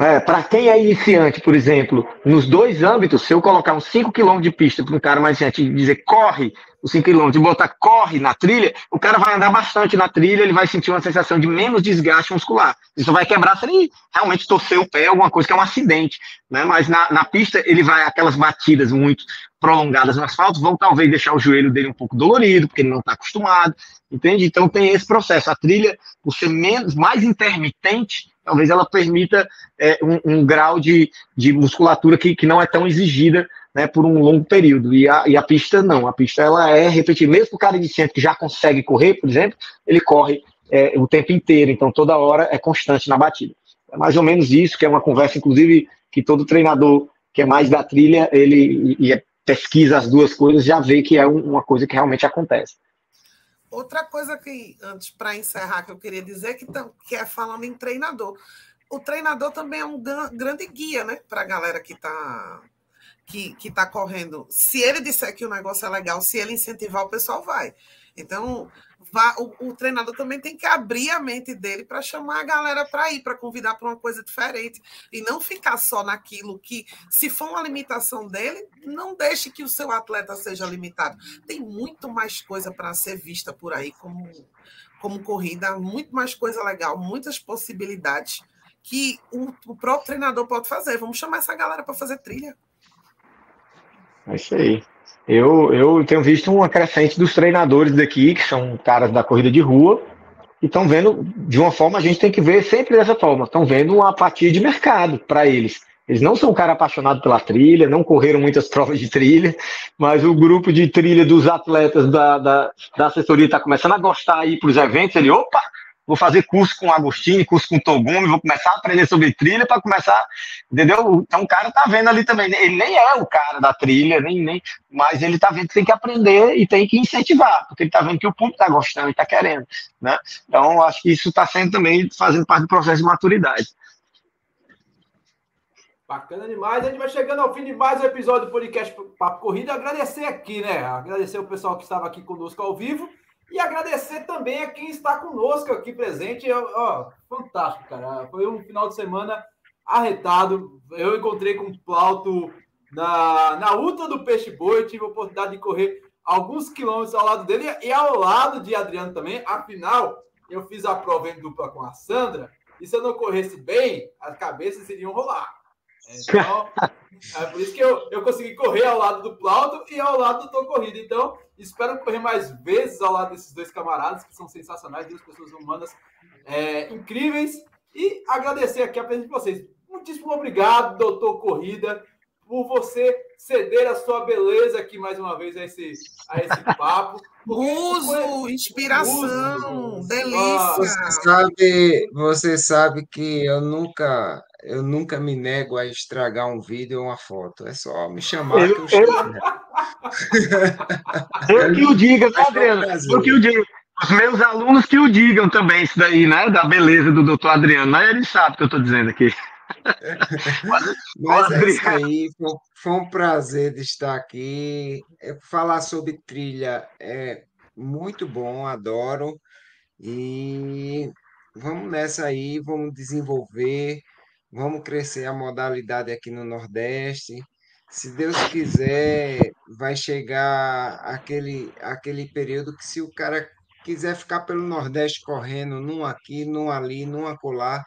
É, para quem é iniciante, por exemplo, nos dois âmbitos, se eu colocar uns 5 km de pista para um cara mais iniciante e dizer corre os 5 km e botar corre na trilha, o cara vai andar bastante na trilha, ele vai sentir uma sensação de menos desgaste muscular. Isso vai quebrar se ele realmente torcer o pé, alguma coisa que é um acidente. Né? Mas na, na pista, ele vai aquelas batidas muito prolongadas no asfalto, vão talvez deixar o joelho dele um pouco dolorido, porque ele não está acostumado, entende? Então tem esse processo. A trilha, por ser menos, mais intermitente, talvez ela permita é, um, um, grau de, de musculatura que, que não é tão exigida né, por um longo período. E a, e a pista não, a pista ela é repetida. Mesmo o cara iniciante que já consegue correr, por exemplo, ele corre é, o tempo inteiro, então toda hora é constante na batida. É mais ou menos isso, que é uma conversa, inclusive, que todo treinador que é mais da trilha, ele e, e pesquisa as duas coisas, já vê que é uma coisa que realmente acontece. Outra coisa que, antes para encerrar, que eu queria dizer, que, que é falando em treinador. O treinador também é um grande guia, né? Para a galera que está que, que tá correndo. Se ele disser que o negócio é legal, se ele incentivar, o pessoal vai. Então, vá, o, o, treinador também tem que abrir a mente dele para chamar a galera para ir, para convidar para uma coisa diferente. E não ficar só naquilo que, se for uma limitação dele, não deixe que o seu atleta seja limitado. Tem muito mais coisa para ser vista por aí como, como corrida, muito mais coisa legal, muitas possibilidades que o, o próprio treinador pode fazer. Vamos chamar essa galera para fazer trilha. É isso aí. Eu, eu tenho visto uma crescente dos treinadores daqui, que são caras da corrida de rua, e estão vendo, de uma forma, a gente tem que ver sempre dessa forma, estão vendo uma apatia de mercado para eles. Eles não são um cara apaixonado pela trilha, não correram muitas <laughs> provas de trilha, mas o grupo de trilha dos atletas da, da, da assessoria está começando a gostar aí para os eventos. Ele, opa, vou fazer curso com Agostinho, curso com Togumi, vou começar a aprender sobre trilha para começar, entendeu? Então o cara tá vendo ali também, ele nem é o cara da trilha, nem, nem mas ele tá vendo que tem que aprender e tem que incentivar, porque ele tá vendo que o público tá gostando e tá querendo, né? Então acho que isso está sendo também fazendo parte do processo de maturidade. Bacana demais. A gente vai chegando ao fim de mais um episódio do podcast Papo Corrida. Agradecer aqui, né? Agradecer o pessoal que estava aqui conosco ao vivo e agradecer também a quem está conosco aqui presente. Ó, fantástico, cara. Foi um final de semana arretado. Eu encontrei com o Plauto na, na Ultra do Peixe Boi. Tive a oportunidade de correr alguns quilômetros ao lado dele e ao lado de Adriano também. Afinal, eu fiz a prova em dupla com a Sandra. E se eu não corresse bem, as cabeças iriam rolar. Então, é por isso que eu, eu consegui correr ao lado do Plauto e ao lado do Tô Corrida. Então, espero correr mais vezes ao lado desses dois camaradas, que são sensacionais, duas pessoas humanas é, incríveis. E agradecer aqui a presença de vocês. Muitíssimo obrigado, doutor Corrida, por você ceder a sua beleza aqui mais uma vez a esse, a esse <laughs> papo. Uso, inspiração, Uso. delícia. Você sabe, você sabe que eu nunca, eu nunca me nego a estragar um vídeo ou uma foto. É só me chamar eu, que eu, eu, <laughs> eu que o diga, né, Adriano? Eu que o diga. Os meus alunos que o digam também, isso daí, né? Da beleza do doutor Adriano. Mas ele sabe o que eu estou dizendo aqui. <laughs> Mas é isso aí, foi, um prazer de estar aqui. Falar sobre trilha é muito bom, adoro. E vamos nessa aí, vamos desenvolver, vamos crescer a modalidade aqui no Nordeste. Se Deus quiser, vai chegar aquele, aquele período que se o cara quiser ficar pelo Nordeste correndo, num aqui, num ali, num acolá,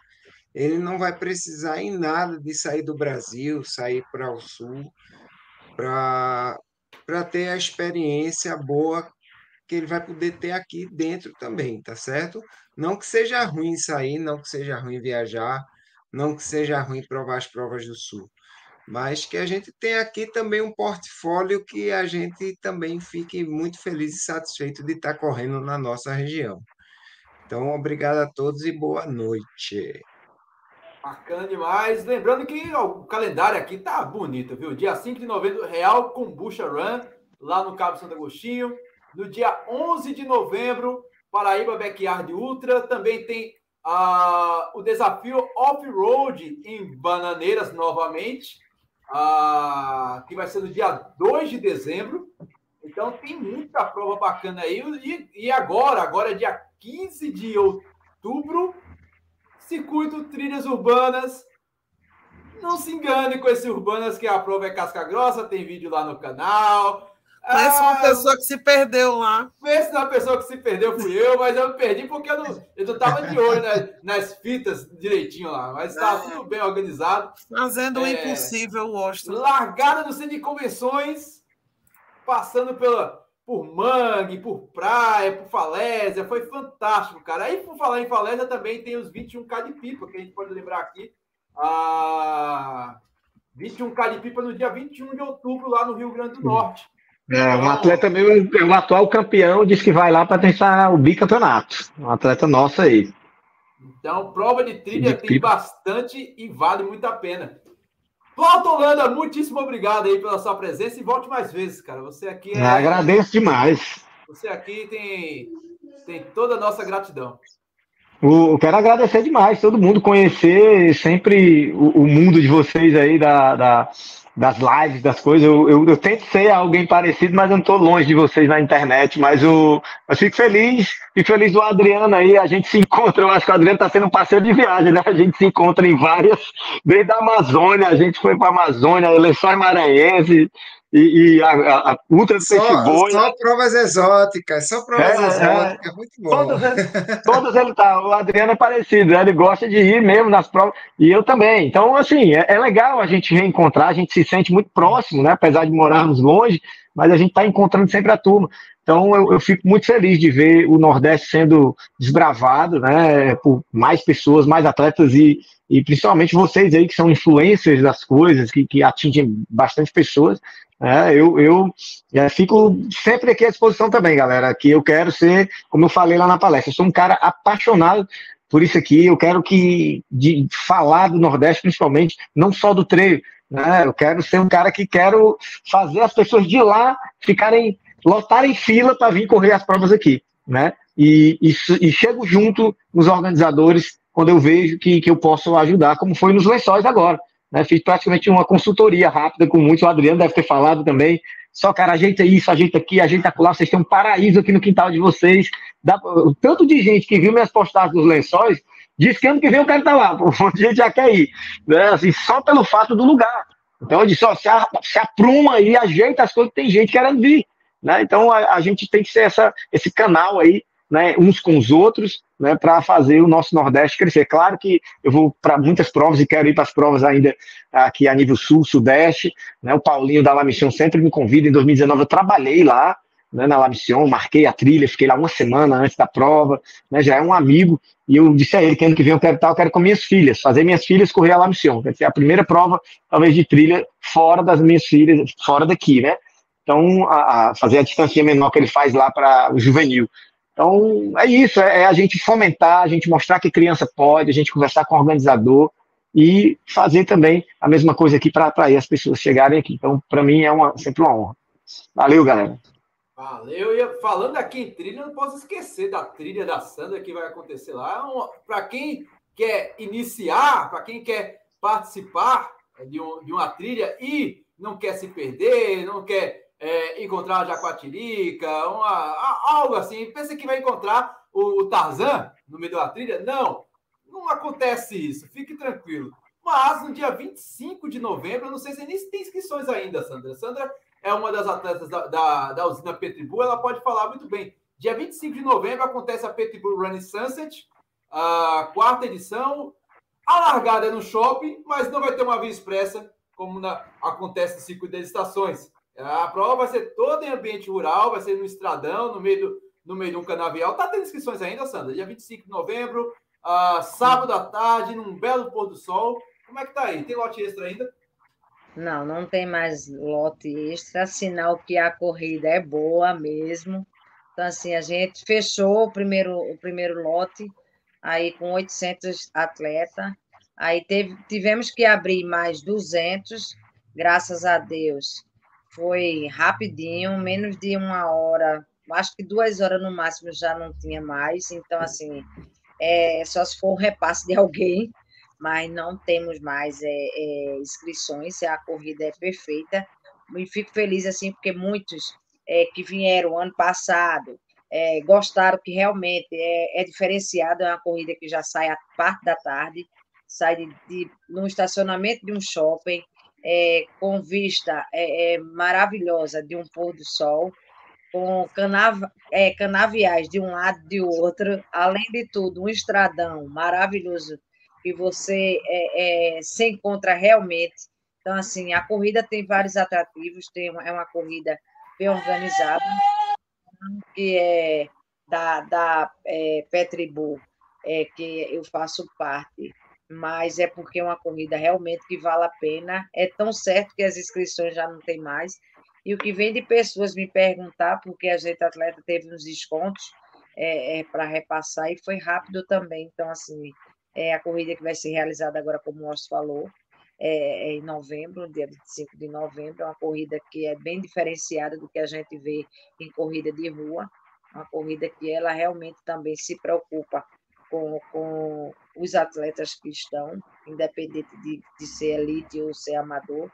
ele não vai precisar em nada de sair do Brasil, sair para o sul, para ter a experiência boa que ele vai poder ter aqui dentro também, tá certo? Não que seja ruim sair, não que seja ruim viajar, não que seja ruim provar as provas do sul, mas que a gente tem aqui também um portfólio que a gente também fique muito feliz e satisfeito de estar correndo na nossa região. Então, obrigado a todos e boa noite. Bacana demais. Lembrando que ó, o calendário aqui tá bonito, viu? Dia 5 de novembro, Real Kombucha Run, lá no Cabo Santo Agostinho. No dia 11 de novembro, Paraíba Backyard Ultra. Também tem o desafio Off-Road em Bananeiras novamente, que vai ser no dia 2 de dezembro. Então tem muita prova bacana aí. E, e agora, agora é dia 15 de outubro, Circuito Trilhas Urbanas. Não se engane com esse Urbanas que a prova é casca grossa, tem vídeo lá no canal. Parece uma ah, pessoa que se perdeu lá. Pensa uma pessoa que se perdeu, fui eu, mas eu me perdi porque eu não, eu não tava de olho nas, nas fitas direitinho lá. Mas está é. tudo bem organizado. Fazendo o é, impossível, Washington. Largada no centro de convenções, passando pela, por Mangue, por Praia, por Falésia, foi fantástico, cara. Aí, por falar em Falésia, também tem os 21K de pipa, que a gente pode lembrar aqui. Ah, 21K de pipa no dia 21 de outubro, lá no Rio Grande do Norte. É, um atleta meu, é um atual campeão, disse que vai lá para tentar o bicampeonato. Um atleta nosso aí. Então, prova de trilha de tem pipa. bastante e vale muito a pena. Plauto Holanda, muitíssimo obrigado aí pela sua presença e volte mais vezes, cara. Você aqui é. agradeço demais. Você aqui tem, tem toda a nossa gratidão. Eu quero agradecer demais todo mundo, conhecer sempre o, o mundo de vocês aí, da, da das lives, das coisas. Eu, eu, eu, tento ser alguém parecido, mas eu não estou longe de vocês na internet. Mas eu, eu fico feliz, fico feliz do Adriano aí. A gente se encontra, eu acho que o Adriano está sendo um passeio de viagem, né? A gente se encontra em várias, desde a Amazônia, a gente foi para a Amazônia, Eleições Maranhense, e, e a, a, a Ultra só, Só provas exóticas, só provas é, exóticas, é. muito bom. Todos, <laughs> todos ele tá, o Adriano é parecido, né? ele gosta de ir mesmo nas provas, e eu também. Então, assim, é, é legal a gente reencontrar, a gente se sente muito próximo, né? Apesar de morarmos longe, mas a gente está encontrando sempre a turma. Então, eu, eu, fico muito feliz de ver o Nordeste sendo desbravado, né? Por mais pessoas, mais atletas e, e principalmente vocês aí que são influencers das coisas, que, que atingem bastante pessoas. É, eu, eu é, fico sempre aqui à disposição também, galera. Que eu quero ser, como eu falei lá na palestra, eu sou um cara apaixonado por isso aqui. Eu quero que de falar do Nordeste, principalmente, não só do treino. Né? Eu quero ser um cara que quero fazer as pessoas de lá ficarem lotarem fila para vir correr as provas aqui, né? E, e, e, chego junto nos organizadores quando eu vejo que, que eu posso ajudar, como foi nos lençóis agora. Né? Fiz praticamente uma consultoria rápida com muitos, o Adriano deve ter falado também. Só, cara, ajeita isso, ajeita aqui, ajeita lá, vocês têm um paraíso aqui no quintal de vocês. Dá, tanto de gente que viu minhas postagens dos lençóis, diz que ano que vem eu quero estar lá, <laughs> pô, a gente já quer ir. Né? Assim, só pelo fato do lugar. Então eu disse, ó, se, a, se apruma aí, ajeita as coisas, tem gente querendo vir. Né? Então a, a, gente tem que ser essa, esse canal aí, né, uns com os outros, né, para fazer o nosso Nordeste crescer. Claro que eu vou para muitas provas e quero ir para as provas ainda aqui a nível sul, sudeste. Né, o Paulinho da La Mission sempre me convida. Em 2019 eu trabalhei lá né, na La Mission, marquei a trilha, fiquei lá uma semana antes da prova. Né, já é um amigo e eu disse a ele que ano que vem eu quero estar, eu quero com minhas filhas, fazer minhas filhas correr a La Mission. Quer a primeira prova, talvez, de trilha fora das minhas filhas, fora daqui, né? Então, a, a fazer a distância menor que ele faz lá para o juvenil. Então, é isso, é, é, a gente fomentar, a gente mostrar que criança pode, a gente conversar com o organizador e fazer também a mesma coisa aqui para atrair as pessoas chegarem aqui. Então, para mim, é uma, sempre uma honra. Valeu, galera. Valeu. E falando aqui em trilha, não posso esquecer da trilha da Sandra que vai acontecer lá. Para quem quer iniciar, para quem quer participar de, um, de, uma trilha e não quer se perder, não quer é, encontrar uma jacuatirica, uma, algo assim, pensa que vai encontrar o, o Tarzan no meio da trilha. Não, não acontece isso, fique tranquilo. Mas no dia 25 de novembro, não sei se nem tem inscrições ainda, Sandra. Sandra é uma das atletas da, da, da usina Petribu, ela pode falar muito bem. Dia 25 de novembro acontece a Petribu Running Sunset, a quarta edição. A largada é no shopping, mas não vai ter uma via expressa, como na, acontece no circuito das estações. A prova vai ser toda em ambiente rural, vai ser no estradão, no meio, do, no meio de um canavial. Tá tendo inscrições ainda, Sandra? Dia 25 de novembro, sábado à tarde, num belo pôr do sol. Como é que tá aí? Tem lote extra ainda? Não, não tem mais lote extra, sinal que a corrida é boa mesmo. Então, assim, a gente fechou o primeiro, o primeiro lote, aí com 800 atletas. Aí teve, tivemos que abrir mais 200, graças a Deus. Foi rapidinho, menos de uma hora, acho que duas horas no máximo já não tinha mais. Então, assim, é, só se for um repasse de <laughs> alguém, mas não temos mais é, é, inscrições, a corrida é perfeita. E fico feliz assim, porque muitos é, que vieram ano passado é, gostaram que realmente é, é diferenciado, é uma corrida que já sai à parte da tarde, sai de, de num estacionamento de um shopping, é, com vista é, é, maravilhosa de um pôr do sol, com canav é, canaviais de um lado e de outro, além de tudo, um estradão maravilhoso que você é, se encontra realmente. Então, assim, a corrida tem vários atrativos, tem é uma corrida bem organizada, que é da, da é, Petribu, é, que eu faço parte, mas é porque é uma corrida realmente que vale a pena. É tão certo que as inscrições já não tem mais. E o que vem de pessoas me perguntar, porque a gente atleta teve uns descontos é, é para repassar e foi rápido também. Então, assim, é a corrida que vai ser realizada agora, como o Osso falou, é, é em novembro, dia 25 de novembro. É uma corrida que é bem diferenciada do que a gente vê em corrida de rua. Uma corrida que ela realmente também se preocupa com, com os atletas que estão, independente de, de ser elite ou ser amador,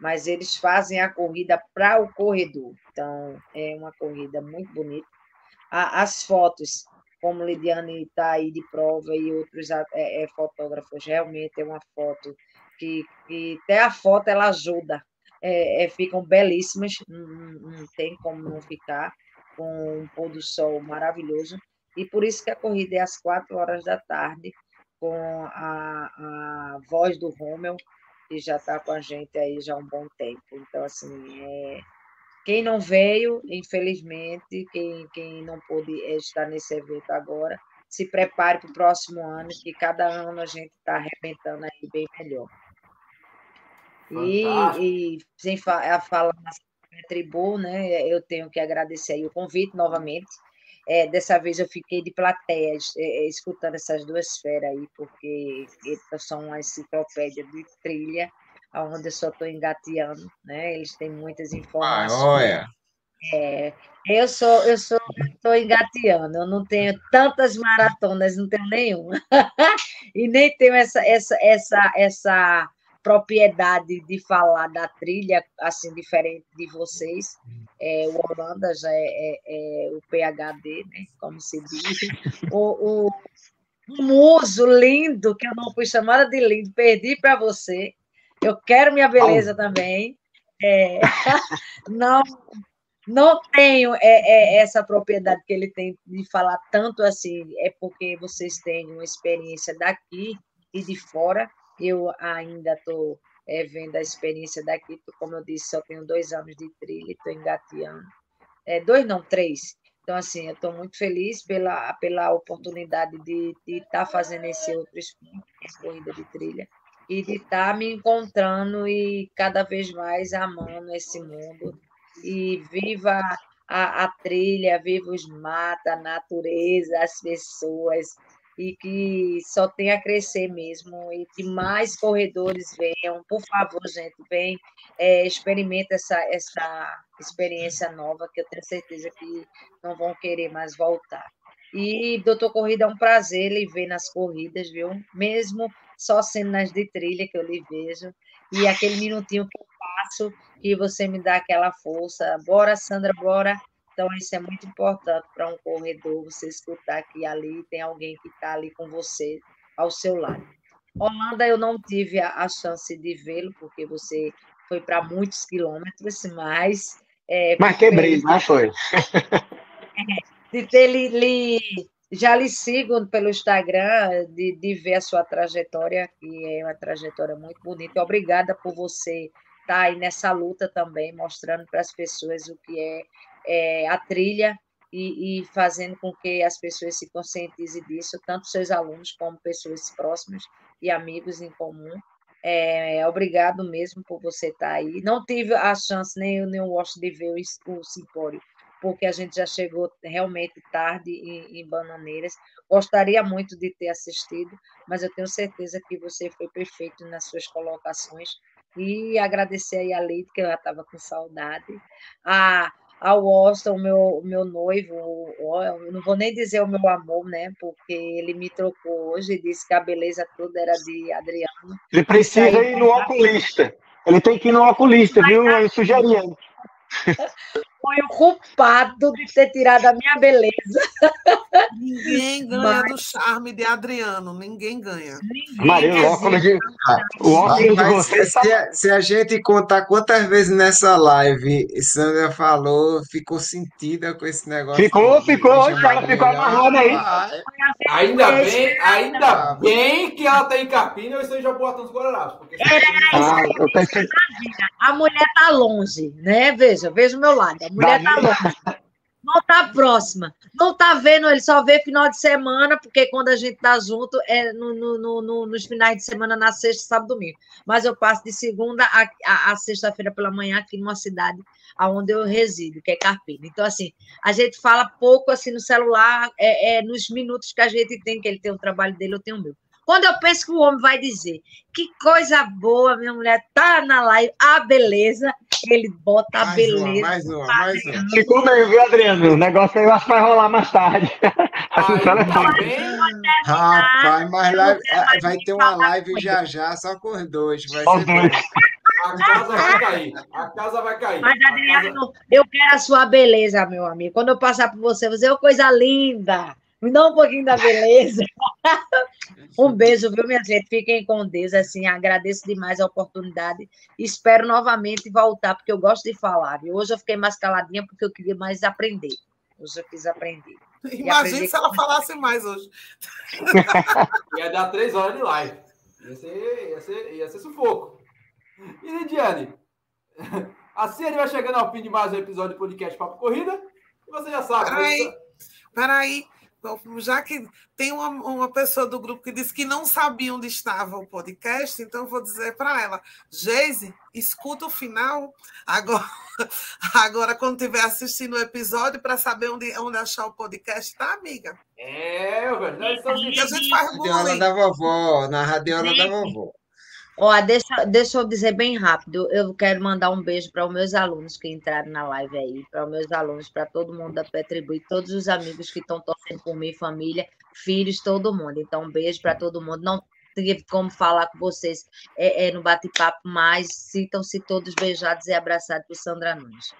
mas eles fazem a corrida para o corredor. Então, é uma corrida muito bonita. As fotos como Lidiane está aí de prova e outros é, é, fotógrafos, realmente é uma foto que, que até a foto ela ajuda, é, é, ficam belíssimas, não, não, tem como não ficar, com um pôr do sol maravilhoso, e por isso que a corrida é às quatro horas da tarde, com a, a voz do Rommel, que já está com a gente aí já há um bom tempo. Então, assim, é, quem não veio, infelizmente, quem, quem não pôde estar nesse evento agora, se prepare para o próximo ano, que cada ano a gente está arrebentando aí bem melhor. E, e, sem fa falar na tribu, né, eu tenho que agradecer aí o convite novamente. É, dessa vez eu fiquei de plateia, é, é escutando essas duas feras aí, porque são uma enciclopédia de trilha onde eu só estou engateando, né? Eles têm muitas informações. Ah, olha. É, eu sou, eu sou, estou engateando, eu não tenho tantas maratonas, não tenho nenhuma. <laughs> e nem tenho essa, essa, essa, essa propriedade de falar da trilha, assim, diferente de vocês. É, o Holanda já é, é, é, o PHD, né? Como se diz. O, o, muso lindo, que eu não fui chamada de lindo, perdi para você. Eu quero minha beleza também. É, <laughs> não, não tenho é, é, essa propriedade que ele tem de falar tanto assim, é porque vocês têm uma experiência daqui e de fora. Eu ainda estou é, vendo a experiência daqui, como eu disse, só tenho dois anos de trilha, estou engateando. É, dois, não, três. Então, assim, eu estou muito feliz pela, pela oportunidade de estar tá fazendo esse outro essa corrida de trilha, e de estar tá me encontrando e cada vez mais amando esse mundo. E viva a, a trilha, viva os matos, a natureza, as pessoas, e que só tem a crescer mesmo, e que mais corredores venham. Por favor, gente, vem, é, experimenta essa, essa experiência nova, que eu tenho certeza que não vão querer mais voltar. E, doutor Corrida, é um prazer lhe ver nas corridas, viu? Mesmo só sendo nas de trilha que eu lhe vejo. E aquele minutinho que eu passo, que você me dá aquela força. Bora, Sandra, bora. Então, isso é muito importante para um corredor, você escutar que ali tem alguém que está ali com você, ao seu lado. Holanda, eu não tive a, a chance de vê-lo, porque você foi para muitos quilômetros, mas. É, mas quebrei, mas foi. <laughs> de ter li, li, já lhe sigo pelo Instagram, de, de ver a sua trajetória, que é uma trajetória muito bonita. Obrigada por você estar tá aí nessa luta também, mostrando para as pessoas o que é é, a trilha e, e, fazendo com que as pessoas se conscientizem disso, tanto seus alunos como pessoas próximas e amigos em comum. É, obrigado mesmo por você estar aí. Não tive a chance, nem eu nem o gosto de ver o, o simpório, porque a gente já chegou realmente tarde em, em, Bananeiras. Gostaria muito de ter assistido, mas eu tenho certeza que você foi perfeito nas suas colocações. E agradecer aí a Leite, que já estava com saudade. A, ao Austin, o meu, meu noivo, eu não vou nem dizer o meu amor, né? Porque ele me trocou hoje e disse que a beleza toda era de Adriano. Ele precisa ir no oculista. Ele tem que ir no oculista, viu? Eu sugeria <laughs> foi o culpado de ter tirado a minha beleza. Ninguém <laughs> ganha Mas... do charme de Adriano, ninguém ganha. Ninguém Maria, o óculos de, o óculos de você se, a, se a gente contar quantas vezes nessa live Sandra falou, ficou sentida com esse negócio. Ficou, ficou, ela ficou amarrada aí. Ainda bem, ainda bem que ela está em Capina, eu estou já botando os Guararapes. Porque... Ah, a mulher tá longe, né? Veja, veja o meu lado. A mulher tá longe. Não tá próxima. Não tá vendo, ele só vê final de semana, porque quando a gente tá junto é no, no, no, nos finais de semana, na sexta, sábado domingo. Mas eu passo de segunda a, a, a sexta-feira pela manhã aqui numa cidade onde eu resido, que é Carpina. Então, assim, a gente fala pouco assim no celular, é, é nos minutos que a gente tem, que ele tem o trabalho dele, eu tenho o meu. Quando eu penso que o homem vai dizer que coisa boa, minha mulher tá na live, a beleza, ele bota a mais beleza. Uma, mais uma, mais uma. Ficou meio, viu, Adriano? O negócio aí eu acho que vai rolar mais tarde. <laughs> Rapaz, mas live, vai ter uma live já já, só com os dois. Vai ser dois. A casa vai cair. A casa vai cair. Mas, Adriano, casa... eu quero a sua beleza, meu amigo. Quando eu passar por você, você é uma coisa linda. Me dá um pouquinho da beleza. <laughs> um beijo, viu, minha gente? Fiquem com Deus. Assim, agradeço demais a oportunidade. Espero novamente voltar, porque eu gosto de falar. Viu? Hoje eu fiquei mais caladinha porque eu queria mais aprender. Hoje eu quis aprender. Imagina se ela falasse mais hoje. <laughs> ia dar três horas de live. Ia ser, ia ser, ia ser sufoco. E Lidiane, assim ele vai chegando ao fim de mais um episódio do podcast Papo Corrida. E você já sabe. Peraí, peraí. Já que tem uma, uma pessoa do grupo que disse que não sabia onde estava o podcast, então eu vou dizer para ela, Geise, escuta o final agora, <laughs> agora quando estiver assistindo o episódio para saber onde, onde achar o podcast, tá, amiga? É, verdade. A gente faz Na radiola da vovó, na radiola da vovó. Ó, deixa, deixa eu dizer bem rápido. Eu quero mandar um beijo para os meus alunos que entraram na live aí, para os meus alunos, para todo mundo da Petribuí, todos os amigos que estão torcendo por mim, família, filhos, todo mundo. Então, um beijo para todo mundo. Não tive como falar com vocês é, é no bate-papo, mas sintam-se todos beijados e abraçados por Sandra Nunes.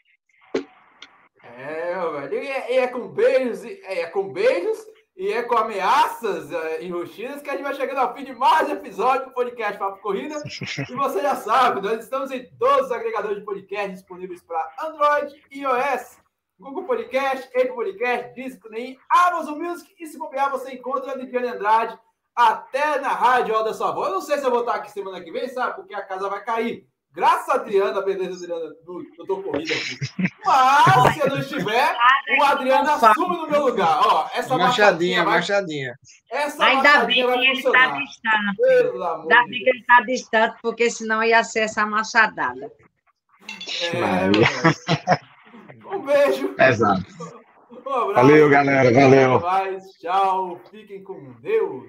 É, velho. E é, é com beijos, é, é com beijos e é com ameaças uh, enrustidas que a gente vai chegando ao fim de mais episódio do podcast Papo Corrida. E você já sabe, nós estamos em todos os agregadores de podcast disponíveis para Android e iOS. Google Podcast, Apple Podcast, Disney, Amazon Music. E se copiar, você encontra a Lidiane Andrade até na rádio Alda Sua Voz. Eu não sei se eu vou estar aqui semana que vem, sabe? Porque a casa vai cair. Graças a Adriana, a beleza Adriana, eu tô corrida aqui. Mas, se eu não estiver, o Adriano assume no meu lugar. Ó, essa machadinha, machadinha. Essa Ainda bem que ele está distante. Ainda bem que ele está distante, porque senão ia ser essa machadada. É, um beijo. Exato. Um. Valeu, galera. Valeu. Tchau. Fiquem com Deus.